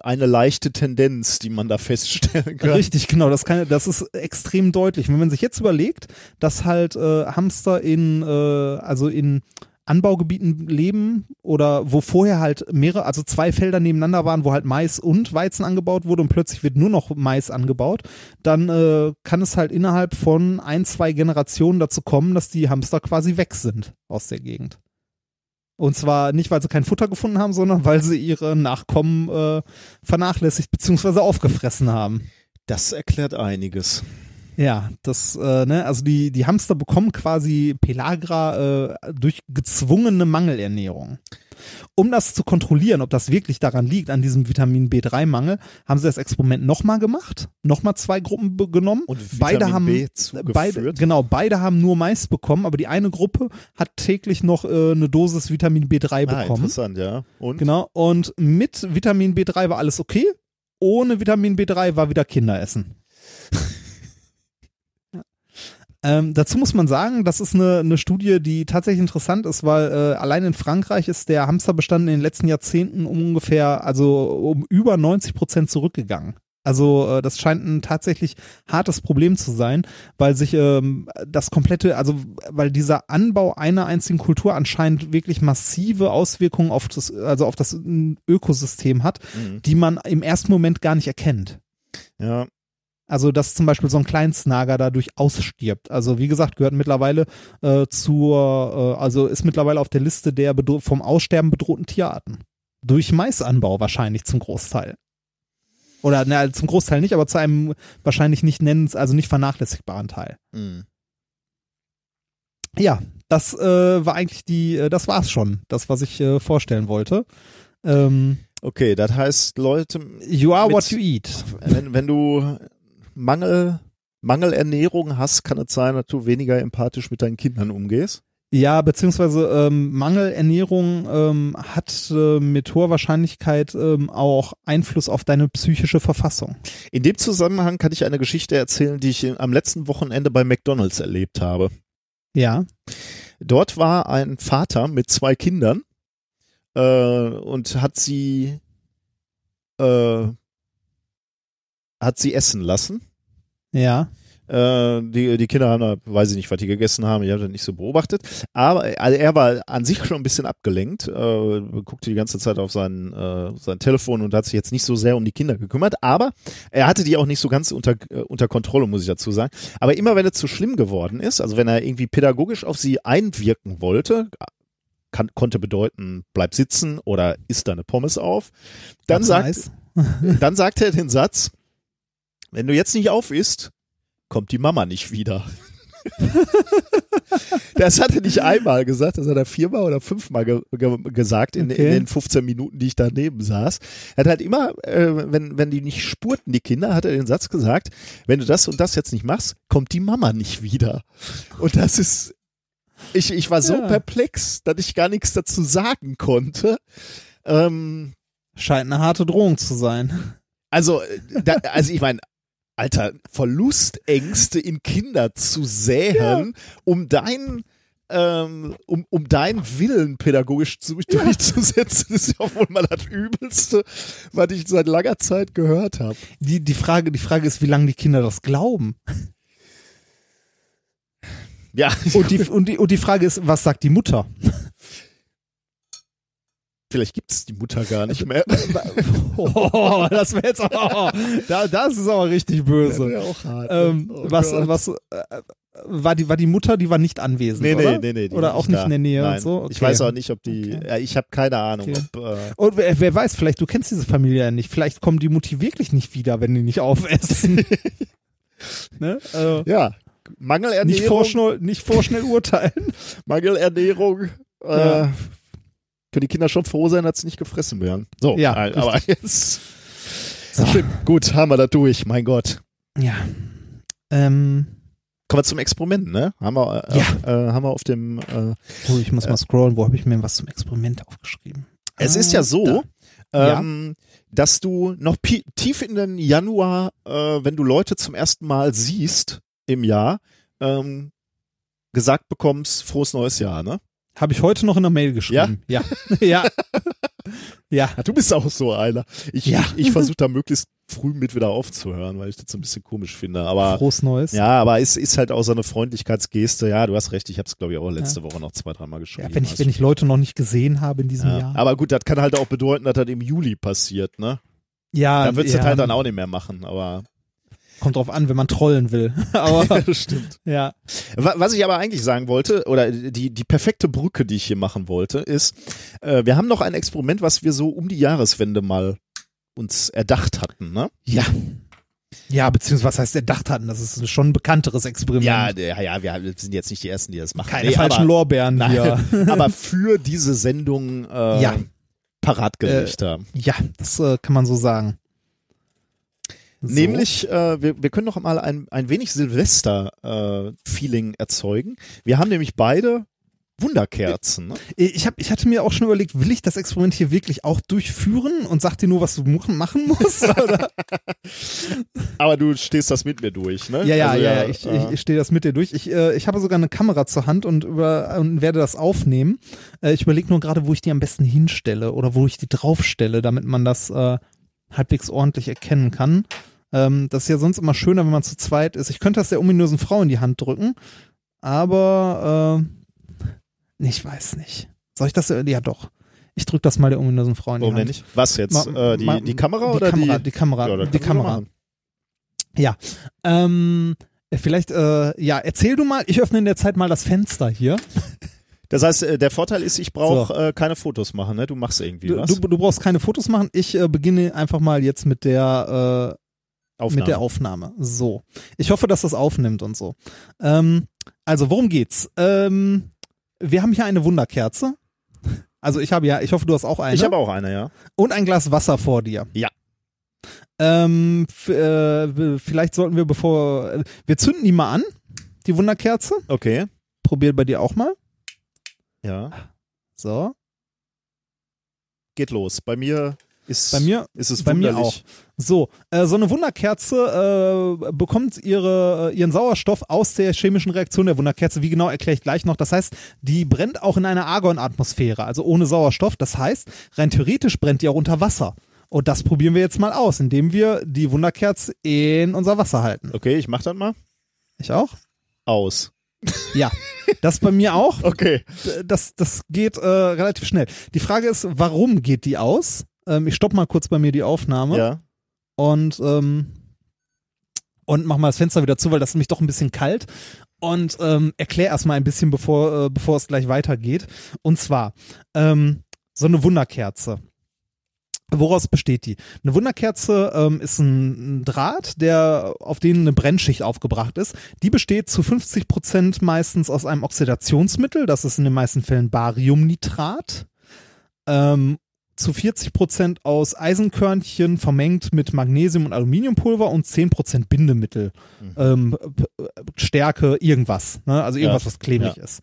eine leichte Tendenz, die man da feststellen kann. Richtig, genau. Das, kann, das ist extrem deutlich. Wenn man sich jetzt überlegt, dass halt äh, Hamster in, äh, also in Anbaugebieten leben oder wo vorher halt mehrere, also zwei Felder nebeneinander waren, wo halt Mais und Weizen angebaut wurde und plötzlich wird nur noch Mais angebaut, dann äh, kann es halt innerhalb von ein, zwei Generationen dazu kommen, dass die Hamster quasi weg sind aus der Gegend. Und zwar nicht, weil sie kein Futter gefunden haben, sondern weil sie ihre Nachkommen äh, vernachlässigt bzw. aufgefressen haben. Das erklärt einiges. Ja, das, äh, ne, also die, die Hamster bekommen quasi Pelagra äh, durch gezwungene Mangelernährung. Um das zu kontrollieren, ob das wirklich daran liegt, an diesem Vitamin B3-Mangel, haben sie das Experiment nochmal gemacht, nochmal zwei Gruppen genommen. Und beide Vitamin haben, B zugeführt? beide, genau, beide haben nur Mais bekommen, aber die eine Gruppe hat täglich noch äh, eine Dosis Vitamin B3 Ah, bekommen. interessant, ja. Und Genau, und mit Vitamin B3 war alles okay, ohne Vitamin B3 war wieder Kinderessen. Ja. Ähm, dazu muss man sagen, das ist eine, eine Studie, die tatsächlich interessant ist, weil äh, allein in Frankreich ist der Hamsterbestand in den letzten Jahrzehnten um ungefähr, also um über 90 Prozent zurückgegangen. Also äh, das scheint ein tatsächlich hartes Problem zu sein, weil sich ähm, das komplette, also weil dieser Anbau einer einzigen Kultur anscheinend wirklich massive Auswirkungen auf das, also auf das Ökosystem hat, Mhm. die man im ersten Moment gar nicht erkennt. ja, Also dass zum Beispiel so ein Kleinstnager dadurch ausstirbt. Also wie gesagt, gehört mittlerweile äh, zur, äh, also ist mittlerweile auf der Liste der vom Aussterben bedrohten Tierarten. Durch Maisanbau wahrscheinlich zum Großteil. Oder na, zum Großteil nicht, aber zu einem wahrscheinlich nicht nennens, also nicht vernachlässigbaren Teil. mhm. Ja, das äh, war eigentlich die, äh, das war's schon, das, was ich äh, vorstellen wollte. Ähm, okay, das heißt, Leute, you are Mit- what you eat. wenn, wenn du Mangel, Mangelernährung hast, kann es sein, dass du weniger empathisch mit deinen Kindern umgehst. Ja, beziehungsweise ähm, Mangelernährung ähm, hat äh, mit hoher Wahrscheinlichkeit ähm, auch Einfluss auf deine psychische Verfassung. In dem Zusammenhang kann ich eine Geschichte erzählen, die ich am letzten Wochenende bei McDonald's erlebt habe. Ja, Dort war ein Vater mit zwei Kindern äh, und hat sie äh, hat sie essen lassen. ja, Äh, die, die Kinder haben, da, weiß ich nicht, was die gegessen haben, ich habe das nicht so beobachtet. Aber also er war an sich schon ein bisschen abgelenkt, äh, guckte die ganze Zeit auf sein, äh, sein Telefon und hat sich jetzt nicht so sehr um die Kinder gekümmert. Aber er hatte die auch nicht so ganz unter, äh, unter Kontrolle, muss ich dazu sagen. Aber immer wenn es zu schlimm geworden ist, also wenn er irgendwie pädagogisch auf sie einwirken wollte, kann, konnte bedeuten, bleib sitzen oder isst deine Pommes auf, dann sagt, dann sagt er den Satz, wenn du jetzt nicht auf isst, kommt die Mama nicht wieder. das hat er nicht einmal gesagt, das hat er viermal oder fünfmal ge ge gesagt in, Okay. in den 15 Minuten, die ich daneben saß. Er hat halt immer, äh, wenn, wenn die nicht spurten, die Kinder, hat er den Satz gesagt, wenn du das und das jetzt nicht machst, kommt die Mama nicht wieder. Und das ist, ich, ich war so Ja. perplex, dass ich gar nichts dazu sagen konnte. Ähm, Scheint eine harte Drohung zu sein. also, äh, da, also ich meine, Alter, Verlustängste in Kinder zu säen, um deinen ähm, um, um deinen Willen pädagogisch zu, durchzusetzen, ist ja wohl mal das Übelste, was ich seit langer Zeit gehört habe. Die, die, Frage, die Frage ist, wie lange die Kinder das glauben. Ja, Und die, und, die, und die Frage ist, was sagt die Mutter? vielleicht gibt's die Mutter gar nicht mehr. Oh, das wäre jetzt oh, da, das ist aber richtig böse. auch hart. Ähm, Oh was, Gott. was, äh, war die, war die Mutter, die war nicht anwesend, Nee, oder? nee, nee, Oder auch nicht da. in der Nähe Nein. und so? Okay. Ich weiß auch nicht, ob die, Okay. ja, ich habe keine Ahnung, Okay. ob, äh, Und wer, wer weiß, vielleicht, du kennst diese Familie ja nicht, vielleicht kommen die Mutti wirklich nicht wieder, wenn die nicht aufessen. ne? also, ja, Mangelernährung. nicht, vorschnell, nicht vorschnell urteilen. Mangelernährung. Äh, Ja. Können die Kinder schon froh sein, dass sie nicht gefressen werden. So, Ja, äh, aber jetzt. So. Stimmt. Gut, haben wir das durch, mein Gott. Ja. Ähm, Kommen wir zum Experiment, ne? Haben wir, äh, Ja. auf, äh, haben wir auf dem. Äh, oh, ich muss mal scrollen, wo habe ich mir was zum Experiment aufgeschrieben? es Ah, ist ja so, Ja. ähm, dass du noch tief in den Januar, äh, wenn du Leute zum ersten Mal siehst im Jahr, ähm, gesagt bekommst, frohes neues Jahr, ne? Habe ich heute noch in der Mail geschrieben. Ja. Ja. ja. Ja, du bist auch so einer. Ich, Ja. ich, ich versuche da möglichst früh mit wieder aufzuhören, weil ich das so ein bisschen komisch finde. Aber Frohes Neues. ja, aber es ist halt auch so eine Freundlichkeitsgeste. Ja, du hast recht. Ich habe es glaube ich auch letzte Woche noch zwei, dreimal geschrieben. Ja, wenn ich, Also, wenn ich Leute noch nicht gesehen habe in diesem ja. Jahr. Aber gut, das kann halt auch bedeuten, dass das im Juli passiert, ne? ja, Dann würdest du ja, das halt dann auch nicht mehr machen. Aber Kommt drauf an, wenn man trollen will. Aber das stimmt. ja. Wa- Was ich aber eigentlich sagen wollte, oder die, die perfekte Brücke, die ich hier machen wollte, ist, äh, wir haben noch ein Experiment, was wir so um die Jahreswende mal uns erdacht hatten, ne? Ja. Ja, beziehungsweise was heißt erdacht hatten? Das ist schon ein bekannteres Experiment. Ja, ja, ja, wir sind jetzt nicht die Ersten, die das machen. Keine Nee, falschen aber, Lorbeeren hier. aber für diese Sendung äh, Ja. parat gelegt haben. Ja, das äh, kann man so sagen. So. Nämlich, äh, wir, wir können noch mal ein, ein wenig Silvester-Feeling erzeugen. Wir haben nämlich beide Wunderkerzen. Ne? Ich, hab, ich hatte mir auch schon überlegt, will ich das Experiment hier wirklich auch durchführen und sag dir nur, was du machen musst? Oder? Aber du stehst das mit mir durch, ne? Ja, ja, Also, ja, ja, ich, äh, ich stehe das mit dir durch. Ich, äh, ich habe sogar eine Kamera zur Hand und, über, und werde das aufnehmen. Äh, ich überlege nur gerade, wo ich die am besten hinstelle oder wo ich die draufstelle, damit man das äh, halbwegs ordentlich erkennen kann. Ähm, das ist ja sonst immer schöner, wenn man zu zweit ist. Ich könnte das der ominösen Frau in die Hand drücken, aber äh, ich weiß nicht. Soll ich das? Ja, doch. Ich drücke das mal der ominösen Frau in die Warum Hand. denn nicht? Was jetzt? Ma- äh, die, ma- die Kamera die oder Kamera, die? die Kamera, Ja, die Kamera. machen. Ähm, vielleicht, äh, ja, erzähl du mal, ich öffne in der Zeit mal das Fenster hier. Das heißt, äh, der Vorteil ist, ich brauche äh, keine Fotos machen, ne? Du machst irgendwie Du, was. du, du brauchst keine Fotos machen. Ich äh, beginne einfach mal jetzt mit der, äh, Aufnahme. mit der Aufnahme. So. Ich hoffe, dass das aufnimmt und so. Ähm, also, worum geht's? Ähm, wir haben hier eine Wunderkerze. Also ich habe ja, ich hoffe, du hast auch eine. ich habe auch eine, ja. und ein Glas Wasser vor dir. Ja. Ähm, äh, vielleicht sollten wir, bevor äh, wir zünden die mal an, die Wunderkerze. Okay. Probier bei dir auch mal. Ja. So. Geht los. Bei mir ist, Bei mir ist es bei mir wunderlich. So, äh, so eine Wunderkerze äh, bekommt ihre, ihren Sauerstoff aus der chemischen Reaktion der Wunderkerze. Wie genau erkläre ich gleich noch. Das heißt, die brennt auch in einer Argon-Atmosphäre, also ohne Sauerstoff. Das heißt, rein theoretisch brennt die auch unter Wasser. Und das probieren wir jetzt mal aus, indem wir die Wunderkerze in unser Wasser halten. Okay, ich mach das mal. Ich auch? Aus. Ja, das bei mir auch. Okay. Das, das geht äh, relativ schnell. Die Frage ist, warum geht die aus? Ähm, ich stopp mal kurz bei mir die Aufnahme. Ja. und ähm, und mach mal das Fenster wieder zu, weil das ist nämlich doch ein bisschen kalt. Und ähm, erklär erstmal ein bisschen, bevor, äh, bevor es gleich weitergeht. Und zwar, ähm, so eine Wunderkerze. Woraus besteht die? Eine Wunderkerze ähm, ist ein, Draht, der auf den eine Brennschicht aufgebracht ist. Die besteht zu 50 Prozent meistens aus einem Oxidationsmittel. Das ist in den meisten Fällen Bariumnitrat. Ähm, zu 40 Prozent aus Eisenkörnchen vermengt mit Magnesium und Aluminiumpulver und 10 Prozent Bindemittel, Mhm. ähm, Stärke, irgendwas, ne? also irgendwas, Ja, was klebrig ja. ist.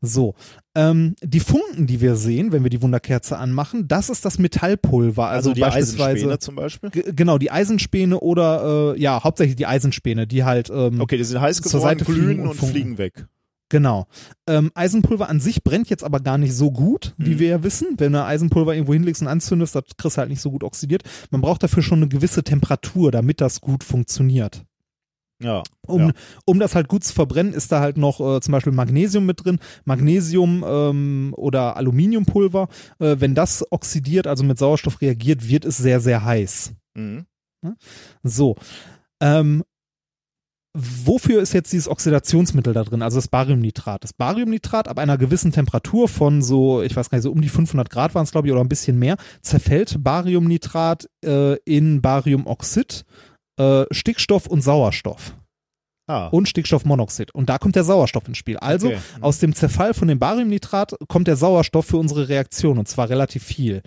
So, ähm, die Funken, die wir sehen, wenn wir die Wunderkerze anmachen, das ist das Metallpulver, also, Also, die beispielsweise Eisenspäne zum Beispiel. Genau die Eisenspäne oder äh, ja hauptsächlich die Eisenspäne, die halt ähm, Okay, die sind heiß geworden, glühen und und fliegen weg. Genau. Ähm, Eisenpulver an sich brennt jetzt aber gar nicht so gut, wie Mhm. wir ja wissen. Wenn du Eisenpulver irgendwo hinlegst und anzündest, das kriegst du halt nicht so gut oxidiert. Man braucht dafür schon eine gewisse Temperatur, damit das gut funktioniert. Ja. Um, Ja. um das halt gut zu verbrennen, ist da halt noch äh, zum Beispiel Magnesium mit drin. Magnesium ähm, oder Aluminiumpulver. Äh, wenn das oxidiert, also mit Sauerstoff reagiert, wird es sehr, sehr heiß. Mhm. So. Ähm, wofür ist jetzt dieses Oxidationsmittel da drin? Also das Bariumnitrat. Das Bariumnitrat ab einer gewissen Temperatur von so, ich weiß gar nicht, so um die 500 Grad waren es, glaube ich, oder ein bisschen mehr, zerfällt Bariumnitrat äh, in Bariumoxid, äh, Stickstoff und Sauerstoff Ah. und Stickstoffmonoxid. Und da kommt der Sauerstoff ins Spiel. Also Okay. Mhm. aus dem Zerfall von dem Bariumnitrat kommt der Sauerstoff für unsere Reaktion und zwar relativ viel.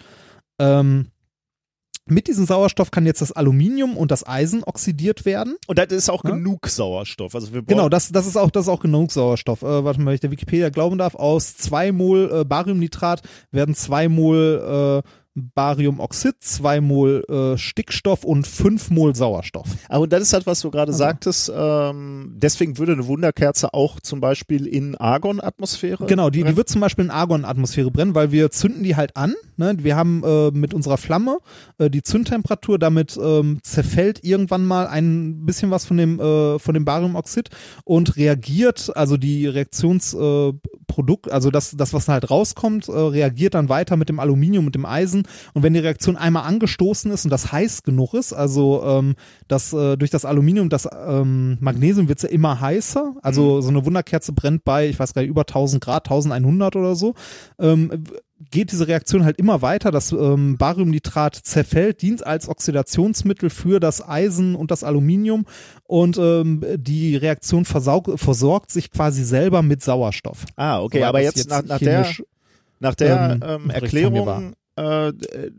Ähm, mit diesem Sauerstoff kann jetzt das Aluminium und das Eisen oxidiert werden. Und das ist auch Ja? genug Sauerstoff. Also wir Genau, das, das ist auch, das ist auch genug Sauerstoff. Äh, warte mal, wenn ich der Wikipedia glauben darf, aus zwei Mol äh, Bariumnitrat werden zwei Mol äh, Bariumoxid, zwei Mol äh, Stickstoff und fünf Mol Sauerstoff. Aber und das ist halt, was du gerade Also. sagtest. Ähm, deswegen würde eine Wunderkerze auch zum Beispiel in Argon-Atmosphäre. Genau, die, die wird zum Beispiel in Argon-Atmosphäre brennen, weil wir zünden die halt an. Ne? Wir haben äh, mit unserer Flamme äh, die Zündtemperatur, damit ähm, zerfällt irgendwann mal ein bisschen was von dem, äh, von dem Bariumoxid und reagiert, also die Reaktionsprodukt, äh, also das, das, was halt rauskommt, äh, reagiert dann weiter mit dem Aluminium und dem Eisen. Und wenn die Reaktion einmal angestoßen ist und das heiß genug ist, also ähm, das, äh, durch das Aluminium, das ähm, Magnesium wird ja immer heißer. Also so eine Wunderkerze brennt bei, ich weiß gar nicht, über 1000 Grad, 1100 oder so. Ähm, geht diese Reaktion halt immer weiter. Das ähm, Bariumnitrat zerfällt, dient als Oxidationsmittel für das Eisen und das Aluminium und ähm, die Reaktion versorgt sich quasi selber mit Sauerstoff. Ah, okay, aber das jetzt, nach, nach der, nach der ähm, ähm. Erklärung äh, äh,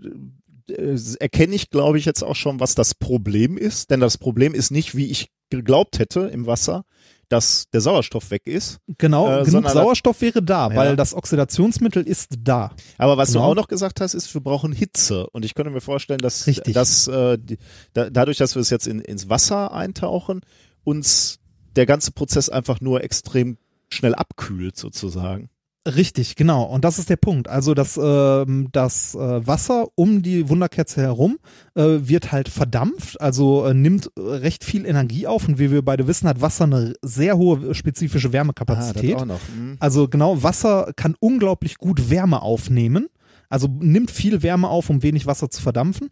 erkenne ich, glaube ich, jetzt auch schon, was das Problem ist. Denn das Problem ist nicht, wie ich geglaubt hätte im Wasser, dass der Sauerstoff weg ist. Genau, äh, genug Sauerstoff wäre da, Ja. weil das Oxidationsmittel ist da. Aber was du Genau. auch noch gesagt hast, ist, wir brauchen Hitze. Und ich könnte mir vorstellen, dass, dass äh, die, da, dadurch, dass wir es jetzt in, ins Wasser eintauchen, uns der ganze Prozess einfach nur extrem schnell abkühlt, sozusagen. Richtig, genau. Und das ist der Punkt. Also das, ähm, das äh, Wasser um die Wunderkerze herum äh, wird halt verdampft, also äh, nimmt äh, recht viel Energie auf. Und wie wir beide wissen, hat Wasser eine sehr hohe spezifische Wärmekapazität. Ah, das auch noch. Hm. Also genau, Wasser kann unglaublich gut Wärme aufnehmen. Also nimmt viel Wärme auf, um wenig Wasser zu verdampfen.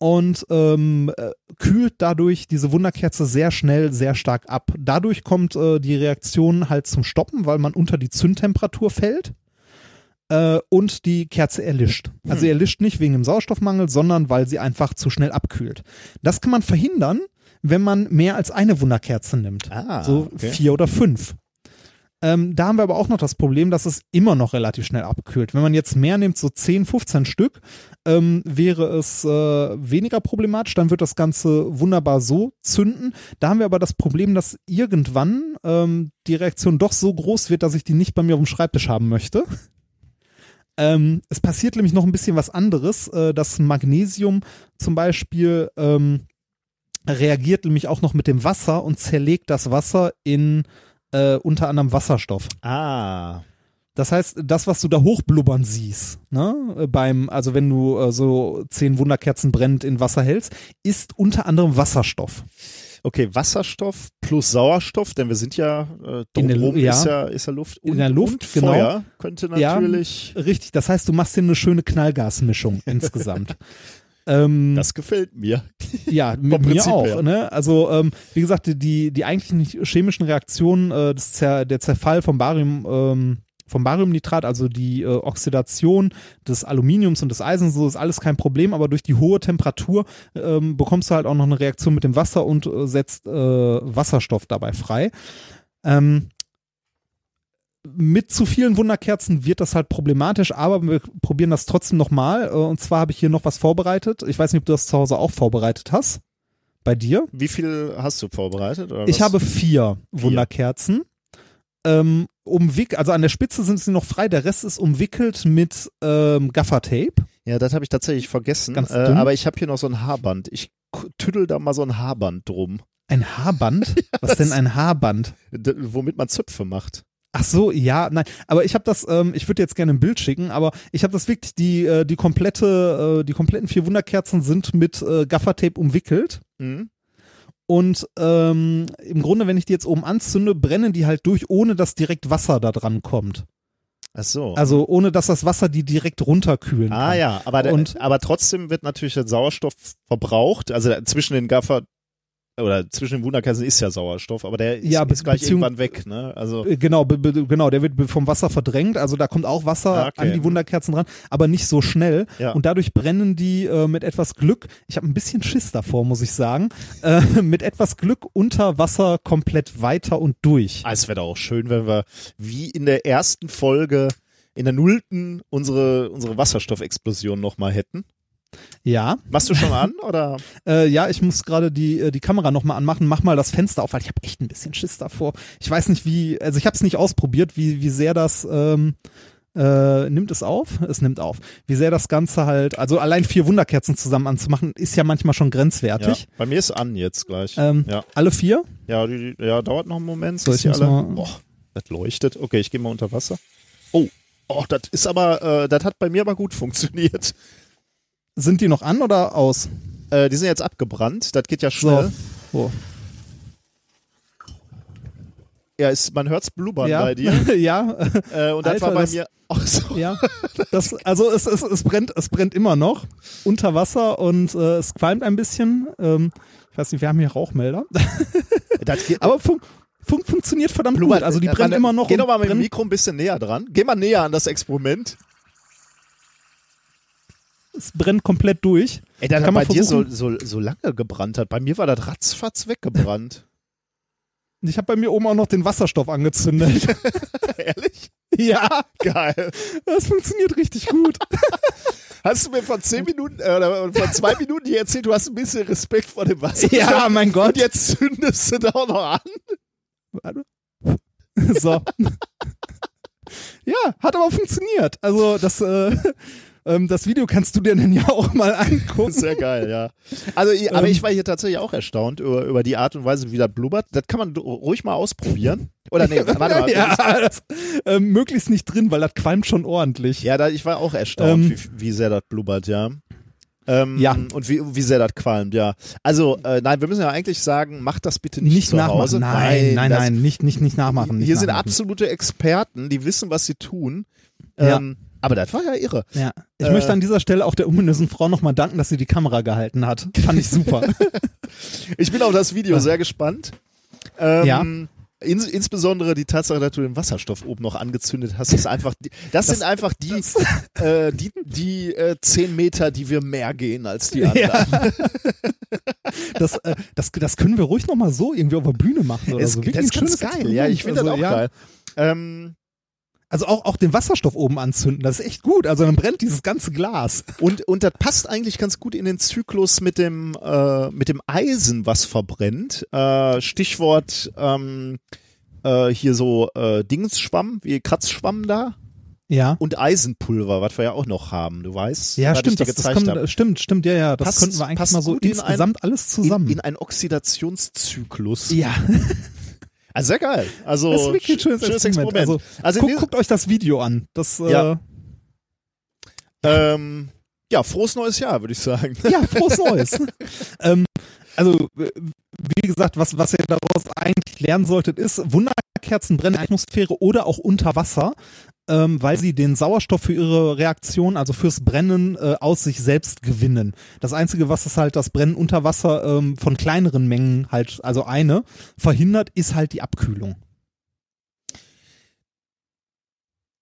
Und ähm, äh, kühlt dadurch diese Wunderkerze sehr schnell, sehr stark ab. Dadurch kommt äh, die Reaktion halt zum Stoppen, weil man unter die Zündtemperatur fällt. Äh, und die Kerze erlischt. Also Hm. erlischt nicht wegen dem Sauerstoffmangel, sondern weil sie einfach zu schnell abkühlt. Das kann man verhindern, wenn man mehr als eine Wunderkerze nimmt. Ah, so okay. vier oder fünf. Ähm, da haben wir aber auch noch das Problem, dass es immer noch relativ schnell abkühlt. Wenn man jetzt mehr nimmt, so 10, 15 Stück, ähm, wäre es äh, weniger problematisch. Dann wird das Ganze wunderbar so zünden. Da haben wir aber das Problem, dass irgendwann ähm, die Reaktion doch so groß wird, dass ich die nicht bei mir auf dem Schreibtisch haben möchte. Ähm, es passiert nämlich noch ein bisschen was anderes. Äh, das Magnesium zum Beispiel ähm, reagiert nämlich auch noch mit dem Wasser und zerlegt das Wasser in äh, unter anderem Wasserstoff. Ah, Das heißt, das, was du da hochblubbern siehst, ne, äh, beim, also wenn du äh, so zehn Wunderkerzen brennend in Wasser hältst, ist unter anderem Wasserstoff. okay, Wasserstoff plus Sauerstoff, denn wir sind ja, äh, In der Lu- drumherum ja. ist ja, ist ja Luft. In und, der Luft, genau. Feuer könnte Ja. natürlich, Richtig, das heißt, du machst dir eine schöne Knallgasmischung insgesamt. Ähm, das gefällt mir. Ja, mir Prinzip auch. her. Ne? Also ähm, wie gesagt, die, die, eigentlichen chemischen Reaktionen, äh, das Zer, der Zerfall vom Barium, ähm, vom Bariumnitrat, also die äh, Oxidation des Aluminiums und des Eisens, so ist alles kein Problem, aber durch die hohe Temperatur ähm, bekommst du halt auch noch eine Reaktion mit dem Wasser und äh, setzt äh, Wasserstoff dabei frei. Ähm, mit zu vielen Wunderkerzen wird das halt problematisch, aber wir probieren das trotzdem nochmal. Äh, und zwar habe ich hier noch was vorbereitet. Ich weiß nicht, ob du das zu Hause auch vorbereitet hast. Bei dir? Wie viel hast du vorbereitet? Ich habe vier Wunderkerzen. Ähm, umwick also an der Spitze sind sie noch frei, der Rest ist umwickelt mit ähm, Gaffertape. Ja, das habe ich tatsächlich vergessen. Ganz Äh, dünn. aber ich habe hier noch so ein Haarband. Ich tüdel da mal so ein Haarband drum, Ein Haarband? Was denn ein Haarband? womit man Zöpfe macht. Ach so, ja, nein. Aber ich habe das, ähm, ich würde jetzt gerne ein Bild schicken, aber ich habe das wirklich, die, äh, die komplette, äh, die kompletten vier Wunderkerzen sind mit äh, Gaffertape umwickelt. Mhm. Und ähm, im Grunde, wenn ich die jetzt oben anzünde, brennen die halt durch, ohne dass direkt Wasser da dran kommt. Ach so. Also ohne dass das Wasser die direkt runterkühlen Ah kann. ja, aber, der, Und- aber trotzdem wird natürlich der Sauerstoff verbraucht. Also zwischen den Gaffer oder zwischen den Wunderkerzen ist ja Sauerstoff, aber der ist, Ja, ist gleich irgendwann weg. Ne? Also Äh, Genau, genau, der wird vom Wasser verdrängt, also da kommt auch Wasser Ah, okay. an die Wunderkerzen dran, aber nicht so schnell. Ja. Und dadurch brennen die äh, mit etwas Glück, ich habe ein bisschen Schiss davor, muss ich sagen, äh, mit etwas Glück unter Wasser komplett weiter und durch. ah, es wäre doch auch schön, wenn wir wie in der ersten Folge in der nullten unsere unsere Wasserstoffexplosion nochmal hätten. Ja, Machst du schon an oder? äh, ja, ich muss gerade die, äh, die Kamera nochmal anmachen, mach mal das Fenster auf, weil ich habe echt ein bisschen Schiss davor. Ich weiß nicht, wie, also ich habe es nicht ausprobiert, wie, wie sehr das ähm, äh, nimmt es auf? Es nimmt auf. Wie sehr das Ganze halt, also allein vier Wunderkerzen zusammen anzumachen, ist ja manchmal schon Ja, grenzwertig. bei mir ist an jetzt gleich. Ähm, ja, Alle vier? ja, die, ja, dauert noch einen Moment. So, ich alle, mal- boah, das leuchtet. Okay, ich gehe mal unter Wasser. Oh, oh, das ist aber, äh, das hat bei mir aber gut funktioniert. Sind die noch an oder aus? Äh, die sind jetzt abgebrannt. Das geht ja schnell. So. Ja, ist, man hört's blubbern ja. bei dir. ja, Äh, und das Alter, war bei das- mir auch so. ja. Das, also es, es, es brennt, es brennt immer noch unter Wasser und äh, es qualmt ein bisschen. Ähm, ich weiß nicht, wir haben hier Rauchmelder. Aber fun fun funktioniert verdammt blubbert. gut. Also die brennen immer noch. Geh doch mal mit dem Mikro ein bisschen näher dran. Geh mal näher an das Experiment. Es brennt komplett durch. Ey, das Kann hat man bei dir so, versuchen. so, so lange gebrannt hat. Bei mir war das ratzfatz weggebrannt. Ich habe bei mir oben auch noch den Wasserstoff angezündet. Ehrlich? ja, Geil. das funktioniert richtig gut. Hast du mir vor zehn Minuten, äh, oder vor zwei Minuten hier erzählt, du hast ein bisschen Respekt vor dem Wasser. ja, mein Gott. Und jetzt zündest du da auch noch an. Warte. So. ja, hat aber funktioniert. Also das, äh, ähm, das Video kannst du dir dann ja auch mal angucken. Sehr geil, ja. Also, ich- aber Ähm. ich war hier tatsächlich auch erstaunt über, über die Art und Weise, wie das blubbert. Das kann man ruhig mal ausprobieren. Oder nee, warte mal. ja, das, ähm, möglichst nicht drin, weil das qualmt schon ordentlich. Ja, da, ich war auch erstaunt, Ähm. wie, wie sehr das blubbert, ja. Ähm, Ja. Und wie, wie sehr das qualmt, ja. Also, äh, nein, wir müssen ja eigentlich sagen, macht das bitte nicht, nicht zu nachmachen. Hause. Nein, nein, das- nein, nicht, nicht, nicht nachmachen. Nicht Hier sind nachmachen. absolute Experten, die wissen, was sie tun. Ja. Aber das war ja irre. Ja. Ich Äh. möchte an dieser Stelle auch der ominösen Frau nochmal danken, dass sie die Kamera gehalten hat. Fand ich super. Ich bin auf das Video sehr gespannt. Ähm, Ja. Ins, insbesondere die Tatsache, dass du den Wasserstoff oben noch angezündet hast, ist einfach, die, das, sind einfach die, äh, die, die äh, zehn Meter, die wir mehr gehen als die anderen. ja. das, äh, das, das können wir ruhig nochmal so irgendwie auf der Bühne machen. Oder Es, so. das Wirklich ist ein ganz geil, ja, ich finde das Experiment. auch Also, ja. geil. Ähm, Also auch, auch den Wasserstoff oben anzünden, das ist echt gut. Also dann brennt dieses ganze Glas. und, und das passt eigentlich ganz gut in den Zyklus mit dem, äh, mit dem Eisen, was verbrennt. Äh, Stichwort ähm, äh, hier so äh, Dingsschwamm, wie Kratzschwamm da. Ja. Und Eisenpulver, was wir ja auch noch haben, du weißt. Ja, stimmt, dir das, das habe. stimmt, stimmt, ja, ja. Das Passt- könnten wir eigentlich mal so in insgesamt alles zusammen. In, in einen Oxidationszyklus. ja, Also sehr geil. Also das ist wirklich ein schönes, schönes Experiment. Experiment. Also, Also, guck, in guckt euch das Video an. Das, äh, Ja. ähm, ja, frohes neues Jahr, würde ich sagen. Ja, frohes Neues. ähm, also, äh, wie gesagt, was, was ihr daraus eigentlich lernen solltet, ist, Wunderkerzen brennen in der Atmosphäre oder auch unter Wasser, ähm, weil sie den Sauerstoff für ihre Reaktion, also fürs Brennen, äh, aus sich selbst gewinnen. Das Einzige, was es halt das Brennen unter Wasser ähm, von kleineren Mengen halt, also eine, verhindert, ist halt die Abkühlung.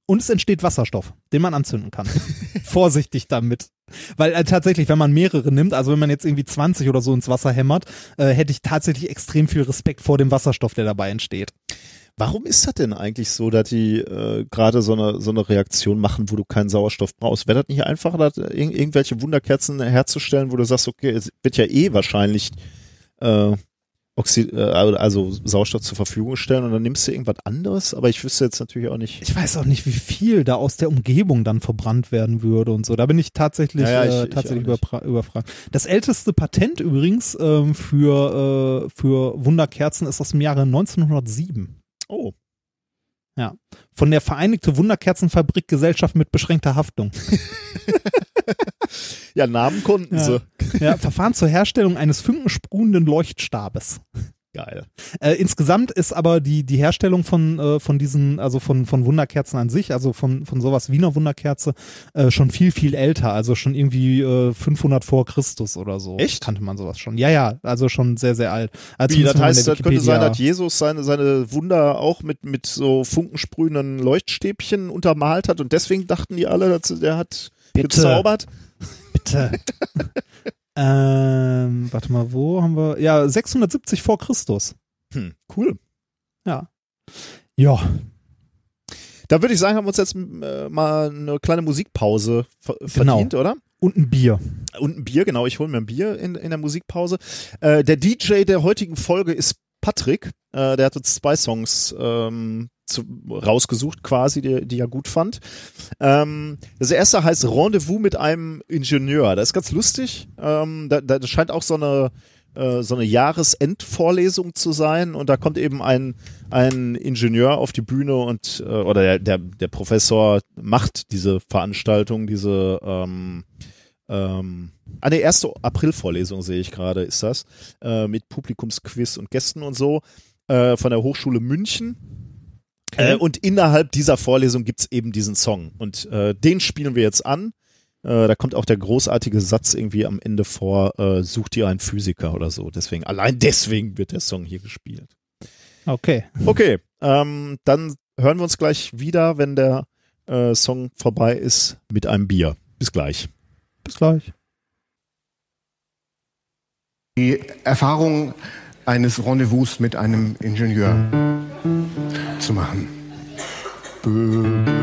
Und es entsteht Wasserstoff, den man anzünden kann. Vorsichtig damit. Weil äh, tatsächlich, wenn man mehrere nimmt, also wenn man jetzt irgendwie 20 oder so ins Wasser hämmert, äh, hätte ich tatsächlich extrem viel Respekt vor dem Wasserstoff, der dabei entsteht. Warum ist das denn eigentlich so, dass die äh, gerade so eine, so eine Reaktion machen, wo du keinen Sauerstoff brauchst? Wäre das nicht einfacher, dass ir irgendwelche Wunderkerzen herzustellen, wo du sagst, okay, es wird ja eh wahrscheinlich äh, Oxid äh, also Sauerstoff zur Verfügung stellen und dann nimmst du irgendwas anderes, aber ich wüsste jetzt natürlich auch nicht. Ich weiß auch nicht, wie viel da aus der Umgebung dann verbrannt werden würde und so. Da bin ich tatsächlich, Ja, ja, ich- äh, ich tatsächlich überfra- überfragt. Das älteste Patent übrigens ähm, für, äh, für Wunderkerzen ist aus dem Jahre 1907. Oh, Von der Vereinigte Wunderkerzenfabrik Gesellschaft mit beschränkter Haftung. ja, Namen konnten Ja. sie. Ja, Verfahren zur Herstellung eines funkensprühenden Leuchtstabes. Geil. Äh, insgesamt ist aber die, die Herstellung von, äh, von diesen, also von, von Wunderkerzen an sich, also von, von sowas Wiener Wunderkerze, äh, schon viel, viel älter, also schon irgendwie äh, 500 vor Christus oder so. Echt? Kannte man sowas schon. Ja, ja, also schon sehr, sehr alt. Also Wie, das heißt, das könnte sein, dass Jesus seine, seine Wunder auch mit, mit so funkensprühenden Leuchtstäbchen untermalt hat und deswegen dachten die alle, dass der hat Bitte. gezaubert. Bitte. ähm, warte mal, wo haben wir? Ja, 670 vor Christus. Hm, cool. Ja. Ja, Da würde ich sagen, haben wir uns jetzt äh, mal eine kleine Musikpause ver Genau. verdient, oder? und ein Bier. Und ein Bier, genau. Ich hole mir ein Bier in, in der Musikpause. Äh, der DJ der heutigen Folge ist Patrick. Äh, der hat uns zwei Songs ähm, zu, rausgesucht, quasi, die, die er gut fand. Ähm, das erste heißt Rendezvous mit einem Ingenieur. Das ist ganz lustig. Ähm, da, da das scheint auch so eine äh, so eine Jahresendvorlesung zu sein und da kommt eben ein, ein Ingenieur auf die Bühne und äh, oder der, der, der Professor macht diese Veranstaltung, diese ähm, ähm, ah, ne, erste April-Vorlesung sehe ich gerade, ist das, äh, mit Publikumsquiz und Gästen und so, äh, von der Hochschule München. Äh, und innerhalb dieser Vorlesung gibt's eben diesen Song. Und äh, den spielen wir jetzt an. Äh, da kommt auch der großartige Satz irgendwie am Ende vor, äh, sucht ihr einen Physiker oder so. Deswegen, allein deswegen wird der Song hier gespielt. Okay. Okay, ähm, dann hören wir uns gleich wieder, wenn der äh, Song vorbei ist, mit einem Bier. Bis gleich. Bis gleich. die Erfahrung eines Rendezvous mit einem Ingenieur zu machen. Ein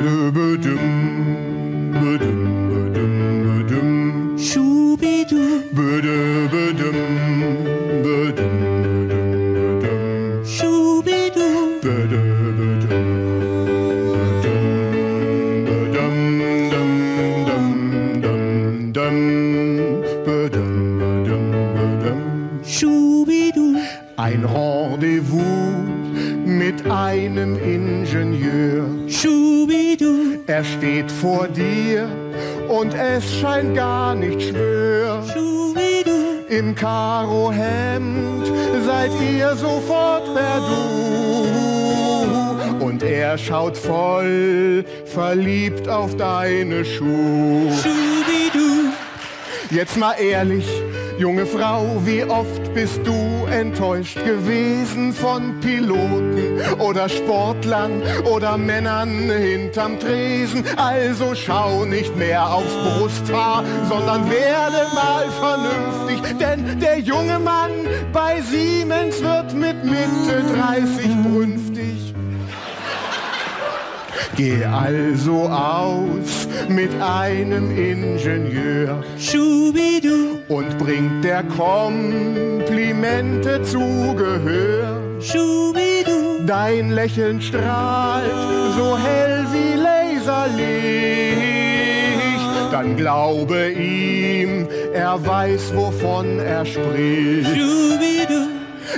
einem Ingenieur. Er steht vor dir und es scheint gar nicht schwör. Im Karohemd seid ihr sofort per Du. Und er schaut voll verliebt auf deine Schuhe. Jetzt mal ehrlich, junge Frau, wie oft bist du enttäuscht gewesen von Piloten oder Sportlern oder Männern hinterm Tresen? Also schau nicht mehr aufs Brusthaar, sondern werde mal vernünftig, denn der junge Mann bei Siemens wird mit Mitte 30 brünftig. Geh also aus mit einem Ingenieur und bringt der Komplimente zu Gehör. Dein Lächeln strahlt so hell wie Laserlicht. Dann glaube ihm, er weiß, wovon er spricht.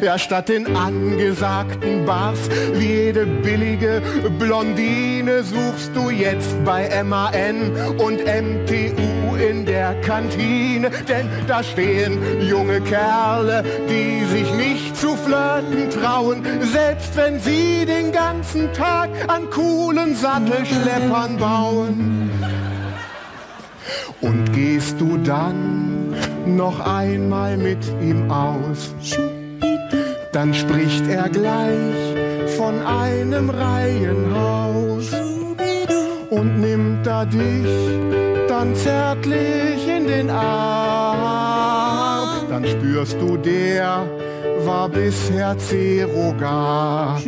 Ja, statt den angesagten Bars wie jede billige Blondine suchst du jetzt bei MAN und MTU in der Kantine. Denn da stehen junge Kerle, die sich nicht zu flirten trauen, selbst wenn sie den ganzen Tag an coolen Sattelschleppern bauen. Und gehst du dann noch einmal mit ihm aus? Dann spricht er gleich von einem Reihenhaus. und nimmt da dich dann zärtlich in den Arm. Dann spürst du, der war bisher Zerogar.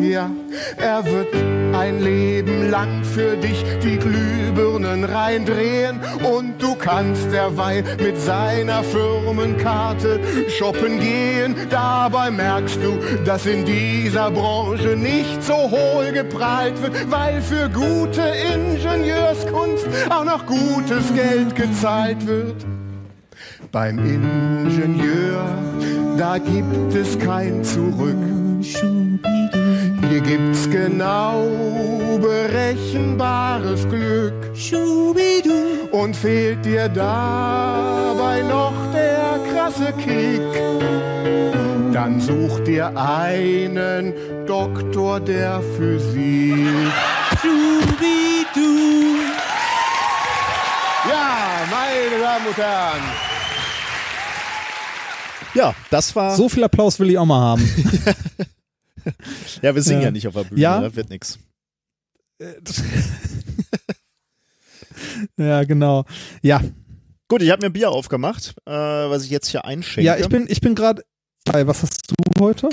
Ja, er wird ein Leben lang für dich die Glühbirnen reindrehen und du kannst derweil mit seiner Firmenkarte shoppen gehen. Dabei merkst du, dass in dieser Branche nicht so hohl geprahlt wird, weil für gute Ingenieurskunst auch noch gutes Geld gezahlt wird. Beim Ingenieur, da gibt es kein Zurück. Hier gibt's genau berechenbares Glück. Und fehlt dir dabei noch der krasse Kick, dann such dir einen Doktor der Physik. Ja, meine Damen und Herren. Ja, das war. So viel Applaus will ich auch mal haben. ja, wir singen ja, Ja. nicht auf der Bühne, Ja. ne? wird nix. ja, genau. Ja, Gut, ich habe mir Bier aufgemacht, äh, was ich jetzt hier einschenke. ja, ich bin, ich bin gerade. Was hast du heute?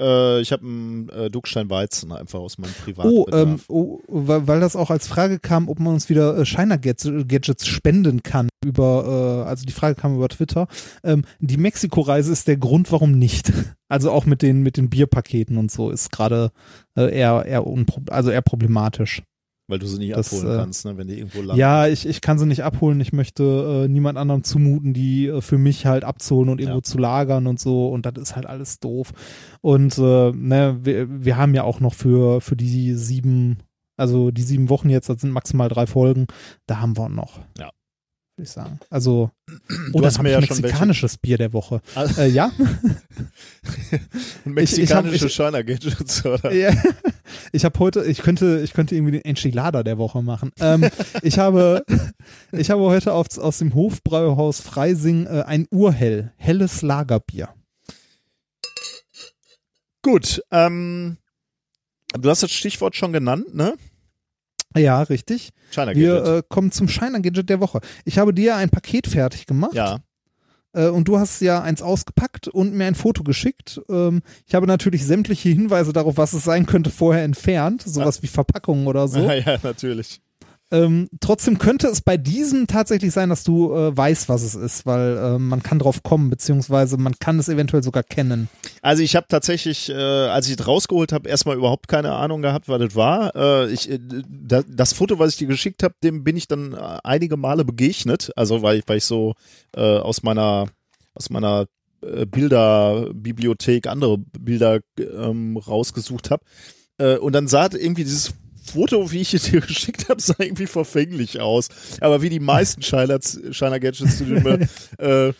Äh, ich habe einen äh, Duckstein Weizen einfach aus meinem Oh, Privatbedarf. ähm, oh, weil, das auch als Frage kam, ob man uns wieder äh, Shiner Gadgets, spenden kann über, äh, also die Frage kam über Twitter. Ähm, die Mexiko-Reise ist der Grund, warum nicht. Also auch mit den mit den Bierpaketen und so ist gerade äh, eher eher also eher problematisch. Weil du sie nicht das, abholen äh, kannst, ne, wenn die irgendwo landen. Ja, ich, ich kann sie nicht abholen. Ich möchte äh, niemand anderem zumuten, die äh, für mich halt abzuholen und irgendwo Ja. zu lagern und so. Und das ist halt alles doof. Und äh, ne, wir, wir haben ja auch noch für, für die sieben, also die sieben Wochen jetzt, das sind maximal drei Folgen, da haben wir noch. Ja. Würde ich sagen. Also, oh, Du dann hast hab mir ich ja mexikanisches Bier der Woche. Also, Äh, ja? mexikanische Shiner Gadgets, oder? Ja, ich habe heute, ich könnte, ich könnte irgendwie den Enchilada der Woche machen. Ähm, ich habe, ich habe heute auf, aus dem Hofbrauhaus Freising äh, ein Urhell, helles Lagerbier. Gut, ähm, du hast das Stichwort schon genannt, ne? Ja, richtig. Shiner Wir äh, kommen zum Shiner Gadget der Woche. Ich habe dir ein Paket fertig gemacht. ja, Äh, und du hast ja eins ausgepackt und mir ein Foto geschickt. Ähm, ich habe natürlich sämtliche Hinweise darauf, was es sein könnte, vorher entfernt. Sowas wie Verpackungen oder so. ja, natürlich. Ähm, trotzdem könnte es bei diesem tatsächlich sein, dass du äh, weißt, was es ist, weil äh, man kann drauf kommen, beziehungsweise man kann es eventuell sogar kennen. Also ich habe tatsächlich, äh, als ich es rausgeholt habe, erstmal überhaupt keine Ahnung gehabt, was das war. Äh, ich, äh, da, das Foto, was ich dir geschickt habe, dem bin ich dann äh, einige Male begegnet. Also weil ich, weil ich so aus meiner aus meiner Bilderbibliothek andere Bilder ähm, rausgesucht habe. Und dann sah irgendwie dieses Foto, wie ich es dir geschickt habe, sah irgendwie verfänglich aus. Aber wie die meisten Shiner, Shiner Gadgets, zu denen äh,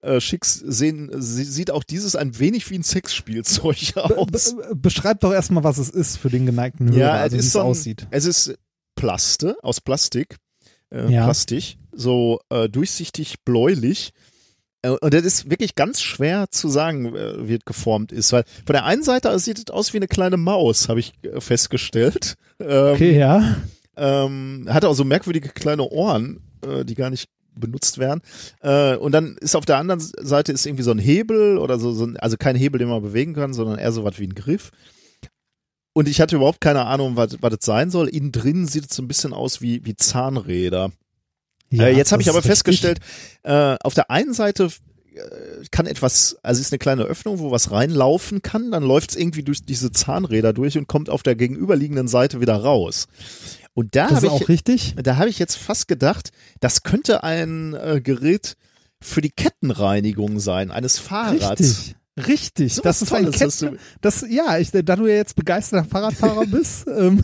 äh, schickst, sehen, sie, sieht auch dieses ein wenig wie ein Sexspielzeug Be aus. be beschreib doch erstmal, was es ist für den geneigten Hörer, ja, also wie es so ein, aussieht. Es ist Plaste, aus Plastik. Äh, Ja. Plastik. So äh, durchsichtig bläulich. Äh, Und das ist wirklich ganz schwer zu sagen, äh, wie es geformt ist, weil von der einen Seite sieht es aus wie eine kleine Maus, habe ich äh, festgestellt. Ähm, Okay, ja. ähm, hat auch so merkwürdige kleine Ohren, äh, die gar nicht benutzt werden. Äh, und dann ist auf der anderen Seite ist irgendwie so ein Hebel oder so, so ein, also kein Hebel, den man bewegen kann, sondern eher so was wie ein Griff. Und ich hatte überhaupt keine Ahnung, was, was das sein soll. Innen drin sieht es so ein bisschen aus wie, wie Zahnräder. Ja äh, jetzt habe ich aber festgestellt, äh, auf der einen Seite äh, kann etwas, also ist eine kleine Öffnung, wo was reinlaufen kann, dann läuft es irgendwie durch diese Zahnräder durch und kommt auf der gegenüberliegenden Seite wieder raus. Und da habe ich, da habe ich jetzt fast gedacht, das könnte ein äh, Gerät für die Kettenreinigung sein, eines Fahrrads. Richtig. Richtig. So das ist ein Tolles hast Ketten. du- Das, ja, ich, da du ja jetzt begeisterter Fahrradfahrer bist, ähm,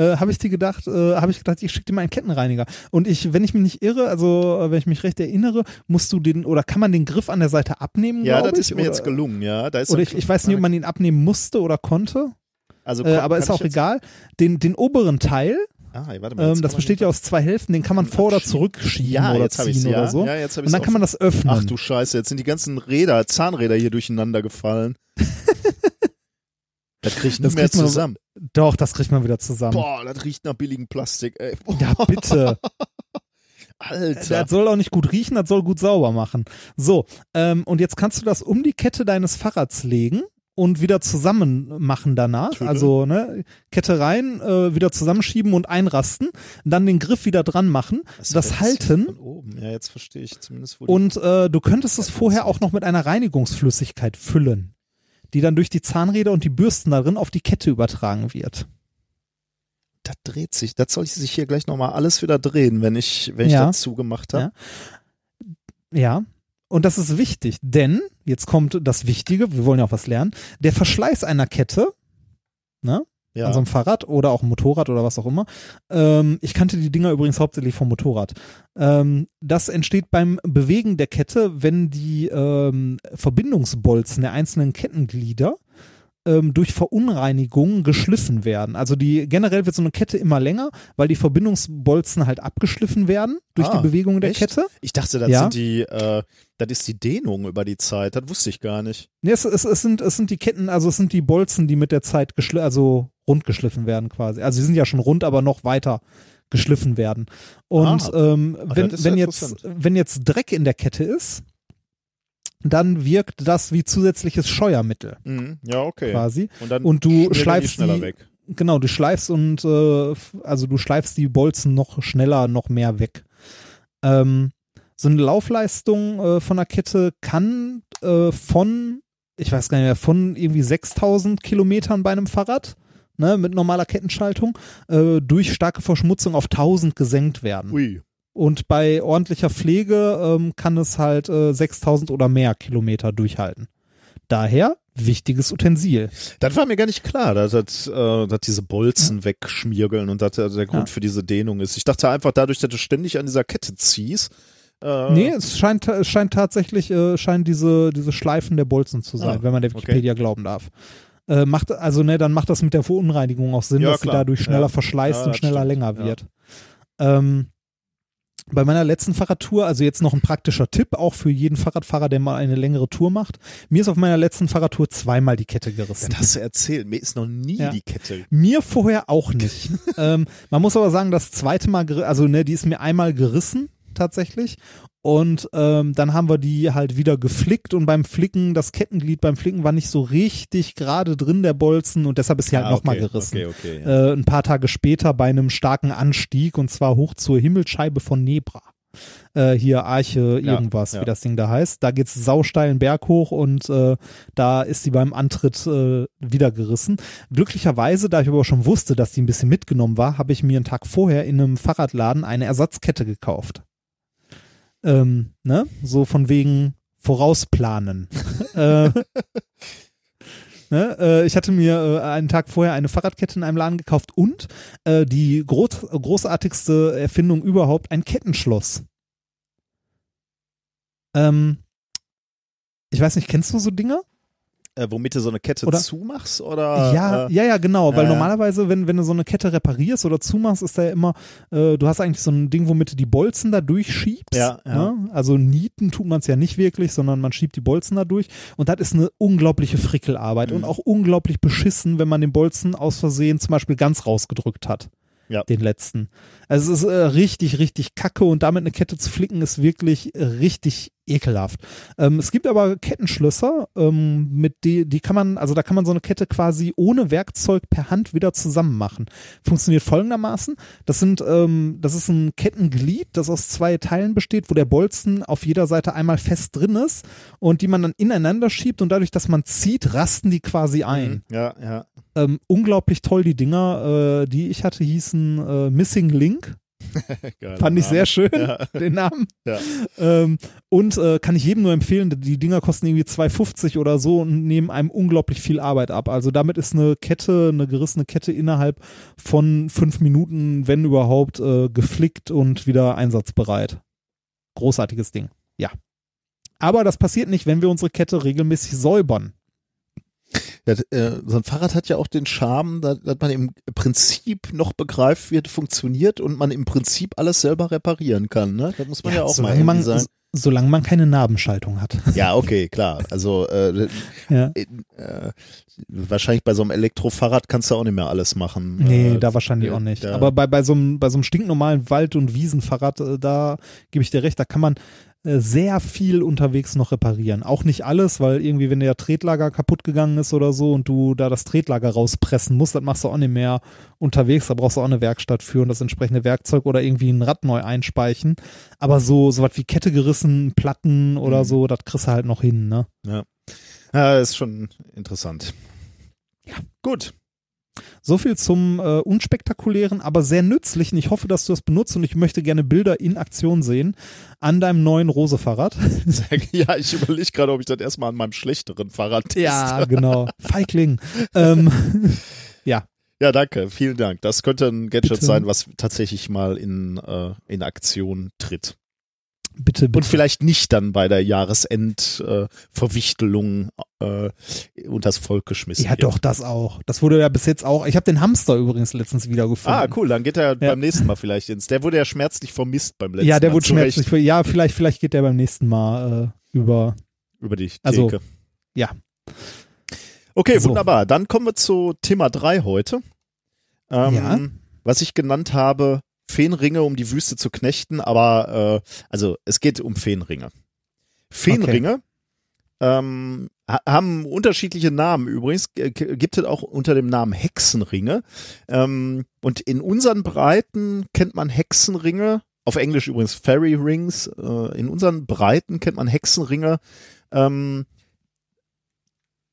äh, habe ich dir gedacht, äh, habe ich gedacht, ich schicke dir mal einen Kettenreiniger. Und ich, wenn ich mich nicht irre, also äh, wenn ich mich recht erinnere, musst du den oder kann man den Griff an der Seite abnehmen? Ja, das ich, ist mir oder, jetzt gelungen, ja. Da ist Oder ich, ich weiß nicht, ob man ihn abnehmen musste oder konnte, also äh, kann- aber ist auch egal. Den, den oberen Teil, Ah, warte mal, ähm, das besteht ja aus zwei Hälften, den kann man vor- oder zurückschieben ja, oder ziehen ja. oder so. Ja, jetzt Und dann kann man das öffnen. Ach du Scheiße, jetzt sind die ganzen Räder, Zahnräder hier durcheinander gefallen. Das kriegt das mehr zusammen. Man, doch, das kriegt man wieder zusammen. Boah, das riecht nach billigem Plastik, ey. Boah. Ja, bitte. Alter. Das soll auch nicht gut riechen, das soll gut sauber machen. So, ähm, und jetzt kannst du das um die Kette deines Fahrrads legen und wieder zusammen machen danach. Tüte. Also ne, Kette rein, äh, wieder zusammenschieben und einrasten, dann den Griff wieder dran machen, das, das halten. Ja, jetzt verstehe ich zumindest. Wo und äh, du könntest es vorher auch noch mit einer Reinigungsflüssigkeit füllen, die dann durch die Zahnräder und die Bürsten darin auf die Kette übertragen wird. Das dreht sich. Das soll sich hier gleich nochmal alles wieder drehen, wenn ich, wenn ich ja. das zugemacht habe. Ja. ja. Und das ist wichtig, denn, jetzt kommt das Wichtige, wir wollen ja auch was lernen, der Verschleiß einer Kette, ne? Ja. An so einem Fahrrad oder auch Motorrad oder was auch immer. Ähm, ich kannte die Dinger übrigens hauptsächlich vom Motorrad. Ähm, das entsteht beim Bewegen der Kette, wenn die ähm, Verbindungsbolzen der einzelnen Kettenglieder ähm, durch Verunreinigungen geschliffen werden. Also die generell wird so eine Kette immer länger, weil die Verbindungsbolzen halt abgeschliffen werden durch ah, die Bewegung der echt? Kette. Ich dachte, das ja. sind die, äh, das ist die Dehnung über die Zeit. Das wusste ich gar nicht. Nee, es, es, es, sind, es sind die Ketten, also es sind die Bolzen, die mit der Zeit geschliffen, also rund geschliffen werden quasi. Also sie sind ja schon rund, aber noch weiter geschliffen werden. Und ah, ähm, wenn, wenn, jetzt, wenn jetzt Dreck in der Kette ist, dann wirkt das wie zusätzliches Scheuermittel. Mhm. Ja, okay. Quasi. Und, dann und du schleifst die, die weg. Genau, du schleifst und äh, also du schleifst die Bolzen noch schneller, noch mehr weg. Ähm, so eine Laufleistung äh, von der Kette kann äh, von, ich weiß gar nicht mehr, von irgendwie 6000 Kilometern bei einem Fahrrad ne, mit normaler Kettenschaltung äh, durch starke Verschmutzung auf 1000 gesenkt werden. Ui. Und bei ordentlicher Pflege ähm, kann es halt äh, 6000 oder mehr Kilometer durchhalten. Daher wichtiges Utensil. Das war mir gar nicht klar, dass, dass, äh, dass diese Bolzen ja. wegschmiergeln und dass der Grund ja. für diese Dehnung ist. Ich dachte einfach dadurch, dass du ständig an dieser Kette ziehst. Äh nee, es scheint, es scheint tatsächlich, äh, scheint diese, diese Schleifen der Bolzen zu sein, ah, wenn man der Wikipedia okay. glauben darf. Äh, macht, also ne, dann macht das mit der Verunreinigung auch Sinn, ja, dass klar. sie dadurch schneller verschleißt und schneller stimmt. länger wird. Ähm, bei meiner letzten Fahrradtour, also jetzt noch ein praktischer Tipp, auch für jeden Fahrradfahrer, der mal eine längere Tour macht. Mir ist auf meiner letzten Fahrradtour zweimal die Kette gerissen. Das hast du erzählt. Mir ist noch nie ja. die Kette. Mir vorher auch nicht. ähm, man muss aber sagen, das zweite Mal, also ne, die ist mir einmal gerissen tatsächlich und ähm, dann haben wir die halt wieder geflickt und beim Flicken, das Kettenglied beim Flicken war nicht so richtig gerade drin, der Bolzen, und deshalb ist sie halt ah, nochmal gerissen. Okay, okay, ja. äh, ein paar Tage später bei einem starken Anstieg und zwar hoch zur Himmelsscheibe von Nebra. Äh, hier Arche irgendwas, ja, wie das Ding da heißt. Da geht's sausteilen Berg hoch und äh, da ist sie beim Antritt äh, wieder gerissen. Glücklicherweise, da ich aber schon wusste, dass die ein bisschen mitgenommen war, habe ich mir einen Tag vorher in einem Fahrradladen eine Ersatzkette gekauft. Ähm, ne? So von wegen vorausplanen. äh, ne? äh, ich hatte mir äh, einen Tag vorher eine Fahrradkette in einem Laden gekauft und äh, die groß, großartigste Erfindung überhaupt, ein Kettenschloss. Ähm, ich weiß nicht, kennst du so Dinge? Äh, womit du so eine Kette oder? zumachst oder ja äh, ja ja genau weil normalerweise wenn wenn du so eine Kette reparierst oder zumachst ist da ja immer äh, du hast eigentlich so ein Ding womit du die Bolzen da durchschiebst ja, ja. Ne? also nieten tut man es ja nicht wirklich sondern man schiebt die Bolzen da durch und das ist eine unglaubliche Frickelarbeit mhm. und auch unglaublich beschissen wenn man den Bolzen aus Versehen zum Beispiel ganz rausgedrückt hat ja. den letzten. Also es ist äh, richtig, richtig kacke und damit eine Kette zu flicken ist wirklich richtig ekelhaft. Ähm, es gibt aber Kettenschlösser, ähm, mit die, die kann man, also da kann man so eine Kette quasi ohne Werkzeug per Hand wieder zusammen machen. Funktioniert folgendermaßen: Das sind, ähm, das ist ein Kettenglied, das aus zwei Teilen besteht, wo der Bolzen auf jeder Seite einmal fest drin ist und die man dann ineinander schiebt und dadurch, dass man zieht, rasten die quasi ein. Mhm. Ja, ja. Ähm, unglaublich toll die Dinger, äh, die ich hatte, hießen äh, Missing Link. Fand ich sehr schön, ja. den Namen. Ja. Ähm, und äh, kann ich jedem nur empfehlen, die Dinger kosten irgendwie 2,50 oder so und nehmen einem unglaublich viel Arbeit ab. Also damit ist eine Kette, eine gerissene Kette innerhalb von fünf Minuten, wenn überhaupt, äh, geflickt und wieder einsatzbereit. Großartiges Ding. Ja. Aber das passiert nicht, wenn wir unsere Kette regelmäßig säubern. Ja, äh, so ein Fahrrad hat ja auch den Charme, dass, dass man im Prinzip noch begreift, wie es funktioniert und man im Prinzip alles selber reparieren kann. Ne? Das muss man ja, ja auch mal man, sagen. Solange man keine Nabenschaltung hat. Ja, okay, klar. Also äh, Ja. äh, wahrscheinlich bei so einem Elektrofahrrad kannst du auch nicht mehr alles machen. Nee, äh, da wahrscheinlich auch nicht. Aber bei, bei, so einem, bei so einem stinknormalen Wald- und Wiesenfahrrad, äh, da gebe ich dir recht, da kann man sehr viel unterwegs noch reparieren. Auch nicht alles, weil irgendwie, wenn der Tretlager kaputt gegangen ist oder so und du da das Tretlager rauspressen musst, das machst du auch nicht mehr unterwegs. Da brauchst du auch eine Werkstatt für und das entsprechende Werkzeug oder irgendwie ein Rad neu einspeichen. Aber so, so was wie Kette gerissen, Platten oder Mhm. so, das kriegst du halt noch hin, ne? Ja, das ist schon interessant. Ja. Gut. So viel zum äh, unspektakulären, aber sehr nützlichen. Ich hoffe, dass du das benutzt und ich möchte gerne Bilder in Aktion sehen an deinem neuen Rose-Fahrrad. Ja, ich überlege gerade, ob ich das erstmal an meinem schlechteren Fahrrad teste. Ja, genau. Feigling. ähm, Ja, danke. Vielen Dank. Das könnte ein Gadget Bitte. sein, was tatsächlich mal in, äh, in Aktion tritt. Bitte, bitte. Und vielleicht nicht dann bei der Jahresend-Verwichtelung äh, äh, unters Volk geschmissen ja, wird. doch, das auch. Das wurde ja bis jetzt auch. Ich habe den Hamster übrigens letztens wieder gefunden. Ah, cool, dann geht er beim nächsten Mal vielleicht ins. Der wurde ja schmerzlich vermisst beim letzten Ja, der Mal. wurde zu Recht. schmerzlich. Ja, vielleicht, vielleicht geht der beim nächsten Mal äh, über. Über die Theke. Also, ja. Okay, So. wunderbar. Dann kommen wir zu Thema 3 heute. Ähm, Ja. Was ich genannt habe, Feenringe, um die Wüste zu knechten, aber äh, also es geht um Feenringe. Feenringe ähm, ha- haben unterschiedliche Namen übrigens, gibt es auch unter dem Namen Hexenringe. Ähm, und in unseren Breiten kennt man Hexenringe, auf Englisch übrigens Fairy Rings, äh, in unseren Breiten kennt man Hexenringe, ähm,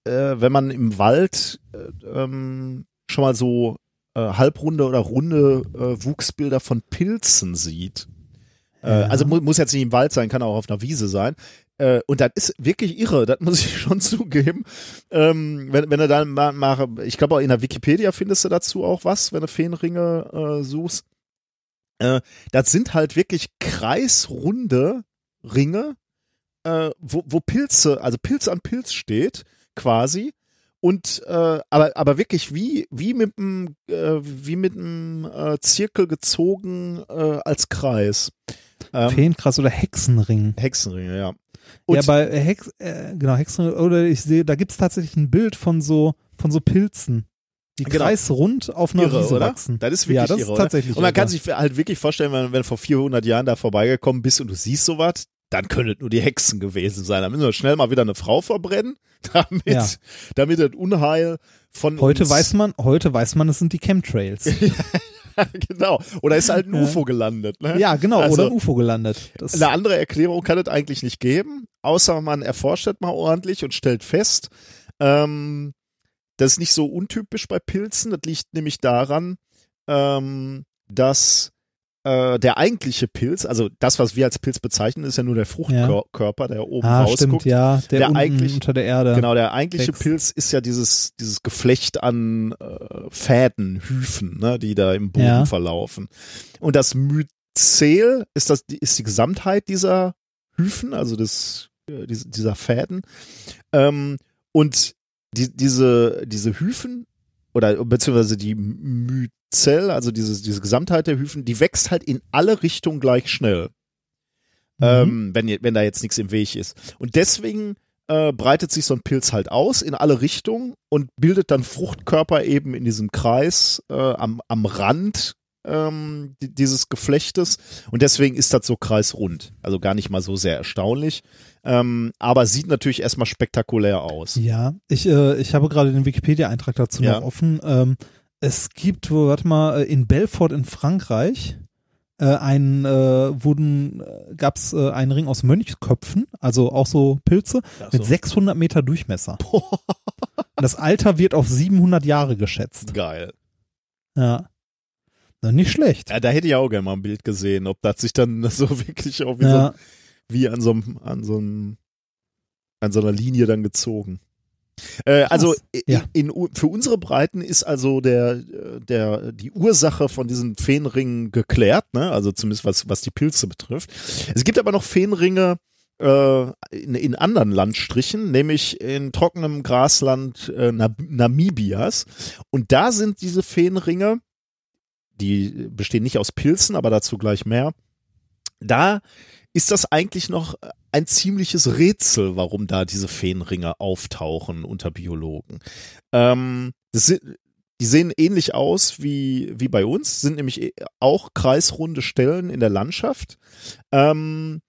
äh, wenn man im Wald äh, ähm, schon mal so äh, halbrunde oder runde äh, Wuchsbilder von Pilzen sieht. Äh, Ja. Also mu muss jetzt nicht im Wald sein, kann auch auf einer Wiese sein. Äh, und das ist wirklich irre, das muss ich schon zugeben. Ähm, wenn, wenn du dann mal, mal ich glaube auch in der Wikipedia findest du dazu auch was, wenn du Feenringe äh, suchst. Das sind halt wirklich kreisrunde Ringe, wo, wo Pilze, also Pilz an Pilz steht, quasi. Und äh, aber aber wirklich wie wie mit einem äh, wie mit einem äh, Zirkel gezogen äh, als Kreis. Ähm, Feenkrass oder Hexenring. Hexenringe, ja. ja, Und- bei Hex, äh, genau, Hexenring, oder ich sehe, da gibt's tatsächlich ein Bild von so, von so Pilzen, die Genau. kreisrund auf einer irre, Wiese oder? wachsen. Das ist wirklich ja, das irre, ist tatsächlich Und man kann irre. sich halt wirklich vorstellen, wenn, wenn du vor 400 Jahren da vorbeigekommen bist und du siehst sowas, dann können es nur die Hexen gewesen sein. Da müssen wir schnell mal wieder eine Frau verbrennen, damit, Ja. damit das Unheil von Heute uns weiß man, heute weiß man, es sind die Chemtrails. genau. Oder ist halt ein. UFO gelandet, ne? ja, genau, Also- oder ein UFO gelandet. Das, Eine andere Erklärung kann es eigentlich nicht geben, außer man erforscht das mal ordentlich und stellt fest, ähm, das ist nicht so untypisch bei Pilzen. Das liegt nämlich daran, ähm, dass äh, der eigentliche Pilz, also das, was wir als Pilz bezeichnen, ist ja nur der Fruchtkörper, der oben ah, rausguckt. stimmt, ja, der, Der eigentlich- unter der Erde. Genau, der eigentliche wächst. Pilz ist ja dieses, dieses Geflecht an äh, Fäden, Hyphen, ne, die da im Boden Ja. verlaufen. Und das Myzel ist das, ist die Gesamtheit dieser Hyphen, also des, äh, diese- dieser Fäden. Ähm, und die, diese, diese Hyphen oder beziehungsweise die Myzel, also diese, diese Gesamtheit der Hyphen, die wächst halt in alle Richtungen gleich schnell Mhm. ähm, wenn, wenn da jetzt nichts im Weg ist. Und deswegen äh, breitet sich so ein Pilz halt aus in alle Richtungen und bildet dann Fruchtkörper eben in diesem Kreis äh, am, am Rand ähm, di- dieses Geflechtes. Und deswegen ist das so kreisrund. Also gar nicht mal so sehr erstaunlich. Ähm, aber sieht natürlich erstmal spektakulär aus. Ja, ich, äh, ich habe gerade den Wikipedia-Eintrag dazu Ja. noch offen. Ähm, es gibt, wo, warte mal, äh, in Belfort in Frankreich äh, ein, äh, wurden, äh, gab es äh, einen Ring aus Mönchsköpfen, also auch so Pilze, Ach mit so. 600 Meter Durchmesser. Und das Alter wird auf 700 Jahre geschätzt. Geil. Ja. Na, nicht schlecht. Ja, da hätte ich auch gerne mal ein Bild gesehen, ob das sich dann so wirklich auch wie, so, Ja, wie an so einem, an so einem, an so einer Linie dann gezogen. Äh, also Ja. in, in, für unsere Breiten ist also der, äh, der, die Ursache von diesen Feenringen geklärt, ne? Also zumindest was, was die Pilze betrifft. Es gibt aber noch Feenringe, äh, in, in anderen Landstrichen, nämlich in trockenem Grasland äh, Namibias. Und da sind diese Feenringe, die bestehen nicht aus Pilzen, aber dazu gleich mehr. Da ist das eigentlich noch ein ziemliches Rätsel, warum da diese Feenringe auftauchen unter Biologen. Ähm, sind, die sehen ähnlich aus wie, wie bei uns, sind nämlich äh, auch kreisrunde Stellen in der Landschaft. Ähm,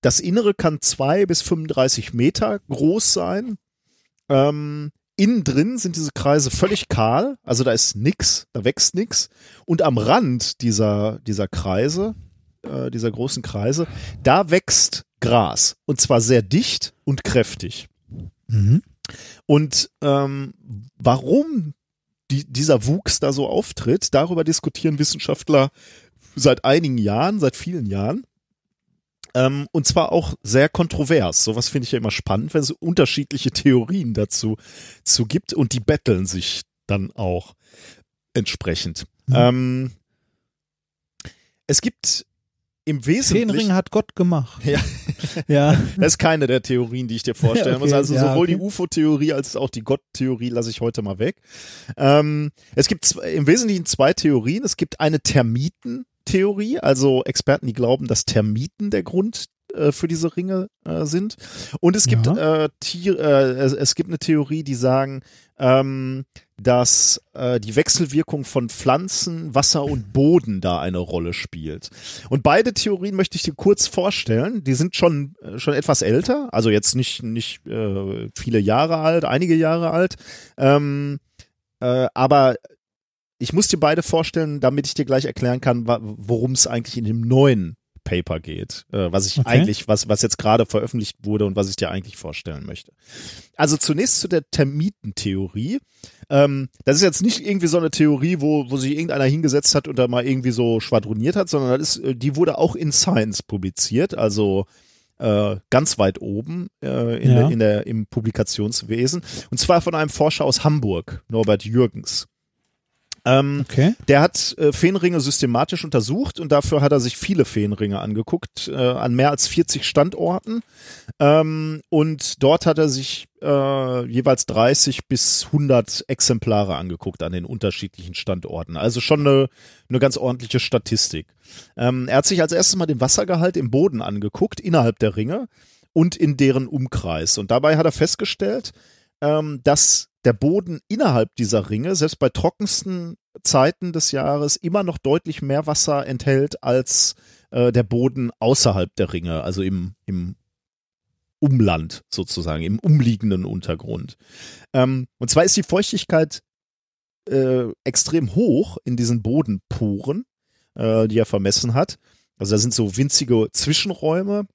das Innere kann zwei bis 35 Meter groß sein. Ähm, innen drin sind diese Kreise völlig kahl, also da ist nix, da wächst nix. Und am Rand dieser, dieser Kreise, äh, dieser großen Kreise, da wächst Gras. Und zwar sehr dicht und kräftig. Mhm. Und ähm, warum die, dieser Wuchs da so auftritt, darüber diskutieren Wissenschaftler seit einigen Jahren, seit vielen Jahren. Ähm, und zwar auch sehr kontrovers. Sowas finde ich ja immer spannend, wenn es unterschiedliche Theorien dazu zu gibt und die betteln sich dann auch entsprechend. Mhm. Ähm, es gibt im Wesentlichen. Feenring hat Gott gemacht. Ja. ja. Das ist keine der Theorien, die ich dir vorstellen okay, muss. Also ja, sowohl okay. die UFO-Theorie als auch die Gott-Theorie lasse ich heute mal weg. Ähm, es gibt im Wesentlichen zwei Theorien. Es gibt eine Termiten- Theorie, also Experten, die glauben, dass Termiten der Grund äh, für diese Ringe äh, sind. Und es gibt ja. äh, Tier, äh, es, es, gibt eine Theorie, die sagen, ähm, dass äh, die Wechselwirkung von Pflanzen, Wasser und Boden da eine Rolle spielt. Und beide Theorien möchte ich dir kurz vorstellen. Die sind schon äh, schon etwas älter, also jetzt nicht nicht äh, viele Jahre alt, einige Jahre alt. Ähm, äh, aber ich muss dir beide vorstellen, damit ich dir gleich erklären kann, worum es eigentlich in dem neuen Paper geht, äh, was ich okay. eigentlich, was, was jetzt gerade veröffentlicht wurde und was ich dir eigentlich vorstellen möchte. Also zunächst zu der Termitentheorie. Ähm, das ist jetzt nicht irgendwie so eine Theorie, wo, wo sich irgendeiner hingesetzt hat und da mal irgendwie so schwadroniert hat, sondern das ist, äh, die wurde auch in Science publiziert, also äh, ganz weit oben äh, in, ja. der, in der, im Publikationswesen. Und zwar von einem Forscher aus Hamburg, Norbert Jürgens. Ähm, okay. Der hat äh, Feenringe systematisch untersucht und dafür hat er sich viele Feenringe angeguckt, äh, an mehr als 40 Standorten. Ähm, und dort hat er sich äh, jeweils 30 bis 100 Exemplare angeguckt an den unterschiedlichen Standorten. Also schon eine, eine ganz ordentliche Statistik. Ähm, er hat sich als erstes mal den Wassergehalt im Boden angeguckt, innerhalb der Ringe und in deren Umkreis. Und dabei hat er festgestellt, ähm, dass der Boden innerhalb dieser Ringe, selbst bei trockensten Zeiten des Jahres, immer noch deutlich mehr Wasser enthält als äh, der Boden außerhalb der Ringe, also im, im Umland sozusagen, im umliegenden Untergrund. Ähm, und zwar ist die Feuchtigkeit äh, extrem hoch in diesen Bodenporen, äh, die er vermessen hat. Also da sind so winzige Zwischenräume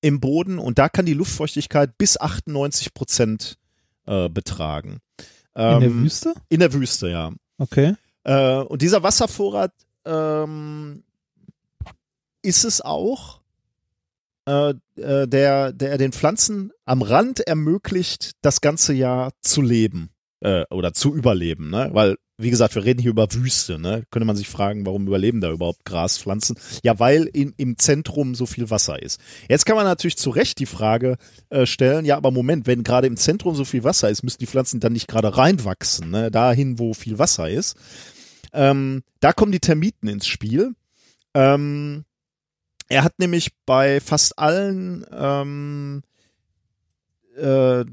im Boden und da kann die Luftfeuchtigkeit bis 98 Prozent äh, betragen. Ähm, in der ähm, Wüste? In der Wüste, ja. Okay. Äh, und dieser Wasservorrat ähm, ist es auch, äh, äh, der, der den Pflanzen am Rand ermöglicht, das ganze Jahr zu leben äh, oder zu überleben, ne? Weil wie gesagt, wir reden hier über Wüste, ne? Könnte man sich fragen, warum überleben da überhaupt Graspflanzen? Ja, weil in, im Zentrum so viel Wasser ist. Jetzt kann man natürlich zu Recht die Frage äh, stellen, ja, aber Moment, wenn gerade im Zentrum so viel Wasser ist, müssen die Pflanzen dann nicht gerade reinwachsen, ne? Dahin, wo viel Wasser ist. Ähm, da kommen die Termiten ins Spiel. Ähm, er hat nämlich bei fast allen ähm, äh,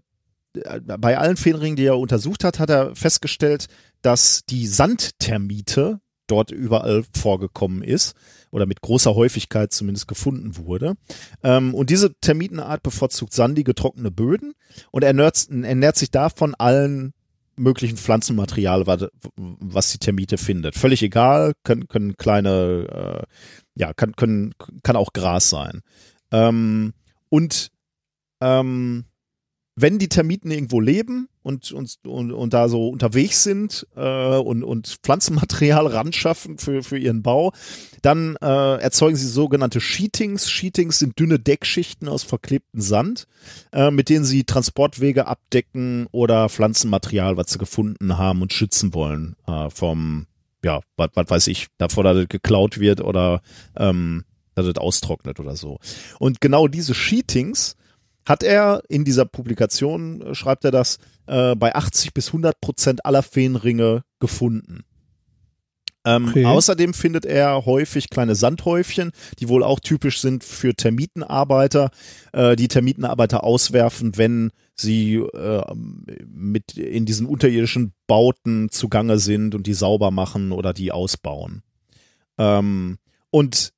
bei allen Feenringen, die er untersucht hat, hat er festgestellt, dass die Sandtermite dort überall vorgekommen ist oder mit großer Häufigkeit zumindest gefunden wurde. Ähm, und diese Termitenart bevorzugt sandige, trockene Böden und ernährt, ernährt sich davon allen möglichen Pflanzenmaterial, was die Termite findet. Völlig egal, können, können kleine, äh, ja, kann, können, kann auch Gras sein. Ähm, und ähm, wenn die Termiten irgendwo leben und, und, und, und da so unterwegs sind äh, und, und Pflanzenmaterial ranschaffen für, für ihren Bau, dann äh, erzeugen sie sogenannte Sheetings. Sheetings sind dünne Deckschichten aus verklebtem Sand, äh, mit denen sie Transportwege abdecken oder Pflanzenmaterial, was sie gefunden haben und schützen wollen äh, vom, ja, was weiß ich, davor, dass das geklaut wird oder ähm, dass es austrocknet oder so. Und genau diese Sheetings hat er in dieser Publikation, äh, schreibt er das, äh, bei 80 bis 100 Prozent aller Feenringe gefunden. Ähm, okay. Außerdem findet er häufig kleine Sandhäufchen, die wohl auch typisch sind für Termitenarbeiter, äh, die Termitenarbeiter auswerfen, wenn sie äh, mit in diesen unterirdischen Bauten zugange sind und die sauber machen oder die ausbauen. Ähm, und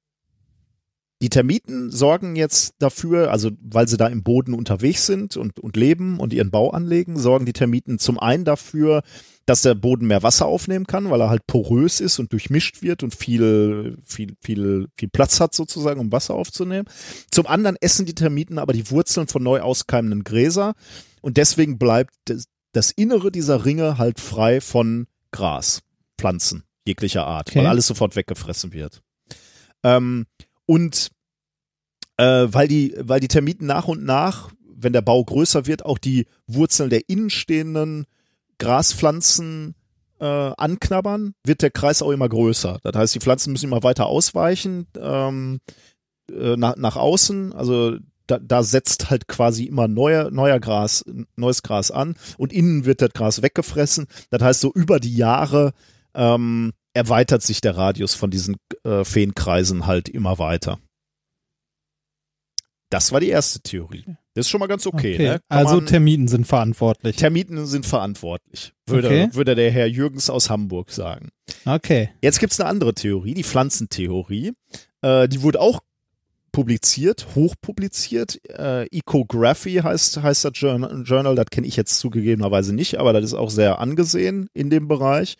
die Termiten sorgen jetzt dafür, also weil sie da im Boden unterwegs sind und, und leben und ihren Bau anlegen, sorgen die Termiten zum einen dafür, dass der Boden mehr Wasser aufnehmen kann, weil er halt porös ist und durchmischt wird und viel, viel, viel, viel Platz hat sozusagen, um Wasser aufzunehmen. Zum anderen essen die Termiten aber die Wurzeln von neu auskeimenden Gräser und deswegen bleibt das, Innere dieser Ringe halt frei von Gras, Pflanzen jeglicher Art, okay. weil alles sofort weggefressen wird. Ähm, und äh, weil die, weil die Termiten nach und nach, wenn der Bau größer wird, auch die Wurzeln der innenstehenden Graspflanzen äh, anknabbern, wird der Kreis auch immer größer. Das heißt, die Pflanzen müssen immer weiter ausweichen ähm, äh, nach, nach außen. Also da, da setzt halt quasi immer neuer, neuer Gras, neues Gras an und innen wird das Gras weggefressen. Das heißt, so über die Jahre ähm, erweitert sich der Radius von diesen äh, Feenkreisen halt immer weiter. Das war die erste Theorie. Das ist schon mal ganz okay. okay. Ne? Also man, Termiten sind verantwortlich. Termiten sind verantwortlich, würde, okay. würde der Herr Jürgens aus Hamburg sagen. Okay. Jetzt gibt es eine andere Theorie, die Pflanzentheorie. Äh, die wurde auch publiziert, hochpubliziert. Äh, Ecography heißt, heißt das Journal, Journal das kenne ich jetzt zugegebenerweise nicht, aber das ist auch sehr angesehen in dem Bereich.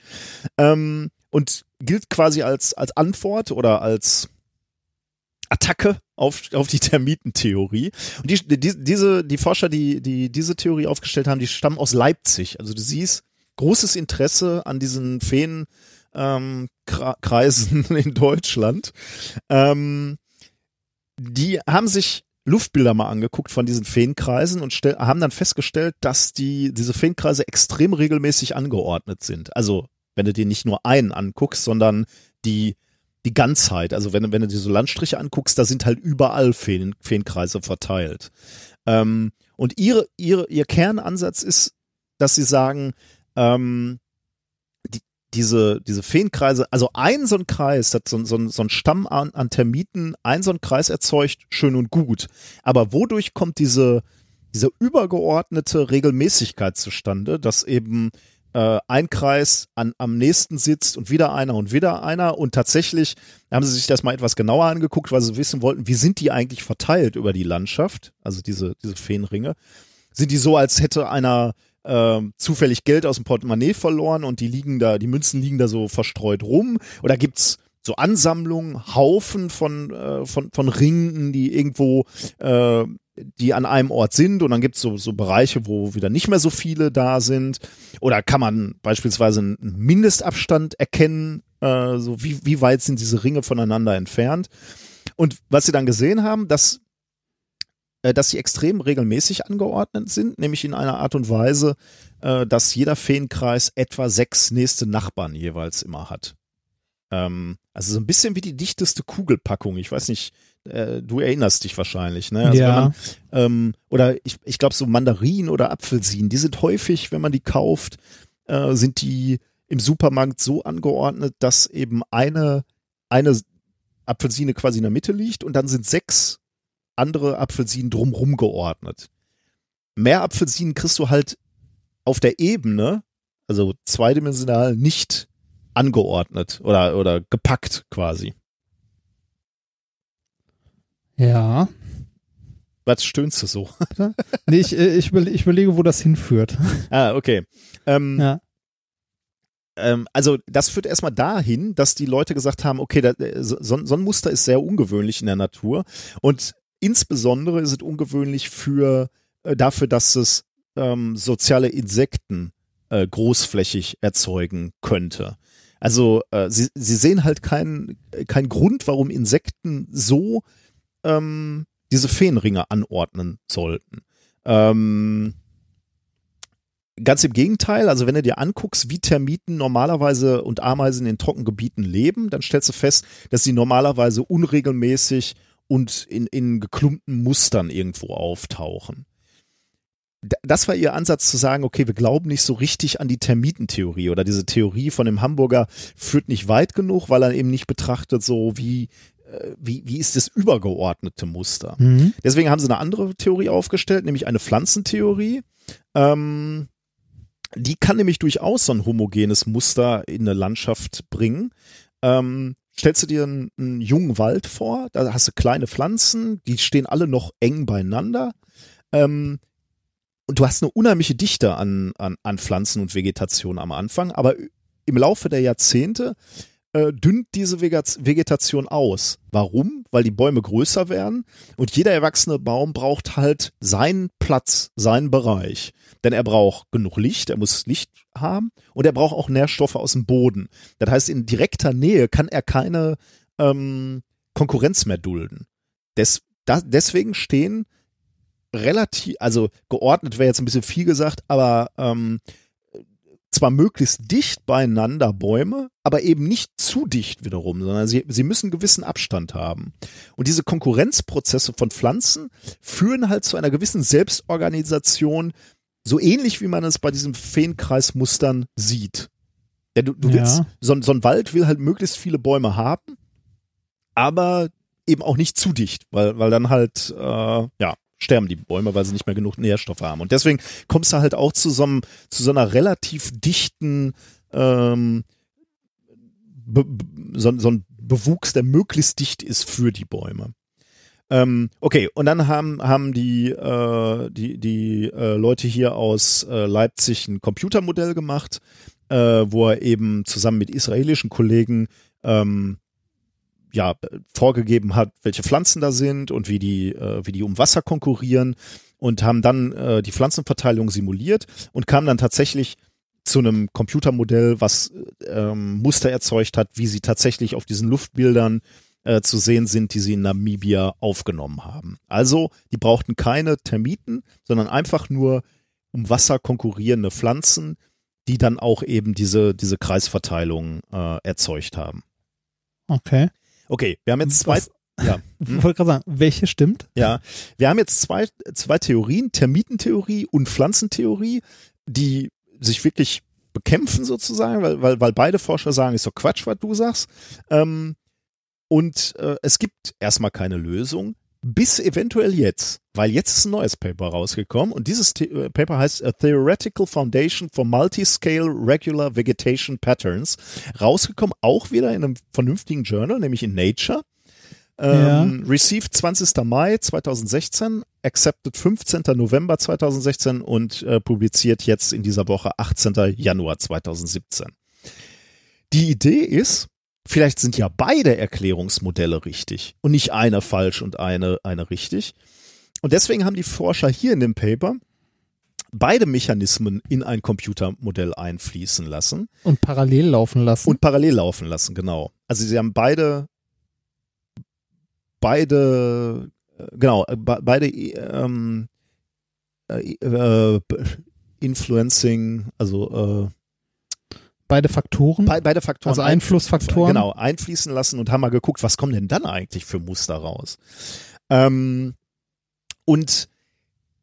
Ähm, und gilt quasi als, als Antwort oder als Attacke auf, auf die Termitentheorie. Und die, die, diese, die Forscher, die, die diese Theorie aufgestellt haben, die stammen aus Leipzig. Also du siehst großes Interesse an diesen Feen, ähm, in Deutschland. Ähm, die haben sich Luftbilder mal angeguckt von diesen Feenkreisen und haben dann festgestellt, dass die, diese Feenkreise extrem regelmäßig angeordnet sind. Also, wenn du dir nicht nur einen anguckst, sondern die, die Ganzheit. Also wenn, wenn du dir so Landstriche anguckst, da sind halt überall Feen, Feenkreise verteilt. Ähm, und ihre, ihre, ihr Kernansatz ist, dass sie sagen, ähm, die, diese, diese Feenkreise, also ein so ein Kreis, das so, so, so ein Stamm an, an Termiten, ein so ein Kreis erzeugt, schön und gut. Aber wodurch kommt diese, diese übergeordnete Regelmäßigkeit zustande, dass eben äh, ein Kreis an, am nächsten sitzt und wieder einer und wieder einer. Und tatsächlich haben sie sich das mal etwas genauer angeguckt, weil sie wissen wollten, wie sind die eigentlich verteilt über die Landschaft, also diese, diese Feenringe. Sind die so, als hätte einer äh, zufällig Geld aus dem Portemonnaie verloren und die liegen da, die Münzen liegen da so verstreut rum? Oder gibt's so Ansammlungen, Haufen von, äh, von, von Ringen, die irgendwo äh, die an einem Ort sind und dann gibt es so, so Bereiche, wo wieder nicht mehr so viele da sind. Oder kann man beispielsweise einen Mindestabstand erkennen, äh, so wie, wie weit sind diese Ringe voneinander entfernt. Und was sie dann gesehen haben, dass, äh, dass sie extrem regelmäßig angeordnet sind, nämlich in einer Art und Weise, äh, dass jeder Feenkreis etwa sechs nächste Nachbarn jeweils immer hat. Ähm, also so ein bisschen wie die dichteste Kugelpackung. Ich weiß nicht, äh, du erinnerst dich wahrscheinlich, ne? Also ja. Man, ähm, oder ich, ich glaube so Mandarinen oder Apfelsinen, die sind häufig, wenn man die kauft, äh, sind die im Supermarkt so angeordnet, dass eben eine, eine Apfelsine quasi in der Mitte liegt und dann sind sechs andere Apfelsinen drumrum geordnet. Mehr Apfelsinen kriegst du halt auf der Ebene, also zweidimensional, nicht angeordnet oder, oder gepackt quasi. Ja. Was stöhnst du so? nee, ich, äh, ich, ich überlege, wo das hinführt. Ah, okay. Ähm, ja. Ähm, also das führt erstmal dahin, dass die Leute gesagt haben, okay, da, äh, so, so ein Muster ist sehr ungewöhnlich in der Natur und insbesondere ist es ungewöhnlich für äh, dafür, dass es ähm, soziale Insekten äh, großflächig erzeugen könnte. Also äh, sie, sie sehen halt keinen kein Grund, warum Insekten so ähm, diese Feenringe anordnen sollten. Ähm, Ganz im Gegenteil, also wenn du dir anguckst, wie Termiten normalerweise und Ameisen in Trockengebieten leben, dann stellst du fest, dass sie normalerweise unregelmäßig und in, in geklumpten Mustern irgendwo auftauchen. Das war ihr Ansatz zu sagen, okay, wir glauben nicht so richtig an die Termitentheorie oder diese Theorie von dem Hamburger führt nicht weit genug, weil er eben nicht betrachtet, so wie wie, wie ist das übergeordnete Muster? Mhm. Deswegen haben sie eine andere Theorie aufgestellt, nämlich eine Pflanzentheorie. Ähm, die kann nämlich durchaus so ein homogenes Muster in eine Landschaft bringen. Ähm, stellst du dir einen, einen, jungen Wald vor, da hast du kleine Pflanzen, die stehen alle noch eng beieinander. Ähm, und du hast eine unheimliche Dichte an, an, an Pflanzen und Vegetation am Anfang, aber im Laufe der Jahrzehnte äh, dünnt diese Vegetation aus. Warum? Weil die Bäume größer werden und jeder erwachsene Baum braucht halt seinen Platz, seinen Bereich. Denn er braucht genug Licht, er muss Licht haben und er braucht auch Nährstoffe aus dem Boden. Das heißt, in direkter Nähe kann er keine ähm, Konkurrenz mehr dulden. Des, da, deswegen stehen relativ, also geordnet wäre jetzt ein bisschen viel gesagt, aber ähm, zwar möglichst dicht beieinander Bäume, aber eben nicht zu dicht wiederum, sondern sie, sie müssen einen gewissen Abstand haben. Und diese Konkurrenzprozesse von Pflanzen führen halt zu einer gewissen Selbstorganisation, so ähnlich wie man es bei diesen Feenkreismustern sieht. Ja, du, du willst, ja. so, so ein Wald will halt möglichst viele Bäume haben, aber eben auch nicht zu dicht, weil, weil dann halt, äh, ja, sterben die Bäume, weil sie nicht mehr genug Nährstoffe haben. Und deswegen kommst du halt auch zu so, einem, zu so einer relativ dichten, ähm, be, so, so ein Bewuchs, der möglichst dicht ist für die Bäume. Ähm, okay, und dann haben, haben die, äh, die, die äh, Leute hier aus äh, Leipzig ein Computermodell gemacht, äh, wo er eben zusammen mit israelischen Kollegen ähm, ja, vorgegeben hat, welche Pflanzen da sind und wie die, äh, wie die um Wasser konkurrieren und haben dann äh, die Pflanzenverteilung simuliert und kamen dann tatsächlich zu einem Computermodell, was ähm, Muster erzeugt hat, wie sie tatsächlich auf diesen Luftbildern äh, zu sehen sind, die sie in Namibia aufgenommen haben. Also, die brauchten keine Termiten, sondern einfach nur um Wasser konkurrierende Pflanzen, die dann auch eben diese, diese Kreisverteilung äh, erzeugt haben. Okay. Okay, wir haben jetzt zwei. Was? Ja. Hm? Ich wollte gerade sagen, welche stimmt? Ja, wir haben jetzt zwei, zwei Theorien, Termitentheorie und Pflanzentheorie, die sich wirklich bekämpfen sozusagen, weil, weil, weil beide Forscher sagen, ist doch Quatsch, was du sagst. Ähm, und äh, es gibt erstmal keine Lösung bis eventuell jetzt, weil jetzt ist ein neues Paper rausgekommen und dieses The äh, Paper heißt A Theoretical Foundation for Multiscale Regular Vegetation Patterns. Rausgekommen auch wieder in einem vernünftigen Journal, nämlich in Nature. Ähm, ja. Received 20. Mai 2016, accepted 15. November 2016 und äh, publiziert jetzt in dieser Woche 18. Januar 2017. Die Idee ist, Vielleicht sind ja beide Erklärungsmodelle richtig und nicht eine falsch und eine, eine richtig. Und deswegen haben die Forscher hier in dem Paper beide Mechanismen in ein Computermodell einfließen lassen. Und parallel laufen lassen. Und parallel laufen lassen, genau. Also sie haben beide, beide, äh, genau, äh, beide ähm, äh, äh, Influencing, also äh, beide Faktoren? Be beide Faktoren. Also Einflussfaktoren. Genau, einfließen lassen und haben mal geguckt, was kommen denn dann eigentlich für Muster raus. Ähm, und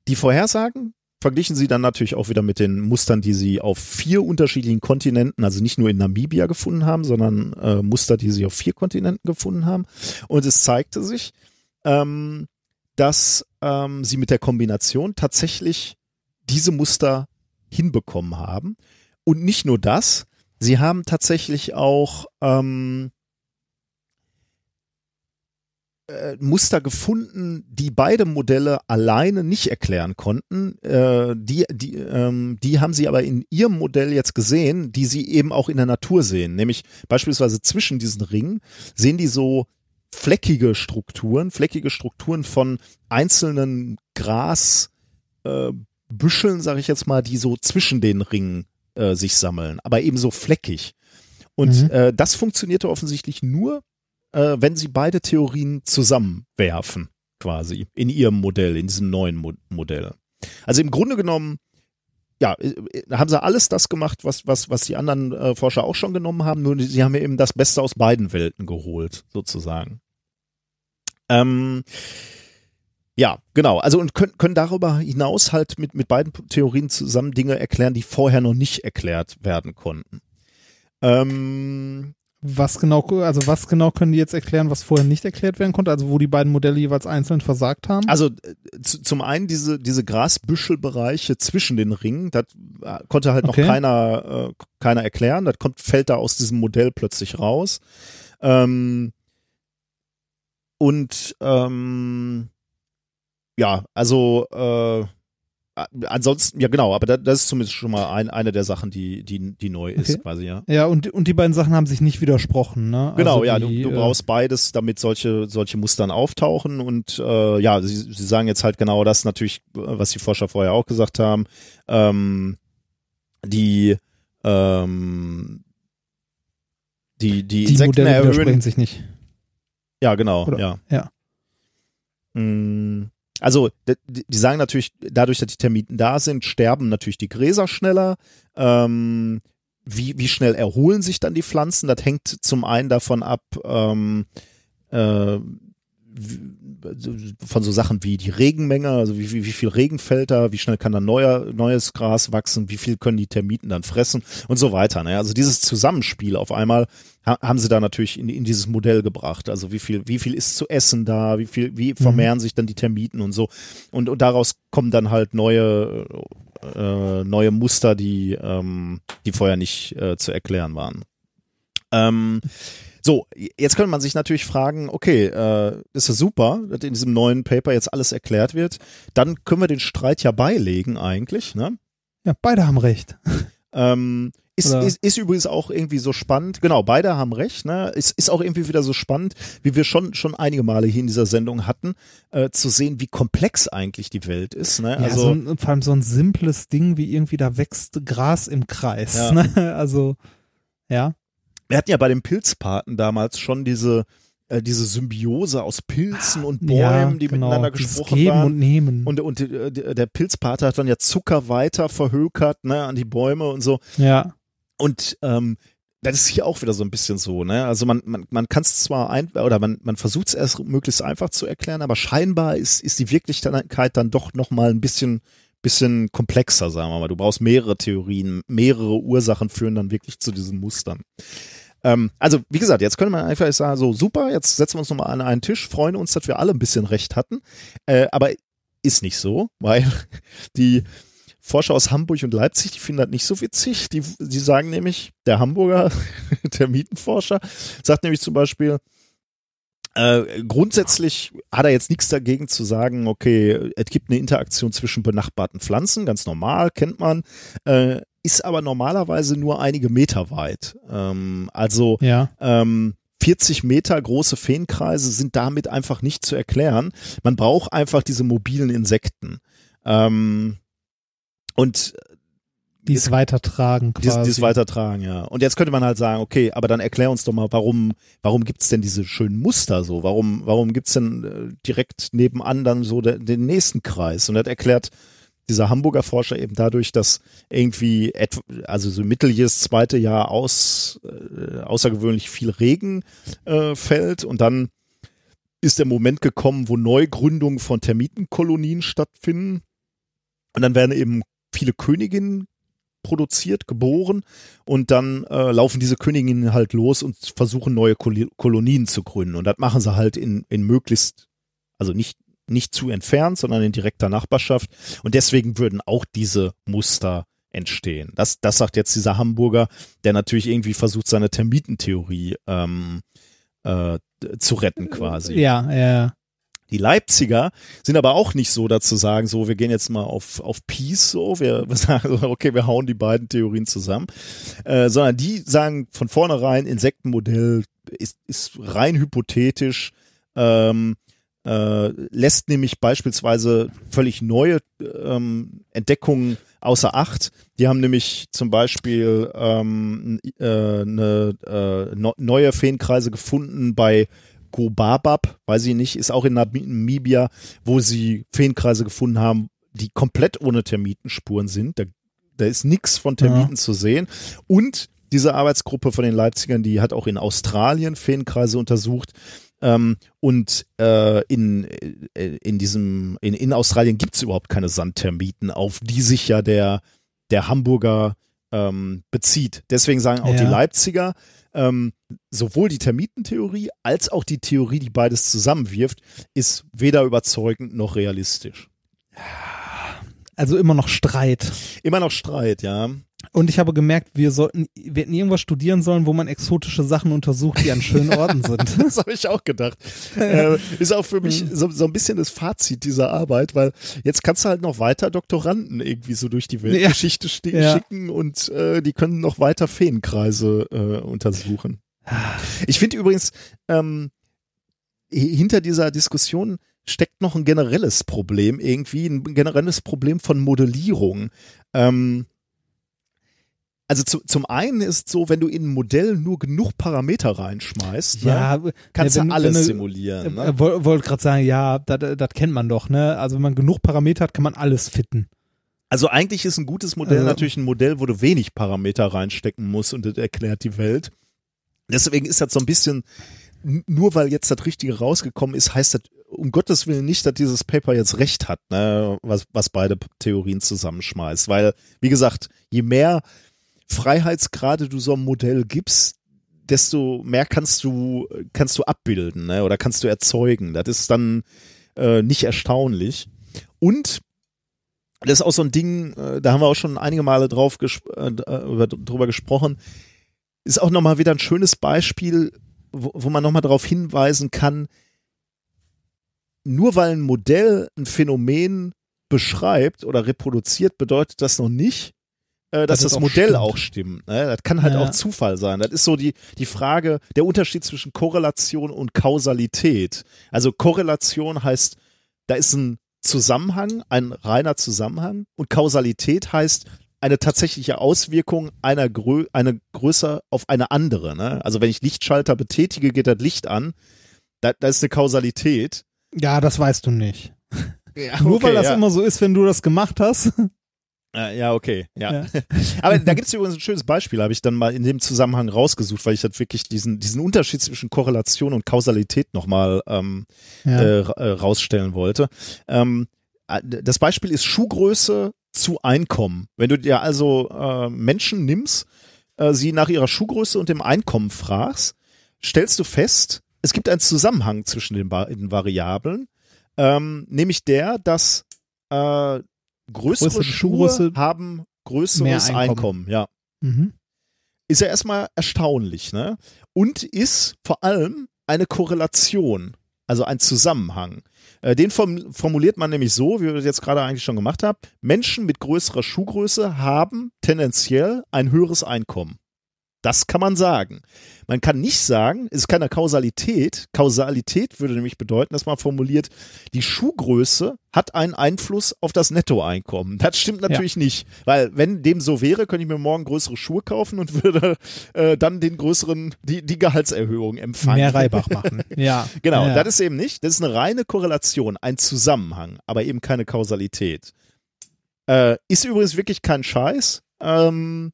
die Vorhersagen verglichen sie dann natürlich auch wieder mit den Mustern, die sie auf vier unterschiedlichen Kontinenten, also nicht nur in Namibia gefunden haben, sondern äh, Muster, die sie auf vier Kontinenten gefunden haben. Und es zeigte sich, ähm, dass ähm, sie mit der Kombination tatsächlich diese Muster hinbekommen haben. Und nicht nur das, Sie haben tatsächlich auch ähm, äh, Muster gefunden, die beide Modelle alleine nicht erklären konnten. Äh, die, die, ähm, die haben sie aber in ihrem Modell jetzt gesehen, die sie eben auch in der Natur sehen. Nämlich beispielsweise zwischen diesen Ringen sehen die so fleckige Strukturen, fleckige Strukturen von einzelnen Grasbüscheln, äh, sage ich jetzt mal, die so zwischen den Ringen äh, sich sammeln, aber eben so fleckig. Und mhm. äh, das funktionierte offensichtlich nur, äh, wenn sie beide Theorien zusammenwerfen, quasi, in ihrem Modell, in diesem neuen Mo Modell. Also im Grunde genommen ja, äh, haben sie alles das gemacht, was, was, was die anderen äh, Forscher auch schon genommen haben, nur sie haben eben das Beste aus beiden Welten geholt, sozusagen. Ähm, ja, genau. Also und können, können darüber hinaus halt mit, mit beiden Theorien zusammen Dinge erklären, die vorher noch nicht erklärt werden konnten. Ähm, was genau, also was genau können die jetzt erklären, was vorher nicht erklärt werden konnte? Also wo die beiden Modelle jeweils einzeln versagt haben? Also äh, zum einen diese, diese Grasbüschelbereiche zwischen den Ringen, das äh, konnte halt okay. noch keiner, äh, keiner erklären. Das kommt, fällt da aus diesem Modell plötzlich raus. Ähm, und ähm, ja, also äh, ansonsten, ja genau, aber das ist zumindest schon mal ein, eine der Sachen, die, die, die neu ist okay. quasi, ja. Ja, und, und die beiden Sachen haben sich nicht widersprochen, ne? Genau, also ja, die, du, du brauchst äh, beides, damit solche, solche Mustern auftauchen und äh, ja, sie, sie sagen jetzt halt genau das natürlich, was die Forscher vorher auch gesagt haben, ähm, die ähm, die, die, die Insekten Modelle erhöhen, sich nicht. Ja, genau, Oder? ja. Ja. Mm, also, die sagen natürlich, dadurch, dass die Termiten da sind, sterben natürlich die Gräser schneller. Ähm, wie, wie schnell erholen sich dann die Pflanzen? Das hängt zum einen davon ab, ähm, äh, von so Sachen wie die Regenmenge, also wie, wie, wie viel Regen fällt da, wie schnell kann da neuer, neues Gras wachsen, wie viel können die Termiten dann fressen und so weiter. Ne? Also dieses Zusammenspiel auf einmal ha haben sie da natürlich in, in dieses Modell gebracht. Also wie viel, wie viel ist zu essen da, wie viel, wie mhm. vermehren mhm. sich dann die Termiten und so. Und, und daraus kommen dann halt neue, äh, neue Muster, die, ähm, die vorher nicht äh, zu erklären waren. Ähm, so, jetzt könnte man sich natürlich fragen, okay, äh, ist ja super, dass in diesem neuen Paper jetzt alles erklärt wird. Dann können wir den Streit ja beilegen eigentlich, ne? Ja, beide haben recht. Ähm, ist, ist, ist übrigens auch irgendwie so spannend. Genau, beide haben recht. Ne? Ist, ist auch irgendwie wieder so spannend, wie wir schon schon einige Male hier in dieser Sendung hatten, äh, zu sehen, wie komplex eigentlich die Welt ist. Ne? Ja, also so ein, vor allem so ein simples Ding, wie irgendwie da wächst Gras im Kreis. Ja. Ne? Also ja wir hatten ja bei den Pilzpaten damals schon diese äh, diese Symbiose aus Pilzen und Bäumen, ja, die genau. miteinander gesprochen Geben waren. Und nehmen. Und, und äh, der Pilzpate hat dann ja Zucker weiter verhökert, ne, an die Bäume und so. Ja. Und ähm, das ist hier auch wieder so ein bisschen so, ne? Also man, man, man kann es zwar ein, oder man, man versucht es erst möglichst einfach zu erklären, aber scheinbar ist, ist die Wirklichkeit dann doch nochmal ein bisschen, bisschen komplexer, sagen wir mal. Du brauchst mehrere Theorien, mehrere Ursachen führen dann wirklich zu diesen Mustern. Ähm, also, wie gesagt, jetzt könnte man einfach sagen, so super, jetzt setzen wir uns nochmal an einen Tisch, freuen uns, dass wir alle ein bisschen recht hatten. Äh, aber ist nicht so, weil die Forscher aus Hamburg und Leipzig, die finden das nicht so witzig. Die, die sagen nämlich, der Hamburger, der Mietenforscher, sagt nämlich zum Beispiel, äh, grundsätzlich hat er jetzt nichts dagegen zu sagen, okay, es gibt eine Interaktion zwischen benachbarten Pflanzen, ganz normal, kennt man. Äh, ist aber normalerweise nur einige Meter weit. Ähm, also ja. ähm, 40 Meter große Feenkreise sind damit einfach nicht zu erklären. Man braucht einfach diese mobilen Insekten. Ähm, und die es weitertragen quasi. Die es weitertragen, ja. Und jetzt könnte man halt sagen, okay, aber dann erklär uns doch mal, warum, warum gibt's denn diese schönen Muster so? Warum, warum gibt's denn äh, direkt nebenan dann so de, den nächsten Kreis? Und das erklärt dieser Hamburger Forscher eben dadurch, dass irgendwie also so Mitteljes zweite Jahr aus, äh, außergewöhnlich viel Regen äh, fällt und dann ist der Moment gekommen, wo Neugründungen von Termitenkolonien stattfinden. Und dann werden eben viele Königinnen produziert, geboren und dann äh, laufen diese Königinnen halt los und versuchen neue Kolonien zu gründen. Und das machen sie halt in, in möglichst also nicht nicht zu entfernt, sondern in direkter Nachbarschaft. Und deswegen würden auch diese Muster entstehen. Das, das sagt jetzt dieser Hamburger, der natürlich irgendwie versucht, seine Termitentheorie ähm, äh, zu retten quasi. Ja, ja. Die Leipziger sind aber auch nicht so dazu sagen, so, wir gehen jetzt mal auf, auf Peace, so, wir, wir sagen, okay, wir hauen die beiden Theorien zusammen, äh, sondern die sagen von vornherein, Insektenmodell ist, ist rein hypothetisch, ähm, äh, lässt nämlich beispielsweise völlig neue ähm, Entdeckungen außer Acht. Die haben nämlich zum Beispiel ähm, äh, eine äh, no neue Feenkreise gefunden bei Gobabab, weiß ich nicht, ist auch in Namibia, wo sie Feenkreise gefunden haben, die komplett ohne Termitenspuren sind. Da da ist nix von Termiten ja. zu sehen. Und diese Arbeitsgruppe von den Leipzigern, die hat auch in Australien Feenkreise untersucht. Ähm, und äh, in, äh, in diesem, in, in Australien gibt's überhaupt keine Sandtermiten, auf die sich ja der, der Hamburger ähm, bezieht. Deswegen sagen auch ja. die Leipziger, ähm, sowohl die Termitentheorie als auch die Theorie, die beides zusammenwirft, ist weder überzeugend noch realistisch. Also immer noch Streit. Immer noch Streit, ja. Und ich habe gemerkt, wir sollten, wir hätten irgendwas studieren sollen, wo man exotische Sachen untersucht, die an schönen Orten sind. das habe ich auch gedacht. äh, ist auch für mich so, so ein bisschen das Fazit dieser Arbeit, weil jetzt kannst du halt noch weiter Doktoranden irgendwie so durch die Weltgeschichte ja. ja. schicken und äh, die können noch weiter Feenkreise äh, untersuchen. Ich finde übrigens, ähm, hinter dieser Diskussion steckt noch ein generelles Problem irgendwie, ein generelles Problem von Modellierung. Ähm, also zu, zum einen ist so, wenn du in ein Modell nur genug Parameter reinschmeißt, ne, ja, ne, kannst ja, wenn, du alles wenn simulieren. Ne? Äh, Wollte wollt gerade sagen, ja, das kennt man doch, ne? Also wenn man genug Parameter hat, kann man alles fitten. Also eigentlich ist ein gutes Modell also, natürlich ein Modell, wo du wenig Parameter reinstecken musst und das erklärt die Welt. Deswegen ist das so ein bisschen, nur weil jetzt das Richtige rausgekommen ist, heißt das um Gottes Willen nicht, dass dieses Paper jetzt recht hat, ne, was, was beide Theorien zusammenschmeißt. Weil, wie gesagt, je mehr Freiheitsgrade du so einem Modell gibst, desto mehr kannst du, kannst du abbilden, ne? Oder kannst du erzeugen. Das ist dann äh, nicht erstaunlich. Und das ist auch so ein Ding, äh, da haben wir auch schon einige Male drauf gesp äh, äh drüber gesprochen, ist auch nochmal wieder ein schönes Beispiel, wo, wo man nochmal darauf hinweisen kann, nur weil ein Modell ein Phänomen beschreibt oder reproduziert, bedeutet das noch nicht, äh, dass das, das Modell stimmt. auch stimmt. Ne? Das kann halt ja. auch Zufall sein. Das ist so die, die Frage, der Unterschied zwischen Korrelation und Kausalität. Also Korrelation heißt, da ist ein Zusammenhang, ein reiner Zusammenhang und Kausalität heißt eine tatsächliche Auswirkung einer Grö eine größer auf eine andere. Ne? Also wenn ich Lichtschalter betätige, geht das Licht an. Da, da ist eine Kausalität. Ja, das weißt du nicht. Ja, Nur weil das ja. immer so ist, wenn du das gemacht hast. Äh, ja, okay, ja. ja. Aber da gibt es übrigens ein schönes Beispiel, habe ich dann mal in dem Zusammenhang rausgesucht, weil ich halt wirklich diesen, diesen Unterschied zwischen Korrelation und Kausalität nochmal ähm, ja. äh, äh rausstellen wollte. Ähm, äh, das Beispiel ist Schuhgröße zu Einkommen. Wenn du dir also äh, Menschen nimmst, äh, sie nach ihrer Schuhgröße und dem Einkommen fragst, stellst du fest, es gibt einen Zusammenhang zwischen den, den Variablen, ähm, nämlich der, dass äh, größere, größere Schuhe Schuhe haben größeres Einkommen. Einkommen. ja. Mhm. Ist ja erstmal erstaunlich, ne? Und ist vor allem eine Korrelation, also ein Zusammenhang. Äh, den formuliert man nämlich so, wie wir das jetzt gerade eigentlich schon gemacht haben. Menschen mit größerer Schuhgröße haben tendenziell ein höheres Einkommen. Das kann man sagen. Man kann nicht sagen, es ist keine Kausalität. Kausalität würde nämlich bedeuten, dass man formuliert, die Schuhgröße hat einen Einfluss auf das Nettoeinkommen. Das stimmt natürlich ja. nicht, weil wenn dem so wäre, könnte ich mir morgen größere Schuhe kaufen und würde äh, dann den größeren, die, die Gehaltserhöhung empfangen. Mehr Reibach machen. ja. Genau, ja. das ist eben nicht. Das ist eine reine Korrelation, ein Zusammenhang, aber eben keine Kausalität. Äh, ist übrigens wirklich kein Scheiß. Ähm,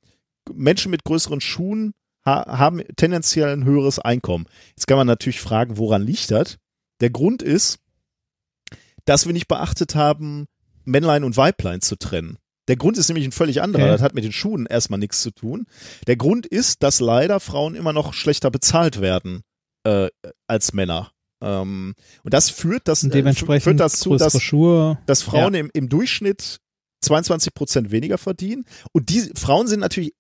Menschen mit größeren Schuhen ha haben tendenziell ein höheres Einkommen. Jetzt kann man natürlich fragen, woran liegt das? Der Grund ist, dass wir nicht beachtet haben, Männlein und Weiblein zu trennen. Der Grund ist nämlich ein völlig anderer. Okay. Das hat mit den Schuhen erstmal nichts zu tun. Der Grund ist, dass leider Frauen immer noch schlechter bezahlt werden äh, als Männer. Ähm, und das führt, das, und dementsprechend führt dazu, dass, Schuhe, dass Frauen ja. im, im Durchschnitt 22 Prozent weniger verdienen. Und die Frauen sind natürlich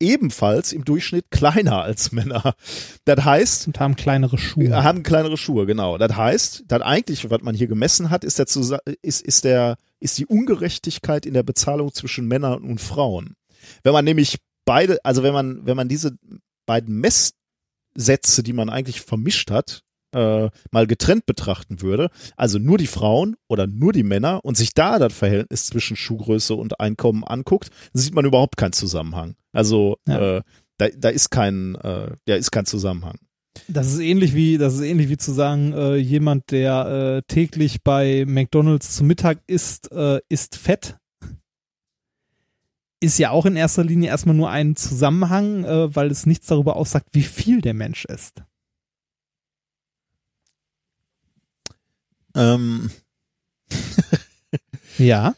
ebenfalls im Durchschnitt kleiner als Männer. Das heißt. Und haben kleinere Schuhe. Haben kleinere Schuhe, genau. Das heißt, das eigentlich, was man hier gemessen hat, ist der, ist, ist der, ist die Ungerechtigkeit in der Bezahlung zwischen Männern und Frauen. Wenn man nämlich beide, also wenn man, wenn man diese beiden Messsätze, die man eigentlich vermischt hat, äh, mal getrennt betrachten würde, also nur die Frauen oder nur die Männer und sich da das Verhältnis zwischen Schuhgröße und Einkommen anguckt, sieht man überhaupt keinen Zusammenhang. Also ja. äh, da, da ist kein, äh, da ist kein Zusammenhang. Das ist ähnlich wie, das ist ähnlich wie zu sagen, äh, jemand, der äh, täglich bei McDonalds zu Mittag isst, äh, isst fett. ist ja auch in erster Linie erstmal nur ein Zusammenhang, äh, weil es nichts darüber aussagt, wie viel der Mensch ist. Ähm. ja.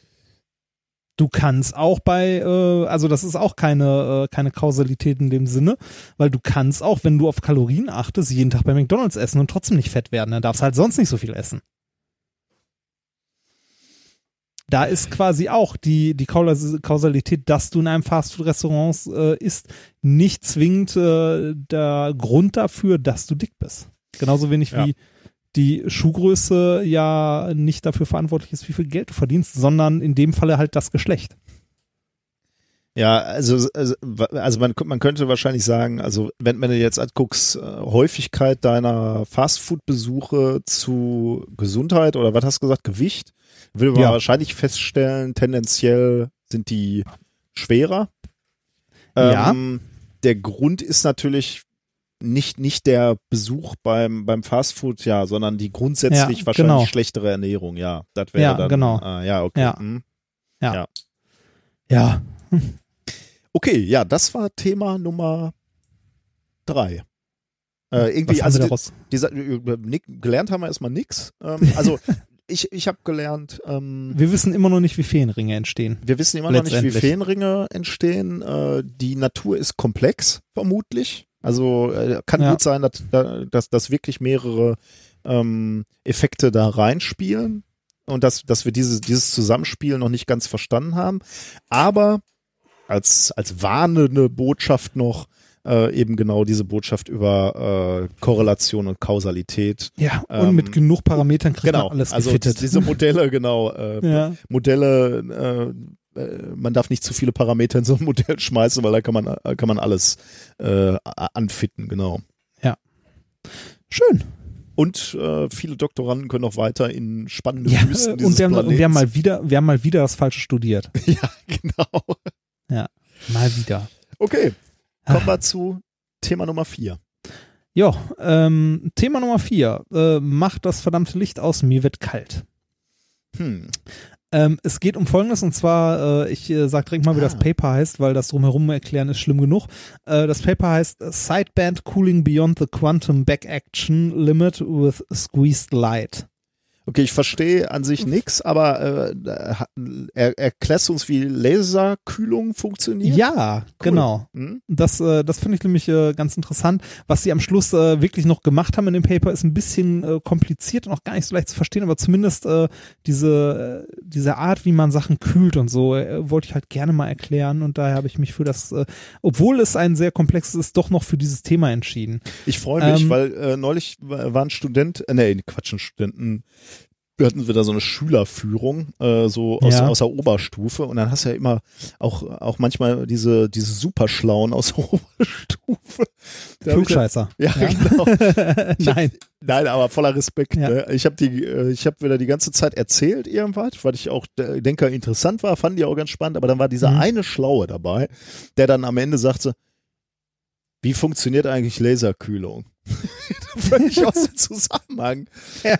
Du kannst auch bei, äh, also das ist auch keine, äh, keine Kausalität in dem Sinne, weil du kannst auch, wenn du auf Kalorien achtest, jeden Tag bei McDonalds essen und trotzdem nicht fett werden. Dann darfst du halt sonst nicht so viel essen. Da ist quasi auch die, die Kausalität, dass du in einem Fastfood-Restaurant äh, isst, nicht zwingend äh, der Grund dafür, dass du dick bist. Genauso wenig ja. wie die Schuhgröße ja nicht dafür verantwortlich ist, wie viel Geld du verdienst, sondern in dem Falle halt das Geschlecht. Ja, also, also, also man, man könnte wahrscheinlich sagen, also wenn, wenn du jetzt anguckst, äh, Häufigkeit deiner Fastfood-Besuche zu Gesundheit oder was hast du gesagt, Gewicht, will man ja. wahrscheinlich feststellen, tendenziell sind die schwerer. Ja. Ähm, der Grund ist natürlich nicht, nicht der Besuch beim, beim Fastfood, ja, sondern die grundsätzlich ja, wahrscheinlich genau. schlechtere Ernährung, ja. Das wäre ja, dann. Genau. Ah, ja, okay. Ja. Hm. Ja. ja. Ja. Okay, ja, das war Thema Nummer drei. Äh, irgendwie, also daraus? dieser, gelernt haben wir erstmal nix. Ähm, also ich, ich habe gelernt. Ähm, wir wissen immer noch nicht, wie Feenringe entstehen. Wir wissen immer noch nicht, wie Feenringe entstehen. Äh, die Natur ist komplex, vermutlich. Also äh, kann Ja. gut sein, dass, dass, dass wirklich mehrere ähm, Effekte da reinspielen und dass, dass wir dieses, dieses Zusammenspiel noch nicht ganz verstanden haben. Aber als, als warnende Botschaft noch äh, eben genau diese Botschaft über äh, Korrelation und Kausalität. Ja, und Ähm, mit genug Parametern kriegt Genau, man alles also gefittet. diese Modelle, genau. Äh, ja. Modelle, äh, man darf nicht zu viele Parameter in so ein Modell schmeißen, weil da kann man, äh, kann man alles äh, anfitten, genau. Schön. Und äh, viele Doktoranden können auch weiter in spannende Ja, Wüsten und dieses wir haben, und wir haben mal wieder, wir haben mal wieder das Falsche studiert. Ja, genau. Mal wieder. Okay, kommen wir zu Thema Nummer vier. Ja, ähm, Thema Nummer vier. Äh, macht das verdammte Licht aus, mir wird kalt. Hm. Ähm, es geht um Folgendes und zwar, äh, ich äh, sag direkt mal, wie das Ah. Paper heißt, weil das drumherum erklären ist schlimm genug. Äh, das Paper heißt äh, Sideband Cooling Beyond the Quantum Back Action Limit with Squeezed Light. Okay, ich verstehe an sich nichts, aber äh, er, erklärst uns, wie Laserkühlung funktioniert? Ja, genau. Hm? Das, äh, das finde ich nämlich äh, ganz interessant. Was sie am Schluss äh, wirklich noch gemacht haben in dem Paper, ist ein bisschen äh, kompliziert und auch gar nicht so leicht zu verstehen, aber zumindest äh, diese, äh, diese Art, wie man Sachen kühlt und so, äh, wollte ich halt gerne mal erklären und daher habe ich mich für das, äh, obwohl es ein sehr komplexes ist, doch noch für dieses Thema entschieden. Ich freue mich, Ähm, weil äh, neulich wa- war ein Student, äh, nee, Quatsch, ein Studenten, wir hatten wieder so eine Schülerführung, äh, so aus, Ja. aus der Oberstufe und dann hast du ja immer auch, auch manchmal diese, diese Superschlauen aus der Oberstufe. Da hab Klugscheißer. Ja, ja, genau. Nein. Nein, aber voller Respekt. Ja. Ne? Ich habe die, äh, ich habe wieder die ganze Zeit erzählt irgendwas, weil ich auch äh, denke interessant war, fand die auch ganz spannend. Aber dann war dieser Mhm. eine Schlaue dabei, der dann am Ende sagte, wie funktioniert eigentlich Laserkühlung? Völlig aus dem Zusammenhang. Ja.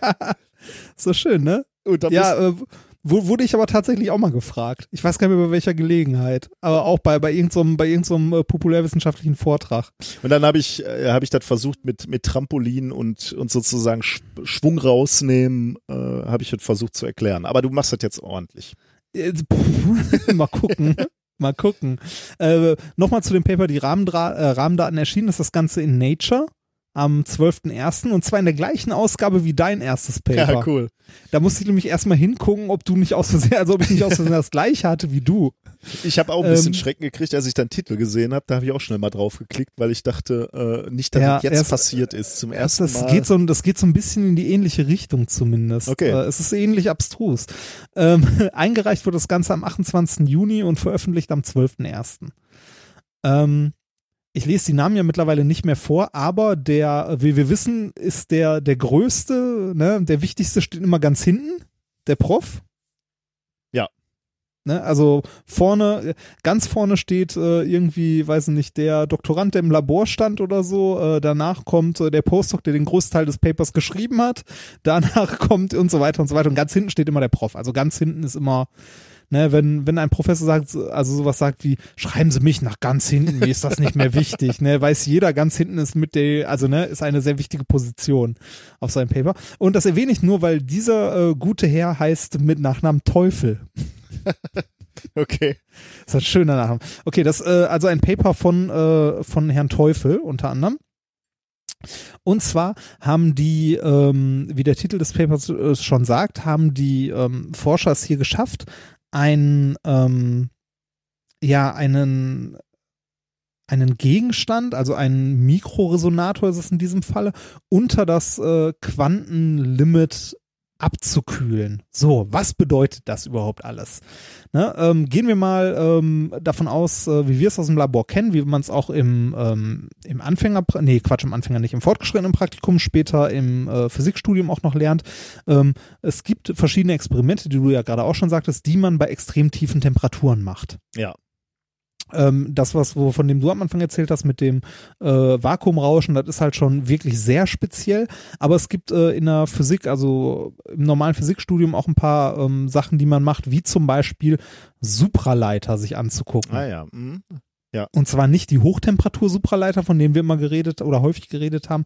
So schön, ne? Dann Ja, äh, wo, wurde ich aber tatsächlich auch mal gefragt. Ich weiß gar nicht mehr bei welcher Gelegenheit, aber auch bei, bei irgendeinem bei irgendeinem, äh, populärwissenschaftlichen Vortrag. Und dann habe ich, äh, habe ich das versucht mit, mit Trampolin und, und sozusagen Sch Schwung rausnehmen, äh, habe ich das versucht zu erklären. Aber du machst das jetzt ordentlich. Äh, pff, mal gucken. Mal gucken. Äh, Nochmal zu dem Paper, die Rahmendra äh, Rahmendaten erschienen ist das Ganze in Nature am 12.01. und zwar in der gleichen Ausgabe wie dein erstes Paper. Ja, cool. Da musste ich nämlich erstmal hingucken, ob du nicht aus Versehen, also ob ich nicht aus Versehen das gleiche hatte wie du. Ich habe auch ein bisschen Ähm, Schrecken gekriegt, als ich dann Titel gesehen habe. Da habe ich auch schnell mal drauf geklickt, weil ich dachte, äh, nicht, dass Ja, das jetzt erst- passiert ist. Zum ersten Das Mal. geht, so, das geht so ein bisschen in die ähnliche Richtung zumindest. Okay. Äh, es ist ähnlich abstrus. Ähm, eingereicht wurde das Ganze am 28. Juni und veröffentlicht am 12.01. Ähm, ich lese die Namen ja mittlerweile nicht mehr vor, aber der, wie wir wissen, ist der, der größte, ne, der wichtigste steht immer ganz hinten, der Prof. Ja. Ne, also vorne, ganz vorne steht äh, irgendwie, weiß ich nicht, der Doktorand, der im Labor stand oder so. Äh, danach kommt äh, der Postdoc, der den Großteil des Papers geschrieben hat. Danach kommt und so weiter und so weiter. Und ganz hinten steht immer der Prof. Also ganz hinten ist immer Ne, wenn, wenn ein Professor sagt, also sowas sagt wie, schreiben Sie mich nach ganz hinten, mir ist das nicht mehr wichtig, ne, weiß jeder, ganz hinten ist mit der, also ne, ist eine sehr wichtige Position auf seinem Paper. Und das erwähne ich nur, weil dieser äh, gute Herr heißt mit Nachnamen Teufel. Okay. Das ist ein schöner Name. Okay, das äh, also ein Paper von äh, von Herrn Teufel unter anderem. Und zwar haben die, ähm, wie der Titel des Papers äh, schon sagt, haben die ähm, Forscher es hier geschafft, ein ähm, ja einen einen Gegenstand, also einen Mikroresonator ist es in diesem Falle, unter das äh, Quantenlimit abzukühlen. So, was bedeutet das überhaupt alles? Ne, ähm, gehen wir mal ähm, davon aus, äh, wie wir es aus dem Labor kennen, wie man es auch im, ähm, im Anfänger, nee, Quatsch, im Anfänger nicht, im fortgeschrittenen Praktikum, später im äh, Physikstudium auch noch lernt. Ähm, es gibt verschiedene Experimente, die du ja gerade auch schon sagtest, die man bei extrem tiefen Temperaturen macht. Ja ähm, das, was wo, von dem du am Anfang erzählt hast mit dem äh, Vakuumrauschen, das ist halt schon wirklich sehr speziell. Aber es gibt äh, in der Physik, also im normalen Physikstudium auch ein paar ähm, Sachen, die man macht, wie zum Beispiel Supraleiter sich anzugucken. Ah ja. Mhm. Ja. Und zwar nicht die Hochtemperatur-Supraleiter, von denen wir immer geredet oder häufig geredet haben,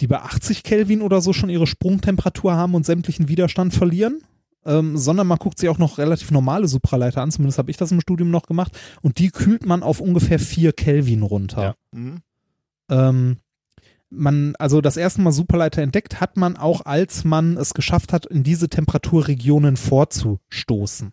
die bei 80 Kelvin oder so schon ihre Sprungtemperatur haben und sämtlichen Widerstand verlieren, ähm, sondern man guckt sich auch noch relativ normale Supraleiter an, zumindest habe ich das im Studium noch gemacht, und die kühlt man auf ungefähr 4 Kelvin runter. Ja. Mhm. Ähm, man, also das erste Mal Superleiter entdeckt hat man auch, als man es geschafft hat, in diese Temperaturregionen vorzustoßen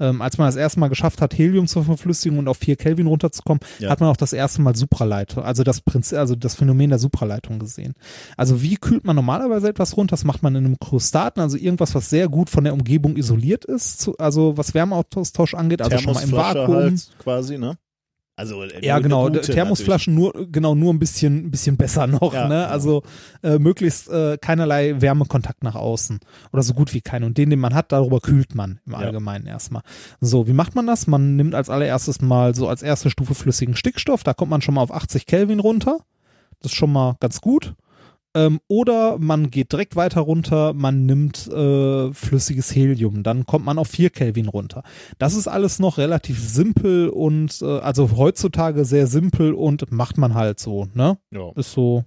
ähm, als man das erste Mal geschafft hat, Helium zur Verflüssigung und auf 4 Kelvin runterzukommen, ja. hat man auch das erste Mal Supraleitung, also das Prinzip, also das Phänomen der Supraleitung gesehen. Also wie kühlt man normalerweise etwas runter? Das macht man in einem Krostaten, also irgendwas, was sehr gut von der Umgebung isoliert ist, zu, also was Wärmeaustausch angeht, also schon mal im Vakuum. Halt quasi, ne? Also äh, ja, genau. Thermosflaschen natürlich. nur genau nur ein bisschen bisschen besser noch. Ja, ne? Genau. Also äh, möglichst äh, keinerlei Wärmekontakt nach außen oder so gut wie keinen. Und den, den man hat, darüber kühlt man im Allgemeinen ja. erstmal. So, wie macht man das? Man nimmt als allererstes mal so als erste Stufe flüssigen Stickstoff. Da kommt man schon mal auf 80 Kelvin runter. Das ist schon mal ganz gut. Ähm, oder man geht direkt weiter runter, man nimmt äh, flüssiges Helium, dann kommt man auf 4 Kelvin runter. Das ist alles noch relativ simpel und äh, also heutzutage sehr simpel und macht man halt so, ne? Ja. Ist so.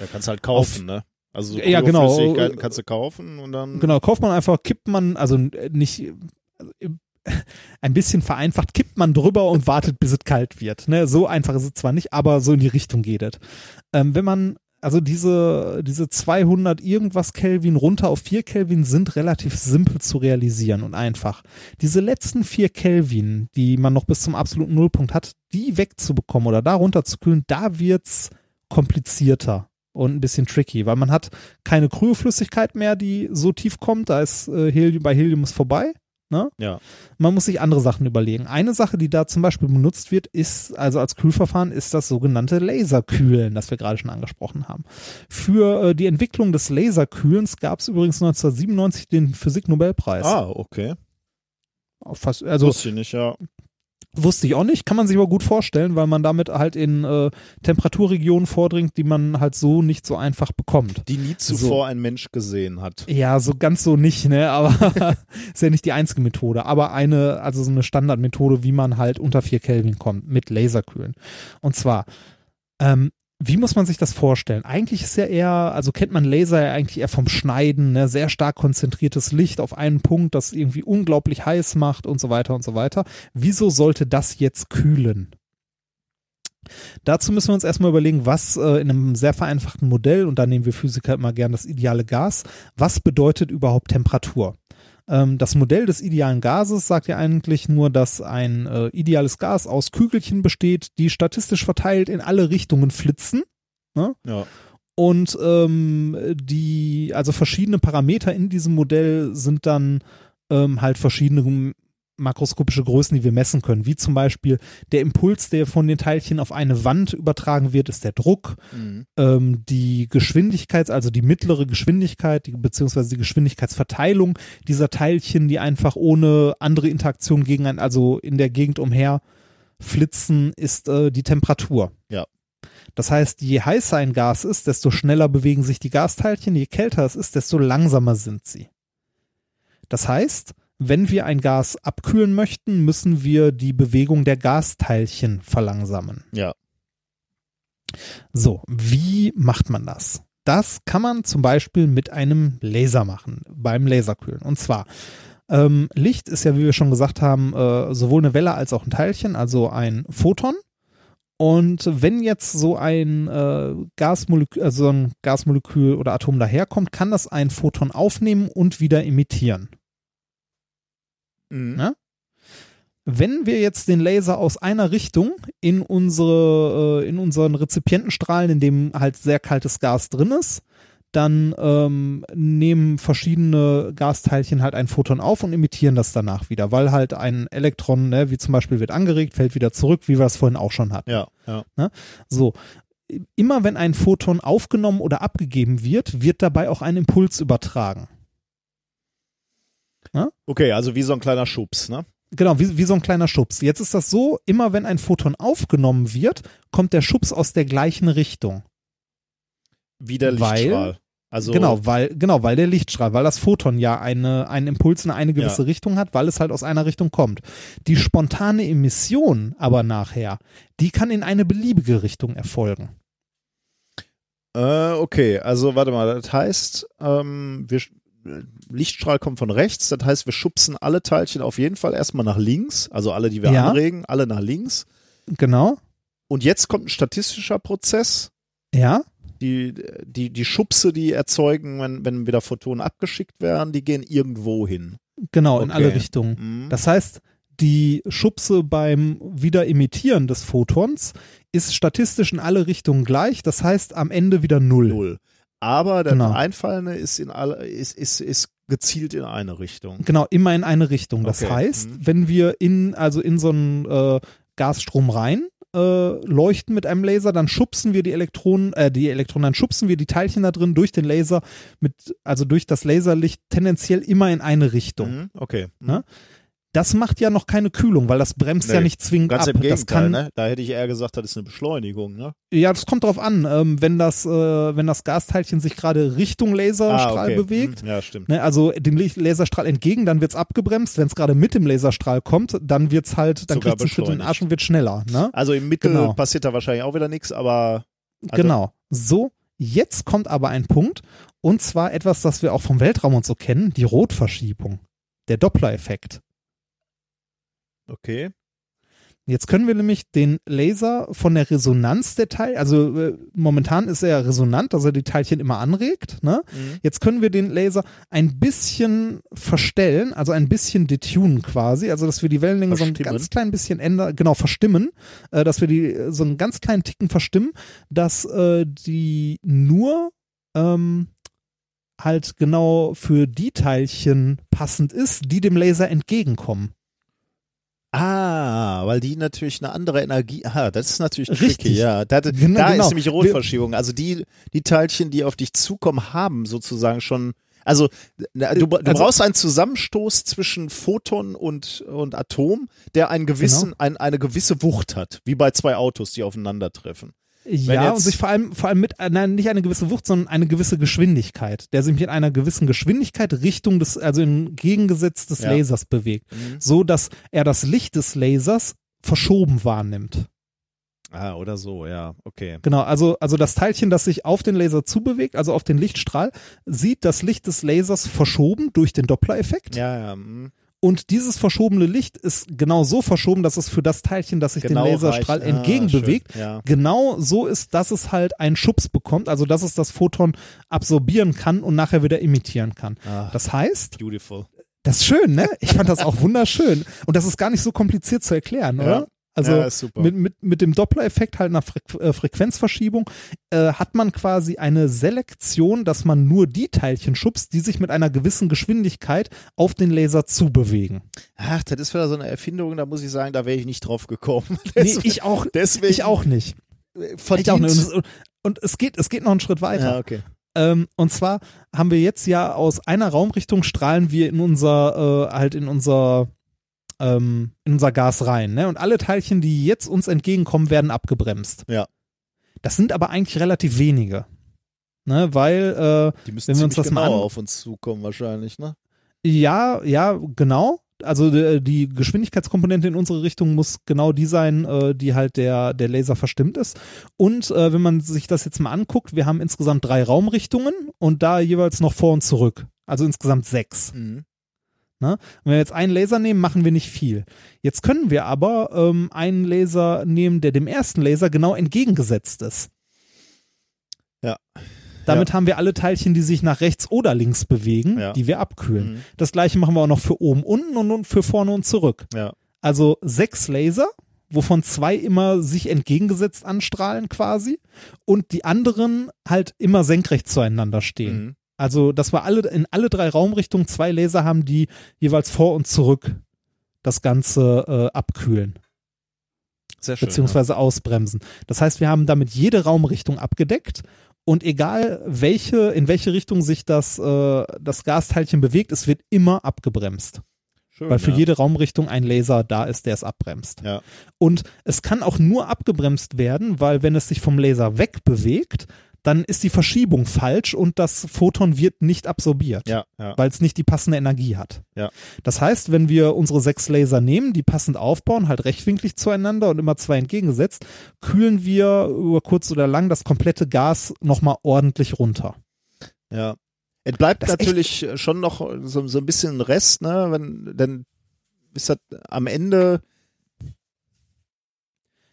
Ja, kannst halt kaufen, auf, ne? Also so ja, genau. kannst du kaufen und dann. Genau, kauft man einfach, kippt man, also nicht ein bisschen vereinfacht, kippt man drüber und wartet, bis es kalt wird. Ne? So einfach ist es zwar nicht, aber so in die Richtung geht es. Ähm, wenn man also diese, diese 200 irgendwas Kelvin runter auf 4 Kelvin sind relativ simpel zu realisieren und einfach. Diese letzten 4 Kelvin, die man noch bis zum absoluten Nullpunkt hat, die wegzubekommen oder da runter zu kühlen, da wird's komplizierter und ein bisschen tricky, weil man hat keine Kryoflüssigkeit mehr, die so tief kommt, da ist äh, Helium, bei Helium ist vorbei. Ne? Ja. Man muss sich andere Sachen überlegen. Eine Sache, die da zum Beispiel benutzt wird, ist, also als Kühlverfahren, ist das sogenannte Laserkühlen, das wir gerade schon angesprochen haben. Für äh, die Entwicklung des Laserkühlens gab es übrigens 1997 den Physiknobelpreis. Ah, okay. Fast, also, Wusste ich nicht, ja. Wusste ich auch nicht, kann man sich aber gut vorstellen, weil man damit halt in äh, Temperaturregionen vordringt, die man halt so nicht so einfach bekommt. Die nie zuvor so. ein Mensch gesehen hat. Ja, so ganz so nicht, ne? Aber ist ja nicht die einzige Methode. Aber eine, also so eine Standardmethode, wie man halt unter 4 Kelvin kommt mit Laserkühlen. Und zwar, ähm, wie muss man sich das vorstellen? Eigentlich ist ja eher, also kennt man Laser ja eigentlich eher vom Schneiden, ne? sehr stark konzentriertes Licht auf einen Punkt, das irgendwie unglaublich heiß macht und so weiter und so weiter. Wieso sollte das jetzt kühlen? Dazu müssen wir uns erstmal überlegen, was äh, in einem sehr vereinfachten Modell, und da nehmen wir Physiker immer gern das ideale Gas, was bedeutet überhaupt Temperatur? Ähm, das Modell des idealen Gases sagt ja eigentlich nur, dass ein äh, ideales Gas aus Kügelchen besteht, die statistisch verteilt in alle Richtungen flitzen. Ne? Ja. Und ähm, die, also verschiedene Parameter in diesem Modell sind dann ähm, halt verschiedene makroskopische Größen, die wir messen können, wie zum Beispiel der Impuls, der von den Teilchen auf eine Wand übertragen wird, ist der Druck. Mhm. Ähm, die Geschwindigkeit, also die mittlere Geschwindigkeit, die, beziehungsweise die Geschwindigkeitsverteilung dieser Teilchen, die einfach ohne andere Interaktion gegen ein, also in der Gegend umher flitzen, ist äh, die Temperatur. Ja. Das heißt, je heißer ein Gas ist, desto schneller bewegen sich die Gasteilchen, je kälter es ist, desto langsamer sind sie. Das heißt, wenn wir ein Gas abkühlen möchten, müssen wir die Bewegung der Gasteilchen verlangsamen. Ja. So, wie macht man das? Das kann man zum Beispiel mit einem Laser machen, beim Laserkühlen. Und zwar, ähm, Licht ist ja, wie wir schon gesagt haben, äh, sowohl eine Welle als auch ein Teilchen, also ein Photon. Und wenn jetzt so ein äh, Gasmolekül, also ein Gasmolekül oder Atom daherkommt, kann das ein Photon aufnehmen und wieder emittieren. Mhm. Ne? Wenn wir jetzt den Laser aus einer Richtung in unsere, äh, in unseren Rezipienten strahlen, in dem halt sehr kaltes Gas drin ist, dann ähm, nehmen verschiedene Gasteilchen halt ein Photon auf und emittieren das danach wieder, weil halt ein Elektron, ne, wie zum Beispiel wird angeregt, fällt wieder zurück, wie wir es vorhin auch schon hatten. Ja, ja. So. Immer wenn ein Photon aufgenommen oder abgegeben wird, wird dabei auch ein Impuls übertragen. Okay, also wie so ein kleiner Schubs, ne? Genau, wie, wie so ein kleiner Schubs. Jetzt ist das so, immer wenn ein Photon aufgenommen wird, kommt der Schubs aus der gleichen Richtung. Wie der Weil- Lichtstrahl. also Genau, weil, genau, weil der Lichtstrahl, weil das Photon ja eine, einen Impuls in eine gewisse Ja. Richtung hat, weil es halt aus einer Richtung kommt. Die spontane Emission aber nachher, die kann in eine beliebige Richtung erfolgen. Äh, okay, also warte mal, das heißt, ähm, wir, Lichtstrahl kommt von rechts, das heißt, wir schubsen alle Teilchen auf jeden Fall erstmal nach links, also alle, die wir Ja. anregen, alle nach links. Genau. Und jetzt kommt ein statistischer Prozess. Ja, Die, die, die Schubse, die erzeugen, wenn, wenn wieder Photonen abgeschickt werden, die gehen irgendwo hin. genau, in Okay. alle Richtungen. Mhm. Das heißt, die Schubse beim Wiederemittieren des Photons ist statistisch in alle Richtungen gleich. Das heißt, am Ende wieder null. Null. Aber der Genau. Einfallende ist in alle, ist, ist, ist gezielt in eine Richtung. Genau, immer in eine Richtung. Das Okay. heißt, Mhm. wenn wir in, also in so einen äh, Gasstrom rein äh, leuchten mit einem Laser, dann schubsen wir die Elektronen, äh, die Elektronen, dann schubsen wir die Teilchen da drin durch den Laser mit, also durch das Laserlicht tendenziell immer in eine Richtung. Mhm. Okay. Ne? Das macht ja noch keine Kühlung, weil das bremst Nee, ja nicht zwingend Ganz ab. im das Gegenteil, kann, ne? Da hätte ich eher gesagt, das ist eine Beschleunigung, ne? Ja, das kommt drauf an. Ähm, wenn das, äh, wenn das Gasteilchen sich gerade Richtung Laserstrahl Ah, okay. bewegt, Mhm. Ja, stimmt. Ne, also dem Laserstrahl entgegen, dann wird's abgebremst. Wenn es gerade mit dem Laserstrahl kommt, dann wird's halt, dann kriegt es beschleunigt. Arsch und wird schneller. Ne? Also im Mittel Genau. passiert da wahrscheinlich auch wieder nichts, aber Also- genau. So, jetzt kommt aber ein Punkt, und zwar etwas, das wir auch vom Weltraum und so kennen, die Rotverschiebung. Der Doppler-Effekt. Okay. Jetzt können wir nämlich den Laser von der Resonanz der Teil, also äh, momentan ist er ja resonant, dass er die Teilchen immer anregt, ne? Mhm. Jetzt können wir den Laser ein bisschen verstellen, also ein bisschen detunen quasi, also dass wir die Wellenlänge so ein ganz klein bisschen ändern, genau, verstimmen, äh, dass wir die äh, so einen ganz kleinen Ticken verstimmen, dass äh, die nur ähm, halt genau für die Teilchen passend ist, die dem Laser entgegenkommen. Ah, weil die natürlich eine andere Energie. Ah, das ist natürlich Richtig. tricky, ja. Da, Genau, da genau. ist nämlich Rotverschiebung. Also die, die Teilchen, die auf dich zukommen, haben sozusagen schon. Also du, du Also- brauchst einen Zusammenstoß zwischen Photon und, und Atom, der einen gewissen, Genau. ein, eine gewisse Wucht hat, wie bei zwei Autos, die aufeinandertreffen. Ja, und sich vor allem, vor allem mit, äh, nein, nicht eine gewisse Wucht, sondern eine gewisse Geschwindigkeit, der sich mit einer gewissen Geschwindigkeit Richtung des, also im Gegensatz des Ja. Lasers bewegt, Mhm. so dass er das Licht des Lasers verschoben wahrnimmt. Ah, oder so, ja, okay. Genau, also, also das Teilchen, das sich auf den Laser zubewegt, also auf den Lichtstrahl, sieht das Licht des Lasers verschoben durch den Doppler-Effekt. Ja, ja. mhm. Und dieses verschobene Licht ist genau so verschoben, dass es für das Teilchen, das sich Genau dem Laserstrahl reicht. Ah, entgegenbewegt, schön, ja. genau so ist, dass es halt einen Schubs bekommt, also dass es das Photon absorbieren kann und nachher wieder emittieren kann. Ah, Das heißt, beautiful. das ist schön, ne? Ich fand das auch wunderschön. Und das ist gar nicht so kompliziert zu erklären, Ja. oder? Also ja, mit, mit, mit dem Doppler-Effekt halt einer Frequ äh, Frequenzverschiebung äh, hat man quasi eine Selektion, dass man nur die Teilchen schubst, die sich mit einer gewissen Geschwindigkeit auf den Laser zubewegen. Ach, das ist wieder so eine Erfindung, da muss ich sagen, da wäre ich nicht drauf gekommen. Nee, ich auch, deswegen ich auch nicht. verdient. Ich auch nicht. Und, es- und es geht, es geht noch einen Schritt weiter. Ja, okay. Ähm, und zwar haben wir jetzt ja aus einer Raumrichtung strahlen wir in unser, äh, halt in unser, ähm, in unser Gas rein, ne? Und alle Teilchen, die jetzt uns entgegenkommen, werden abgebremst. Ja. Das sind aber eigentlich relativ wenige. Ne? Weil, äh, Die müssen Wenn wir uns das mal genau an- auf uns zukommen wahrscheinlich, ne? Ja, ja, genau. Also die, die Geschwindigkeitskomponente in unsere Richtung muss genau die sein, äh, die halt der, der Laser verstimmt ist. Und äh, wenn man sich das jetzt mal anguckt, wir haben insgesamt drei Raumrichtungen und da jeweils noch vor und zurück. Also insgesamt sechs. Mhm. Ne? Wenn wir jetzt einen Laser nehmen, machen wir nicht viel. Jetzt können wir aber ähm, einen Laser nehmen, der dem ersten Laser genau entgegengesetzt ist. Ja. Damit Ja. haben wir alle Teilchen, die sich nach rechts oder links bewegen, Ja. die wir abkühlen. Mhm. Das gleiche machen wir auch noch für oben, unten und, für vorne und zurück. Ja. Also sechs Laser, wovon zwei immer sich entgegengesetzt anstrahlen quasi und die anderen halt immer senkrecht zueinander stehen. Mhm. Also, dass wir alle in alle drei Raumrichtungen zwei Laser haben, die jeweils vor und zurück das Ganze äh, abkühlen Sehr schön. beziehungsweise ausbremsen. Das heißt, wir haben damit jede Raumrichtung abgedeckt und egal welche, in welche Richtung sich das, äh, das Gasteilchen bewegt, es wird immer abgebremst. ja. Schön, Weil für ja. jede Raumrichtung ein Laser da ist, der es abbremst. Ja. Und es kann auch nur abgebremst werden, weil wenn es sich vom Laser wegbewegt, dann ist die Verschiebung falsch und das Photon wird nicht absorbiert Ja, ja. weil es nicht die passende Energie hat. Ja. Das heißt, wenn wir unsere sechs Laser nehmen, die passend aufbauen, halt rechtwinklig zueinander und immer zwei entgegengesetzt, kühlen wir über kurz oder lang das komplette Gas nochmal ordentlich runter. Ja. Es bleibt Das natürlich schon noch so, so ein bisschen Rest, ne? Wenn, denn ist das am Ende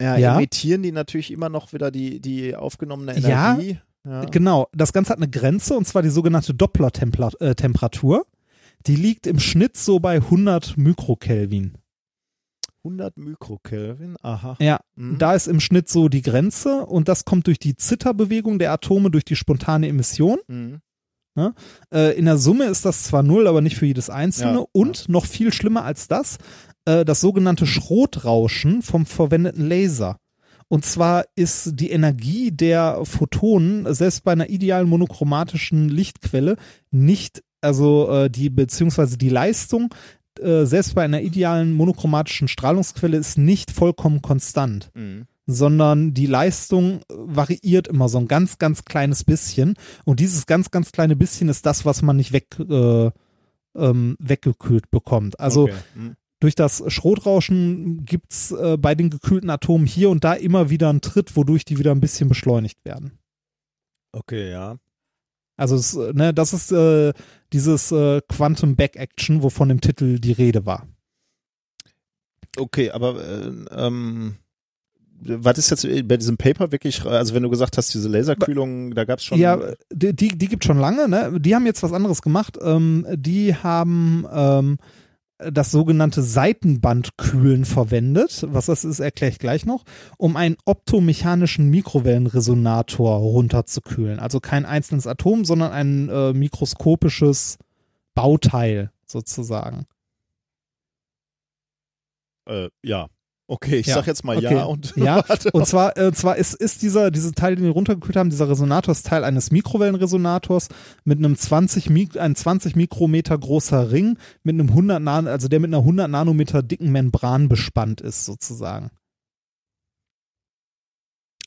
ja, Ja. emittieren die natürlich immer noch wieder die, die aufgenommene Ja. Energie. Ja. Genau, das Ganze hat eine Grenze und zwar die sogenannte Doppler-Temperatur. Die liegt im Schnitt so bei 100 Mikrokelvin. 100 Mikrokelvin, aha. Ja, Mhm. da ist im Schnitt so die Grenze und das kommt durch die Zitterbewegung der Atome, durch die spontane Emission. Mhm. Äh, in der Summe ist das zwar null, aber nicht für jedes einzelne. Ja, und noch viel schlimmer als das, äh, das sogenannte Schrotrauschen vom verwendeten Laser. Und zwar ist die Energie der Photonen, selbst bei einer idealen monochromatischen Lichtquelle, nicht, also äh, die, beziehungsweise die Leistung, äh, selbst bei einer idealen monochromatischen Strahlungsquelle ist nicht vollkommen konstant Mhm. Sondern die Leistung variiert immer so ein ganz, ganz kleines bisschen. Und dieses ganz, ganz kleine bisschen ist das, was man nicht weg, äh, ähm, weggekühlt bekommt. Also okay. Mhm. durch das Schrotrauschen gibt's äh, bei den gekühlten Atomen hier und da immer wieder einen Tritt, wodurch die wieder ein bisschen beschleunigt werden. okay, ja. Also es, äh, ne, das ist äh, dieses äh, Quantum Back Action, wovon im Titel die Rede war. Okay, aber äh, ähm, was ist jetzt bei diesem Paper wirklich, also wenn du gesagt hast, diese Laserkühlung, da gab es schon. Ja, die, die, die gibt schon lange, ne? Die haben jetzt was anderes gemacht. Ähm, die haben ähm, das sogenannte Seitenbandkühlen verwendet. Was das ist, erkläre ich gleich noch, um einen optomechanischen Mikrowellenresonator runterzukühlen. Also kein einzelnes Atom, sondern ein äh, mikroskopisches Bauteil sozusagen. äh, ja. Okay, ich Ja, sag jetzt mal okay. ja und Ja. Und zwar, äh, zwar ist, ist dieser, diese Teil, den wir runtergekühlt haben, dieser Resonator ist Teil eines Mikrowellenresonators mit einem 20, Mik ein 20 Mikrometer großer Ring mit einem 100 Nan also der mit einer 100 Nanometer dicken Membran bespannt ist sozusagen.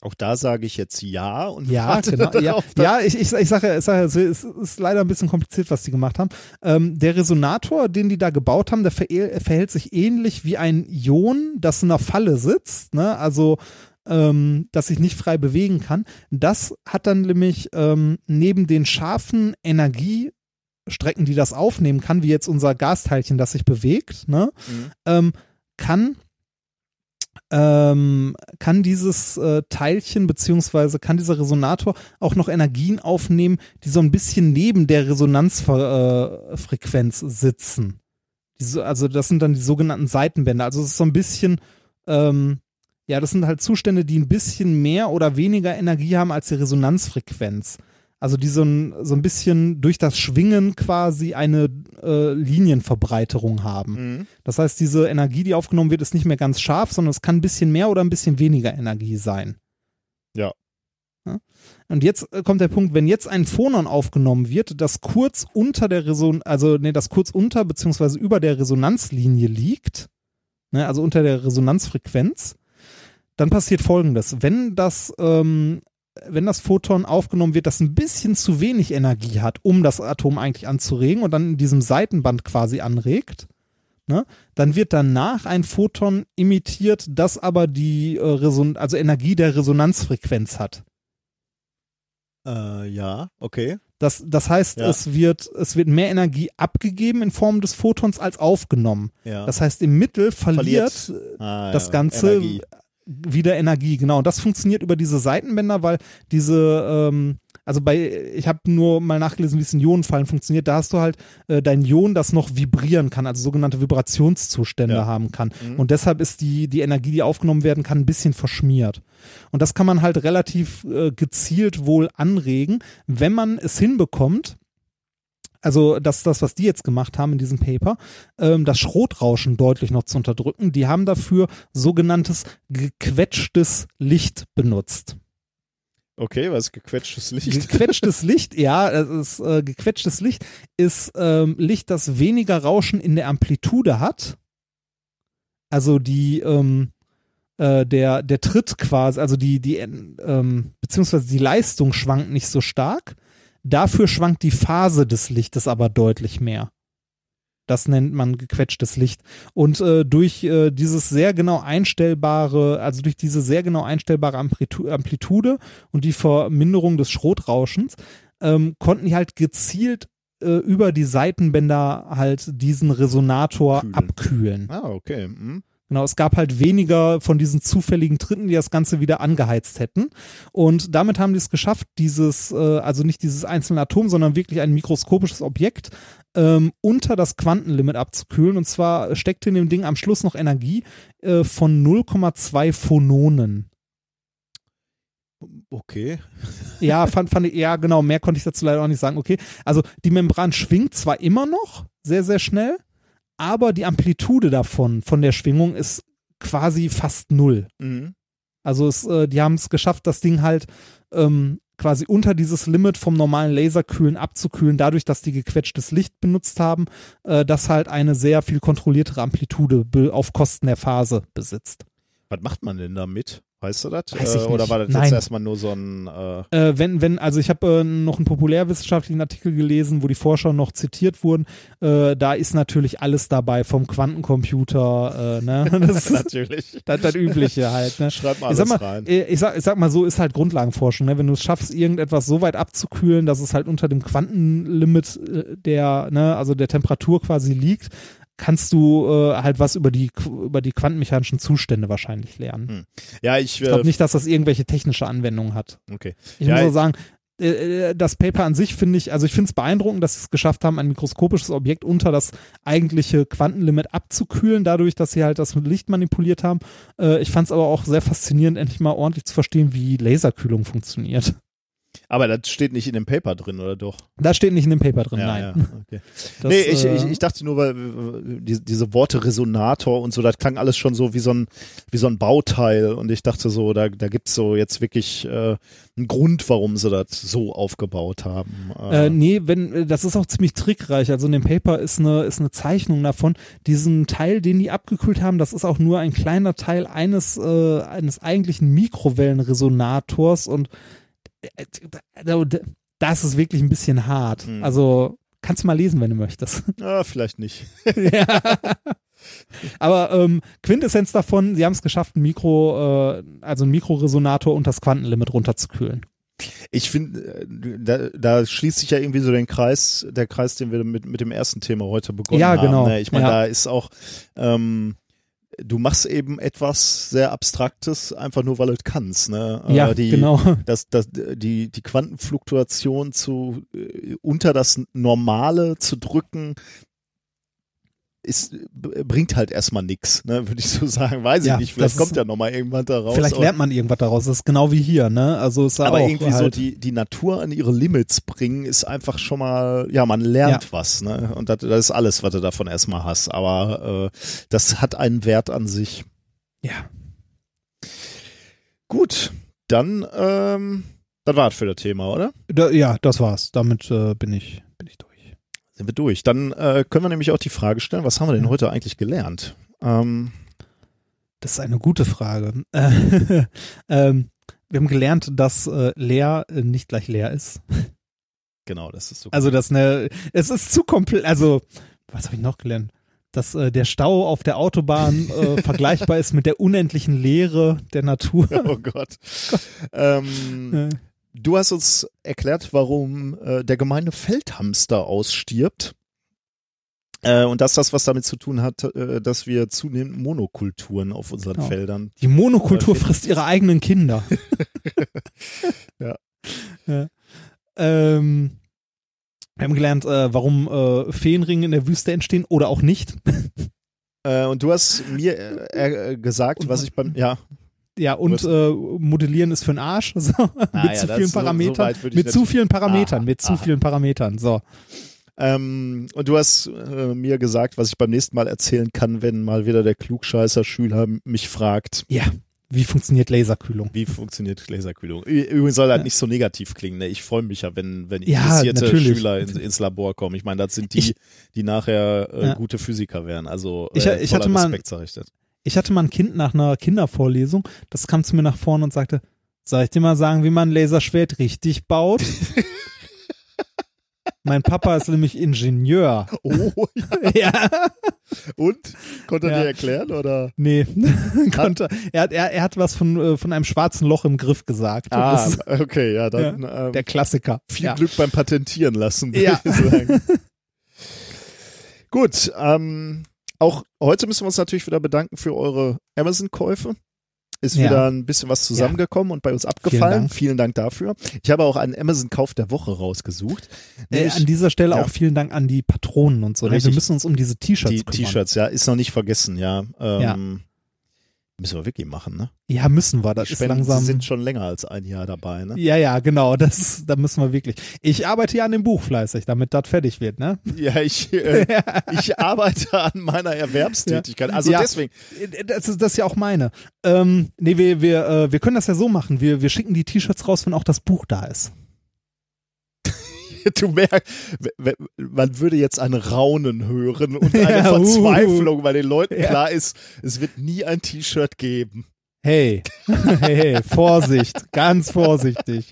Auch da sage ich jetzt ja und Ja, warte genau. Ja, darauf, dass- ja ich, ich, ich sage ja, ich sag ja, es ist, leider ein bisschen kompliziert, was die gemacht haben. Ähm, der Resonator, den die da gebaut haben, der verhält, verhält sich ähnlich wie ein Ion, das in einer Falle sitzt, ne? Also ähm, das sich nicht frei bewegen kann. Das hat dann nämlich ähm, neben den scharfen Energiestrecken, die das aufnehmen kann, wie jetzt unser Gasteilchen, das sich bewegt, ne? Mhm. ähm, kann ähm, kann dieses äh, Teilchen beziehungsweise kann dieser Resonator auch noch Energien aufnehmen, die so ein bisschen neben der Resonanzfrequenz sitzen. Diese, also das sind dann die sogenannten Seitenbänder. Also es ist so ein bisschen, ähm, ja, das sind halt Zustände, die ein bisschen mehr oder weniger Energie haben als die Resonanzfrequenz. Also die so ein, so ein bisschen durch das Schwingen quasi eine äh, Linienverbreiterung haben. Mhm. Das heißt, diese Energie, die aufgenommen wird, ist nicht mehr ganz scharf, sondern es kann ein bisschen mehr oder ein bisschen weniger Energie sein. Ja. Ja? Und jetzt äh, kommt der Punkt, wenn jetzt ein Phonon aufgenommen wird, das kurz unter der Reson also nee, das kurz unter beziehungsweise über der Resonanzlinie liegt, ne, also unter der Resonanzfrequenz, dann passiert folgendes. Wenn das ähm, wenn das Photon aufgenommen wird, das ein bisschen zu wenig Energie hat, um das Atom eigentlich anzuregen und dann in diesem Seitenband quasi anregt, ne, dann wird danach ein Photon imitiert, das aber die äh, Reson also Energie der Resonanzfrequenz hat. Äh, ja, okay. Das, das heißt, Ja. es, wird, es wird mehr Energie abgegeben in Form des Photons als aufgenommen. Ja. Das heißt, im Mittel verliert, Verliert, Ah, das ja, Ganze Energie. Wieder Energie. Genau, und das funktioniert über diese Seitenbänder, weil diese, ähm, also bei, ich habe nur mal nachgelesen, wie es in Ionenfallen funktioniert. Da hast du halt äh, dein Ion, das noch vibrieren kann, also sogenannte Vibrationszustände Ja. haben kann. Mhm. Und deshalb ist die, die Energie, die aufgenommen werden kann, ein bisschen verschmiert. Und das kann man halt relativ äh, gezielt wohl anregen, wenn man es hinbekommt, also das das, was die jetzt gemacht haben in diesem Paper, ähm, das Schrotrauschen deutlich noch zu unterdrücken. Die haben dafür sogenanntes gequetschtes Licht benutzt. Okay, was gequetschtes Licht. Gequetschtes Licht, ja, es ist, äh, gequetschtes Licht ist ähm, Licht, das weniger Rauschen in der Amplitude hat. Also die, ähm, äh, der, der Tritt quasi, also die, die, ähm, beziehungsweise die Leistung schwankt nicht so stark. Dafür schwankt die Phase des Lichtes aber deutlich mehr. Das nennt man gequetschtes Licht. Und äh, durch äh, dieses sehr genau einstellbare, also durch diese sehr genau einstellbare Amplitu Amplitude und die Verminderung des Schrotrauschens, ähm, konnten die halt gezielt äh, über die Seitenbänder halt diesen Resonator Kühlen. abkühlen. ah, okay. Hm. Genau, es gab halt weniger von diesen zufälligen Tritten, die das Ganze wieder angeheizt hätten. Und damit haben die es geschafft, dieses, äh, also nicht dieses einzelne Atom, sondern wirklich ein mikroskopisches Objekt ähm, unter das Quantenlimit abzukühlen. Und zwar steckte in dem Ding am Schluss noch Energie äh, von 0,2 Phononen. Okay. Ja, fand, fand ich, ja, genau, mehr konnte ich dazu leider auch nicht sagen. Okay, also die Membran schwingt zwar immer noch sehr, sehr schnell, aber die Amplitude davon, von der Schwingung, ist quasi fast null. Mhm. Also es, äh, die haben es geschafft, das Ding halt ähm, quasi unter dieses Limit vom normalen Laserkühlen abzukühlen, dadurch, dass die gequetschtes Licht benutzt haben, äh, das halt eine sehr viel kontrolliertere Amplitude auf Kosten der Phase besitzt. Was macht man denn damit? Weißt du das? Weiß äh, oder war das Nein. jetzt erstmal nur so ein äh, Äh, wenn, wenn, also ich habe äh, noch einen populärwissenschaftlichen Artikel gelesen, wo die Forscher noch zitiert wurden. Äh, da ist natürlich alles dabei, vom Quantencomputer, äh, ne? Das ist natürlich. das, das Übliche halt, ne? Schreib mal alles mal, rein. ich sag, ich sag mal so, ist halt Grundlagenforschung. Ne? Wenn du es schaffst, irgendetwas so weit abzukühlen, dass es halt unter dem Quantenlimit der, ne, also der Temperatur quasi liegt, kannst du äh, halt was über die über die quantenmechanischen Zustände wahrscheinlich lernen. Hm. Ja, ich, Ich glaube äh, nicht, dass das irgendwelche technische Anwendungen hat. okay. Ich Ja, muss auch sagen, äh, äh, das Paper an sich finde ich, also ich finde es beeindruckend, dass sie es geschafft haben, ein mikroskopisches Objekt unter das eigentliche Quantenlimit abzukühlen, dadurch, dass sie halt das mit Licht manipuliert haben. Äh, ich fand es aber auch sehr faszinierend, endlich mal ordentlich zu verstehen, wie Laserkühlung funktioniert. Aber das steht nicht in dem Paper drin, oder doch? Das steht nicht in dem Paper drin, ja, nein. Ja, okay. Das, nee, ich, äh, ich, ich dachte nur, weil die, diese Worte Resonator und so, das klang alles schon so wie so ein, wie so ein Bauteil. Und ich dachte so, da, da gibt's so jetzt wirklich äh, einen Grund, warum sie das so aufgebaut haben. Äh, nee, wenn, äh, das ist auch ziemlich trickreich. Also in dem Paper ist eine, ist eine Zeichnung davon. Diesen Teil, den die abgekühlt haben, das ist auch nur ein kleiner Teil eines, äh, eines eigentlichen Mikrowellenresonators und das ist wirklich ein bisschen hart. Mhm. Also kannst du mal lesen, wenn du möchtest. ah, vielleicht nicht. ja. Aber ähm, Quintessenz davon, sie haben es geschafft, ein Mikro, äh, also ein Mikroresonator unter das Quantenlimit runterzukühlen. Ich finde, da, da schließt sich ja irgendwie so den Kreis, der Kreis, den wir mit, mit dem ersten Thema heute begonnen Ja, haben. genau. Ne? Ich meine, Ja. da ist auch, ähm, du machst eben etwas sehr Abstraktes, einfach nur weil du es kannst. Ne? Äh, ja, die, genau. das, das, die, die Quantenfluktuation zu äh, unter das Normale zu drücken, ist, bringt halt erstmal nix, ne, würde ich so sagen. Weiß Ja, ich nicht, vielleicht kommt ist- ja nochmal irgendwann da raus. Vielleicht lernt man irgendwas daraus. Das ist genau wie hier, ne? Also ist aber auch irgendwie so halt, die, die Natur an ihre Limits bringen, ist einfach schon mal, ja, man lernt was, ne? Und das, das ist alles, was du davon erstmal hast. Aber äh, das hat einen Wert an sich. Ja. Gut, dann, ähm, das war's für das Thema, oder? Da, ja, das war's. Damit äh, bin ich bin ich durch. Sind wir durch. Dann äh, können wir nämlich auch die Frage stellen, was haben wir denn Ja. heute eigentlich gelernt? Ähm, Das ist eine gute Frage. Äh, ähm, Wir haben gelernt, dass äh, leer äh, nicht gleich leer ist. Genau, das ist so. Also das ne, es ist zu komplett. Also was habe ich noch gelernt? Dass äh, der Stau auf der Autobahn äh, vergleichbar ist mit der unendlichen Leere der Natur. oh Gott. Ähm, du hast uns erklärt, warum äh, der gemeine Feldhamster ausstirbt. Äh, und dass das was damit zu tun hat, äh, dass wir zunehmend Monokulturen auf unseren Genau. Feldern. Die Monokultur Äh, frisst ihre eigenen Kinder. Ja. ja. Ähm, wir haben gelernt, äh, warum äh, Feenringe in der Wüste entstehen oder auch nicht. Und du hast mir gesagt, was ich beim ja Ja, und äh, Modellieren ist für den Arsch. So, mit Ah, ja, zu vielen so- so Parametern. weit würde ich mit zu vielen Parametern. Mit zu vielen Parametern. So. Ähm, und du hast äh, mir gesagt, was ich beim nächsten Mal erzählen kann, wenn mal wieder der Klugscheißer-Schüler mich fragt, Ja. Wie funktioniert Laserkühlung? wie funktioniert Laserkühlung. Übrigens soll das Ja. nicht so negativ klingen. Ne? Ich freue mich ja, wenn, wenn Ja, interessierte natürlich. Schüler ins, ins Labor kommen. Ich meine, das sind die, Ich- die nachher äh, Ja. gute Physiker werden. Also Ich- äh, ich voller hatte mal- Respekt, sag ich hatte mal ein Kind nach einer Kindervorlesung, das kam zu mir nach vorne und sagte, soll ich dir mal sagen, wie man ein Laserschwert richtig baut? mein Papa ist nämlich Ingenieur. Oh, ja. und? Konnte er Ja. dir erklären oder? Nee, konnte. Er hat, er, er hat was von, äh, von einem schwarzen Loch im Griff gesagt. Ah, das okay, ja, dann ähm, der Klassiker. viel ja. Glück beim Patentieren lassen, würde Ja. ich sagen. Gut, ähm, auch heute müssen wir uns natürlich wieder bedanken für eure Amazon-Käufe. Ist Ja. wieder ein bisschen was zusammengekommen und bei uns abgefallen. Dank. Vielen Dank dafür. Ich habe auch einen Amazon-Kauf der Woche rausgesucht. Äh, an dieser Stelle Ja. auch vielen Dank an die Patronen und so. Ne? Wir Richtig. müssen uns um diese T-Shirts die kümmern. T-Shirts, ja, ist noch nicht vergessen, ja. Ähm, Ja. Müssen wir wirklich machen, ne? Ja, müssen wir. Das die ist Spenden langsam. sind schon länger als ein Jahr dabei, ne? ja, ja, genau. Das, da müssen wir wirklich. Ich arbeite ja an dem Buch fleißig, damit das fertig wird, ne? Ja, ich, äh, ich arbeite an meiner Erwerbstätigkeit. Also Ja. deswegen, Das ist, das ist ja auch meine. Ähm, nee, wir, wir, äh, wir können das ja so machen. Wir, wir schicken die T-Shirts raus, wenn auch das Buch da ist. du merkst, man würde jetzt ein Raunen hören und eine Ja, uh. Verzweiflung, weil den Leuten Ja. klar ist, es wird nie ein T-Shirt geben. Hey, hey, hey, Vorsicht, ganz vorsichtig.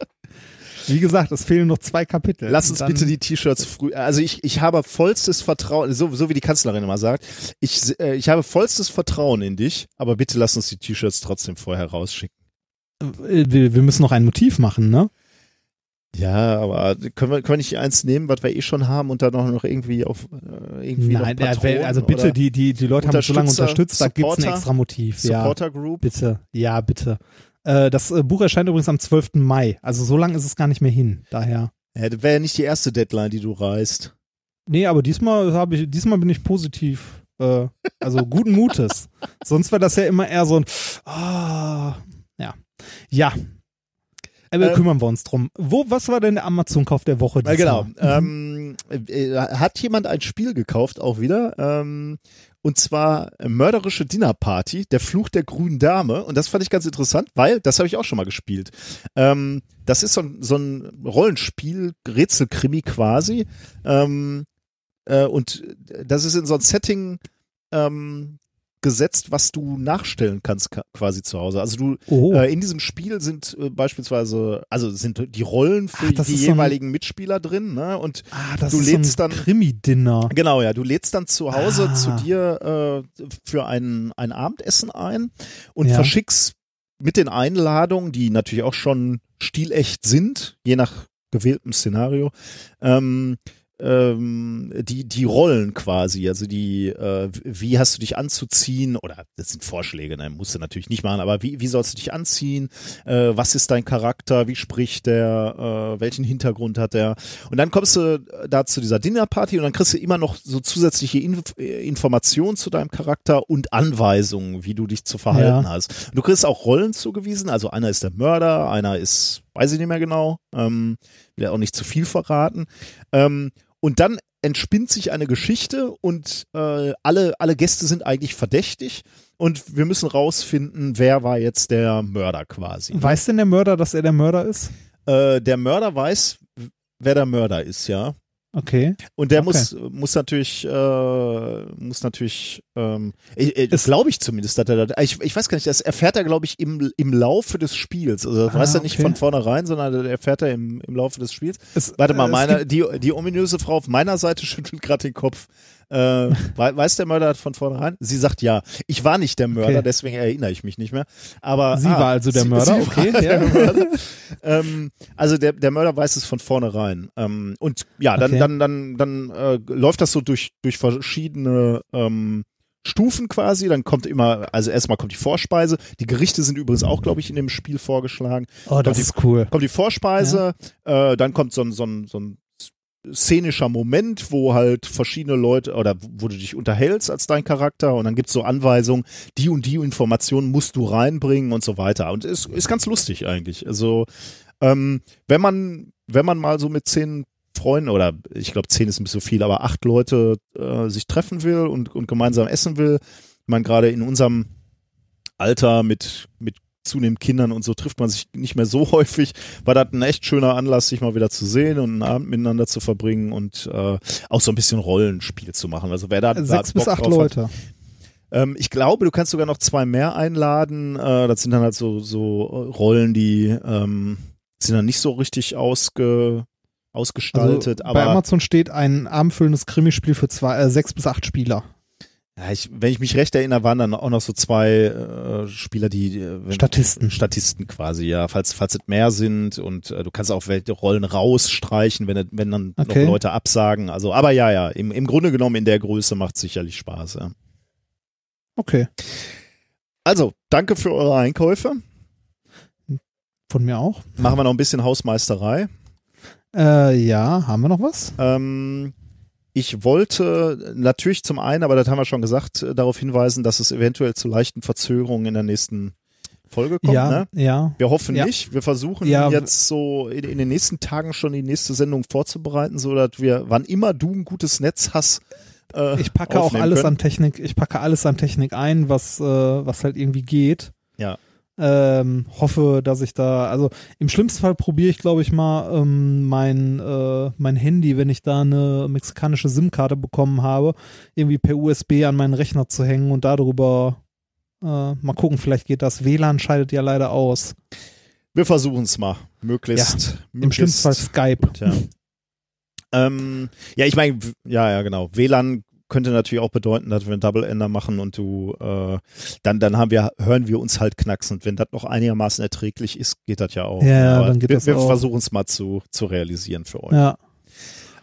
Wie gesagt, es fehlen noch zwei Kapitel. Lass uns bitte die T-Shirts früh, also ich, ich habe vollstes Vertrauen, so, so wie die Kanzlerin immer sagt, ich, äh, ich habe vollstes Vertrauen in dich, aber bitte lass uns die T-Shirts trotzdem vorher rausschicken. Äh, Wir, wir müssen noch ein Motiv machen, ne? Ja, aber können wir, können wir nicht eins nehmen, was wir eh schon haben und dann auch noch irgendwie auf äh, irgendwie Nein, ja, Patronen also bitte, die, die, die Leute haben so lange unterstützt, da gibt's ein Supporter, extra Motiv. Ja, Supporter Group. bitte. Ja, bitte. Äh, das äh, Buch erscheint übrigens am 12. Mai. Also so lange ist es gar nicht mehr hin. Daher. Ja, das wäre ja nicht die erste Deadline, die du reißt. Nee, aber diesmal habe ich, diesmal bin ich positiv. Äh, also guten Mutes. Sonst war das ja immer eher so ein, ah, ja. Ja. Aber Ähm, kümmern wir uns drum. Wo, was war denn der Amazon-Kauf der Woche? Ja, genau. diesmal? Ähm, äh, hat jemand ein Spiel gekauft, auch wieder, ähm, und zwar Mörderische Dinnerparty, der Fluch der grünen Dame. Und das fand ich ganz interessant, weil das habe ich auch schon mal gespielt. Ähm, das ist so ein, so ein Rollenspiel, Rätselkrimi quasi. Ähm, äh, und das ist in so ein Setting ähm, gesetzt, was du nachstellen kannst ka- quasi zu Hause. Also du Oh. äh, in diesem Spiel sind äh, beispielsweise, also sind die Rollen für Ach, die ist so ein- jeweiligen Mitspieler drin, ne? Und ah, das du ist lädst so ein dann- Krimi-Dinner. genau, ja, du lädst dann zu Hause Ah. zu dir äh, für ein, ein Abendessen ein und Ja. verschickst mit den Einladungen, die natürlich auch schon stilecht sind, je nach gewähltem Szenario, ähm, ähm, die, die Rollen quasi, also die, äh, wie hast du dich anzuziehen, oder das sind Vorschläge, ne, musst du natürlich nicht machen, aber wie, wie sollst du dich anziehen, äh, was ist dein Charakter, wie spricht der, äh, welchen Hintergrund hat der und dann kommst du da zu dieser Dinnerparty und dann kriegst du immer noch so zusätzliche Inf äh, Informationen zu deinem Charakter und Anweisungen, wie du dich zu verhalten Ja. hast. Und du kriegst auch Rollen zugewiesen, also einer ist der Mörder, einer ist, weiß ich nicht mehr genau, ähm, will auch nicht zu viel verraten. Ähm, und dann entspinnt sich eine Geschichte und äh, alle, alle Gäste sind eigentlich verdächtig und wir müssen rausfinden, wer war jetzt der Mörder quasi. Weiß denn der Mörder, dass er der Mörder ist? Äh, der Mörder weiß, wer der Mörder ist, ja. Okay. Und der Okay. muss muss natürlich äh, muss natürlich ähm, äh, glaube ich zumindest, dass er das, ich, ich weiß gar nicht, das erfährt er glaube ich im im Laufe des Spiels. Also das Ah, weiß er nicht okay. von vornherein, sondern das erfährt er im im Laufe des Spiels. Es, Warte mal, äh, meine die die ominöse Frau auf meiner Seite schüttelt gerade den Kopf. Äh, wei- weiß der Mörder von vornherein? Sie sagt ja. Ich war nicht der Mörder, Okay. deswegen erinnere ich mich nicht mehr. Aber Sie ah, war also der sie- Mörder, sie war okay, der ja. Mörder. ähm, also der, der Mörder weiß es von vornherein. Ähm, und ja, dann, Okay. dann, dann, dann äh, läuft das so durch, durch verschiedene ähm, Stufen quasi. Dann kommt immer, also erstmal kommt die Vorspeise. Die Gerichte sind übrigens auch, glaube ich, in dem Spiel vorgeschlagen. Oh, das die- ist cool. Kommt die Vorspeise, äh, dann kommt so ein, so ein, so ein szenischer Moment, wo halt verschiedene Leute oder wo du dich unterhältst als dein Charakter und dann gibt's so Anweisungen, die und die Informationen musst du reinbringen und so weiter. Und ist, ist ganz lustig eigentlich. Also ähm, wenn man, wenn man mal so mit zehn Freunden oder ich glaube zehn ist ein bisschen viel, aber acht Leute äh, sich treffen will und, und gemeinsam essen will, man gerade in unserem Alter mit, mit zunehmend Kindern und so trifft man sich nicht mehr so häufig, war das ein echt schöner Anlass, sich mal wieder zu sehen und einen Abend miteinander zu verbringen und äh, auch so ein bisschen Rollenspiel zu machen. Also wer da Sechs bis acht drauf hat, Leute. ähm, ich glaube, du kannst sogar noch zwei mehr einladen. Äh, das sind dann halt so, so Rollen, die ähm, sind dann nicht so richtig ausge, ausgestaltet. also bei Amazon steht ein abendfüllendes Krimispiel für zwei, äh, sechs bis acht Spieler. Ja, ich, wenn ich mich recht erinnere, waren dann auch noch so zwei äh, Spieler, die äh, Statisten. Statisten quasi, ja, falls falls es mehr sind und äh, du kannst auch welche Rollen rausstreichen, wenn wenn dann Okay. noch Leute absagen. Also, aber ja, ja, im, im Grunde genommen in der Größe macht sicherlich Spaß. Ja. Okay. Also, danke für eure Einkäufe. Von mir auch. Machen wir noch ein bisschen Hausmeisterei. Äh, ja, haben wir noch was? Ähm, ich wollte natürlich zum einen, aber das haben wir schon gesagt, äh, darauf hinweisen, dass es eventuell zu leichten Verzögerungen in der nächsten Folge kommt. ja, Ne? ja. Wir hoffen Ja. nicht. Wir versuchen Ja. jetzt so in, in den nächsten Tagen schon die nächste Sendung vorzubereiten, so dass wir, wann immer du ein gutes Netz hast, äh, Ich packe auch alles können. an Technik, ich packe alles an Technik ein, was, äh, was halt irgendwie geht. Ja. Ähm, hoffe, dass ich da, also im schlimmsten Fall probiere ich, glaube ich, mal ähm, mein, äh, mein Handy, wenn ich da eine mexikanische SIM-Karte bekommen habe, irgendwie per USB an meinen Rechner zu hängen und darüber äh, mal gucken, vielleicht geht das. WLAN scheidet ja leider aus. Wir versuchen es mal. Möglichst. Im schlimmsten Fall Skype. Gut, ja. ähm, ja, ich meine, ja, ja, genau. WLAN könnte natürlich auch bedeuten, dass wir einen Double Ender machen und du äh, dann dann haben wir hören wir uns halt knacksend. Wenn das noch einigermaßen erträglich ist, geht das ja auch. Ja, ja, Aber dann geht wir, das wir auch. versuchen es mal zu zu realisieren für euch. Ja.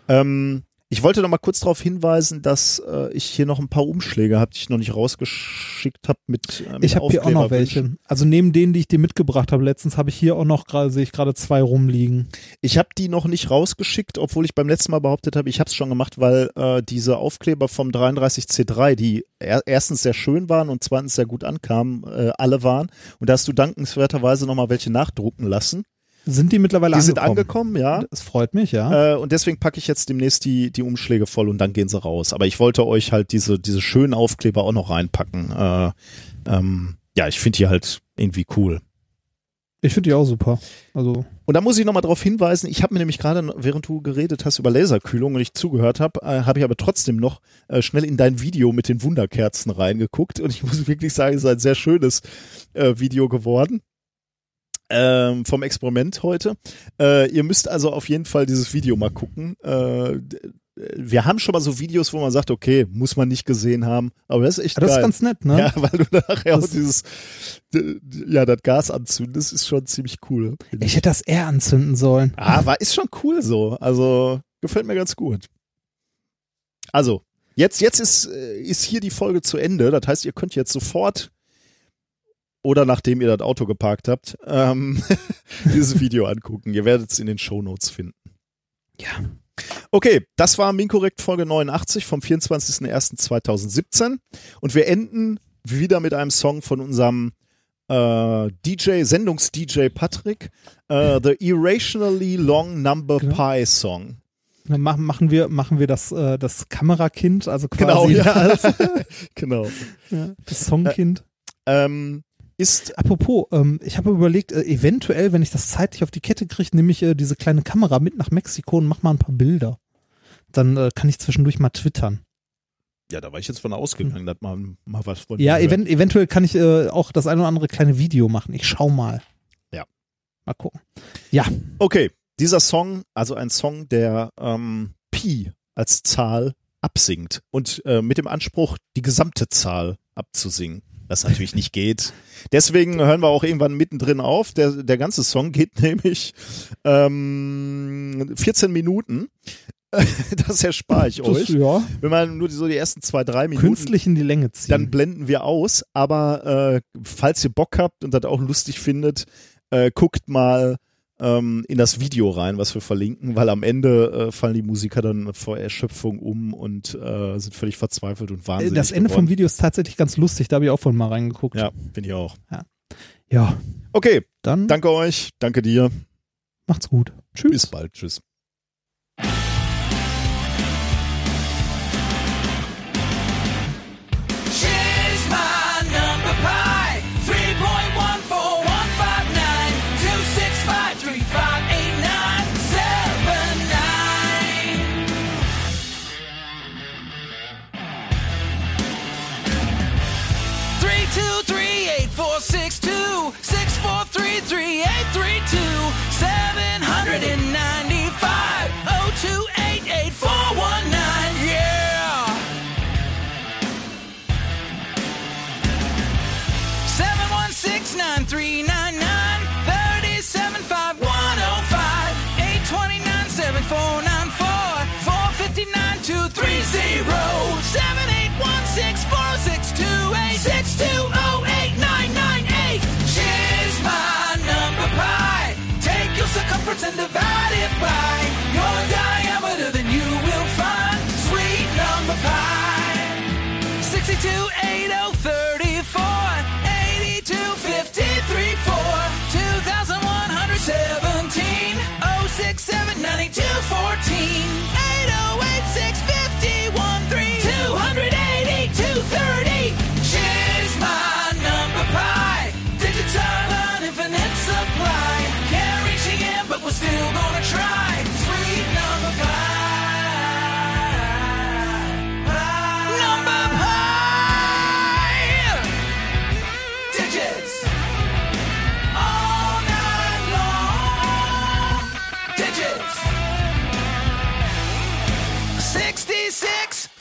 Ähm, ich wollte noch mal kurz darauf hinweisen, dass äh, ich hier noch ein paar Umschläge habe, die ich noch nicht rausgeschickt habe mit, äh, mit Ich habe hier auch noch welche. Also neben denen, die ich dir mitgebracht habe letztens, habe ich hier auch noch gerade, sehe ich gerade zwei rumliegen. Ich habe die noch nicht rausgeschickt, obwohl ich beim letzten Mal behauptet habe, ich habe es schon gemacht, weil äh, diese Aufkleber vom 33C3, die er erstens sehr schön waren und zweitens sehr gut ankamen, äh, alle waren. Und da hast du dankenswerterweise noch mal welche nachdrucken lassen. Sind die mittlerweile Die sind angekommen? angekommen, ja. Das freut mich, ja. Äh, und deswegen packe ich jetzt demnächst die, die Umschläge voll und dann gehen sie raus. Aber ich wollte euch halt diese, diese schönen Aufkleber auch noch reinpacken. Äh, ähm, ja, ich finde die halt irgendwie cool. Ich finde die auch super. Also, Und da muss ich nochmal darauf hinweisen, ich habe mir nämlich gerade, während du geredet hast über Laserkühlung und ich zugehört habe, äh, habe ich aber trotzdem noch äh, schnell in dein Video mit den Wunderkerzen reingeguckt und ich muss wirklich sagen, es ist ein sehr schönes äh, Video geworden. Ähm, vom Experiment heute. Äh, ihr müsst also auf jeden Fall dieses Video mal gucken. Äh, wir haben schon mal so Videos, wo man sagt, okay, muss man nicht gesehen haben, aber das ist echt das geil. ist ganz nett, ne? Ja, weil du nachher auch Das- dieses, d- d- ja, das Gas anzündest, ist schon ziemlich cool. finde Ich hätte das eher anzünden sollen. Ah, war, ist schon cool so. Also, gefällt mir ganz gut. Also, jetzt, jetzt ist, äh, ist hier die Folge zu Ende. Das heißt, ihr könnt jetzt sofort oder nachdem ihr das Auto geparkt habt, ähm, dieses Video angucken. Ihr werdet es in den Shownotes finden. Ja. Okay, das war Minkorrekt Folge 89 vom 24.01.2017 und wir enden wieder mit einem Song von unserem äh, DJ, Sendungs-DJ Patrick, äh, The Irrationally Long Number Genau. Pie Song. Dann machen, machen wir, machen wir das, äh, das Kamerakind, also Genau, quasi ja. als, genau. ja, das Songkind. Ähm, ist, Apropos, ähm, ich habe überlegt, äh, eventuell, wenn ich das zeitlich auf die Kette kriege, nehme ich äh, diese kleine Kamera mit nach Mexiko und mach mal ein paar Bilder. dann äh, kann ich zwischendurch mal twittern. Ja, da war ich jetzt von ausgegangen, dass man mal was von Ja, mir hört. event eventuell kann ich äh, auch das ein oder andere kleine Video machen. Ich schau mal. Ja. Mal gucken. Ja, Okay, dieser Song, also ein Song, der ähm, Pi als Zahl absingt und äh, mit dem Anspruch, die gesamte Zahl abzusingen. Das natürlich nicht geht. Deswegen hören wir auch irgendwann mittendrin auf. Der, der ganze Song geht nämlich ähm, 14 Minuten. Das erspare ich das, euch. ja. Wenn man nur die, so die ersten zwei, drei Minuten Künstlich in die Länge ziehen. dann blenden wir aus. Aber äh, falls ihr Bock habt und das auch lustig findet, äh, guckt mal ähm, in das Video rein, was wir verlinken, weil am Ende äh, fallen die Musiker dann vor Erschöpfung um und äh, sind völlig verzweifelt und wahnsinnig. das Ende geworden. vom Video ist tatsächlich ganz lustig. Da habe ich auch von mal reingeguckt. Ja, finde ich auch. ja Okay, dann danke euch, danke dir. macht's gut. Tschüss. Bis bald. Tschüss.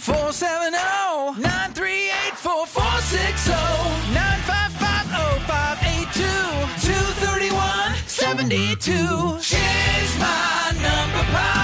470 938 4460 955 0582 231 72. She's my number pie.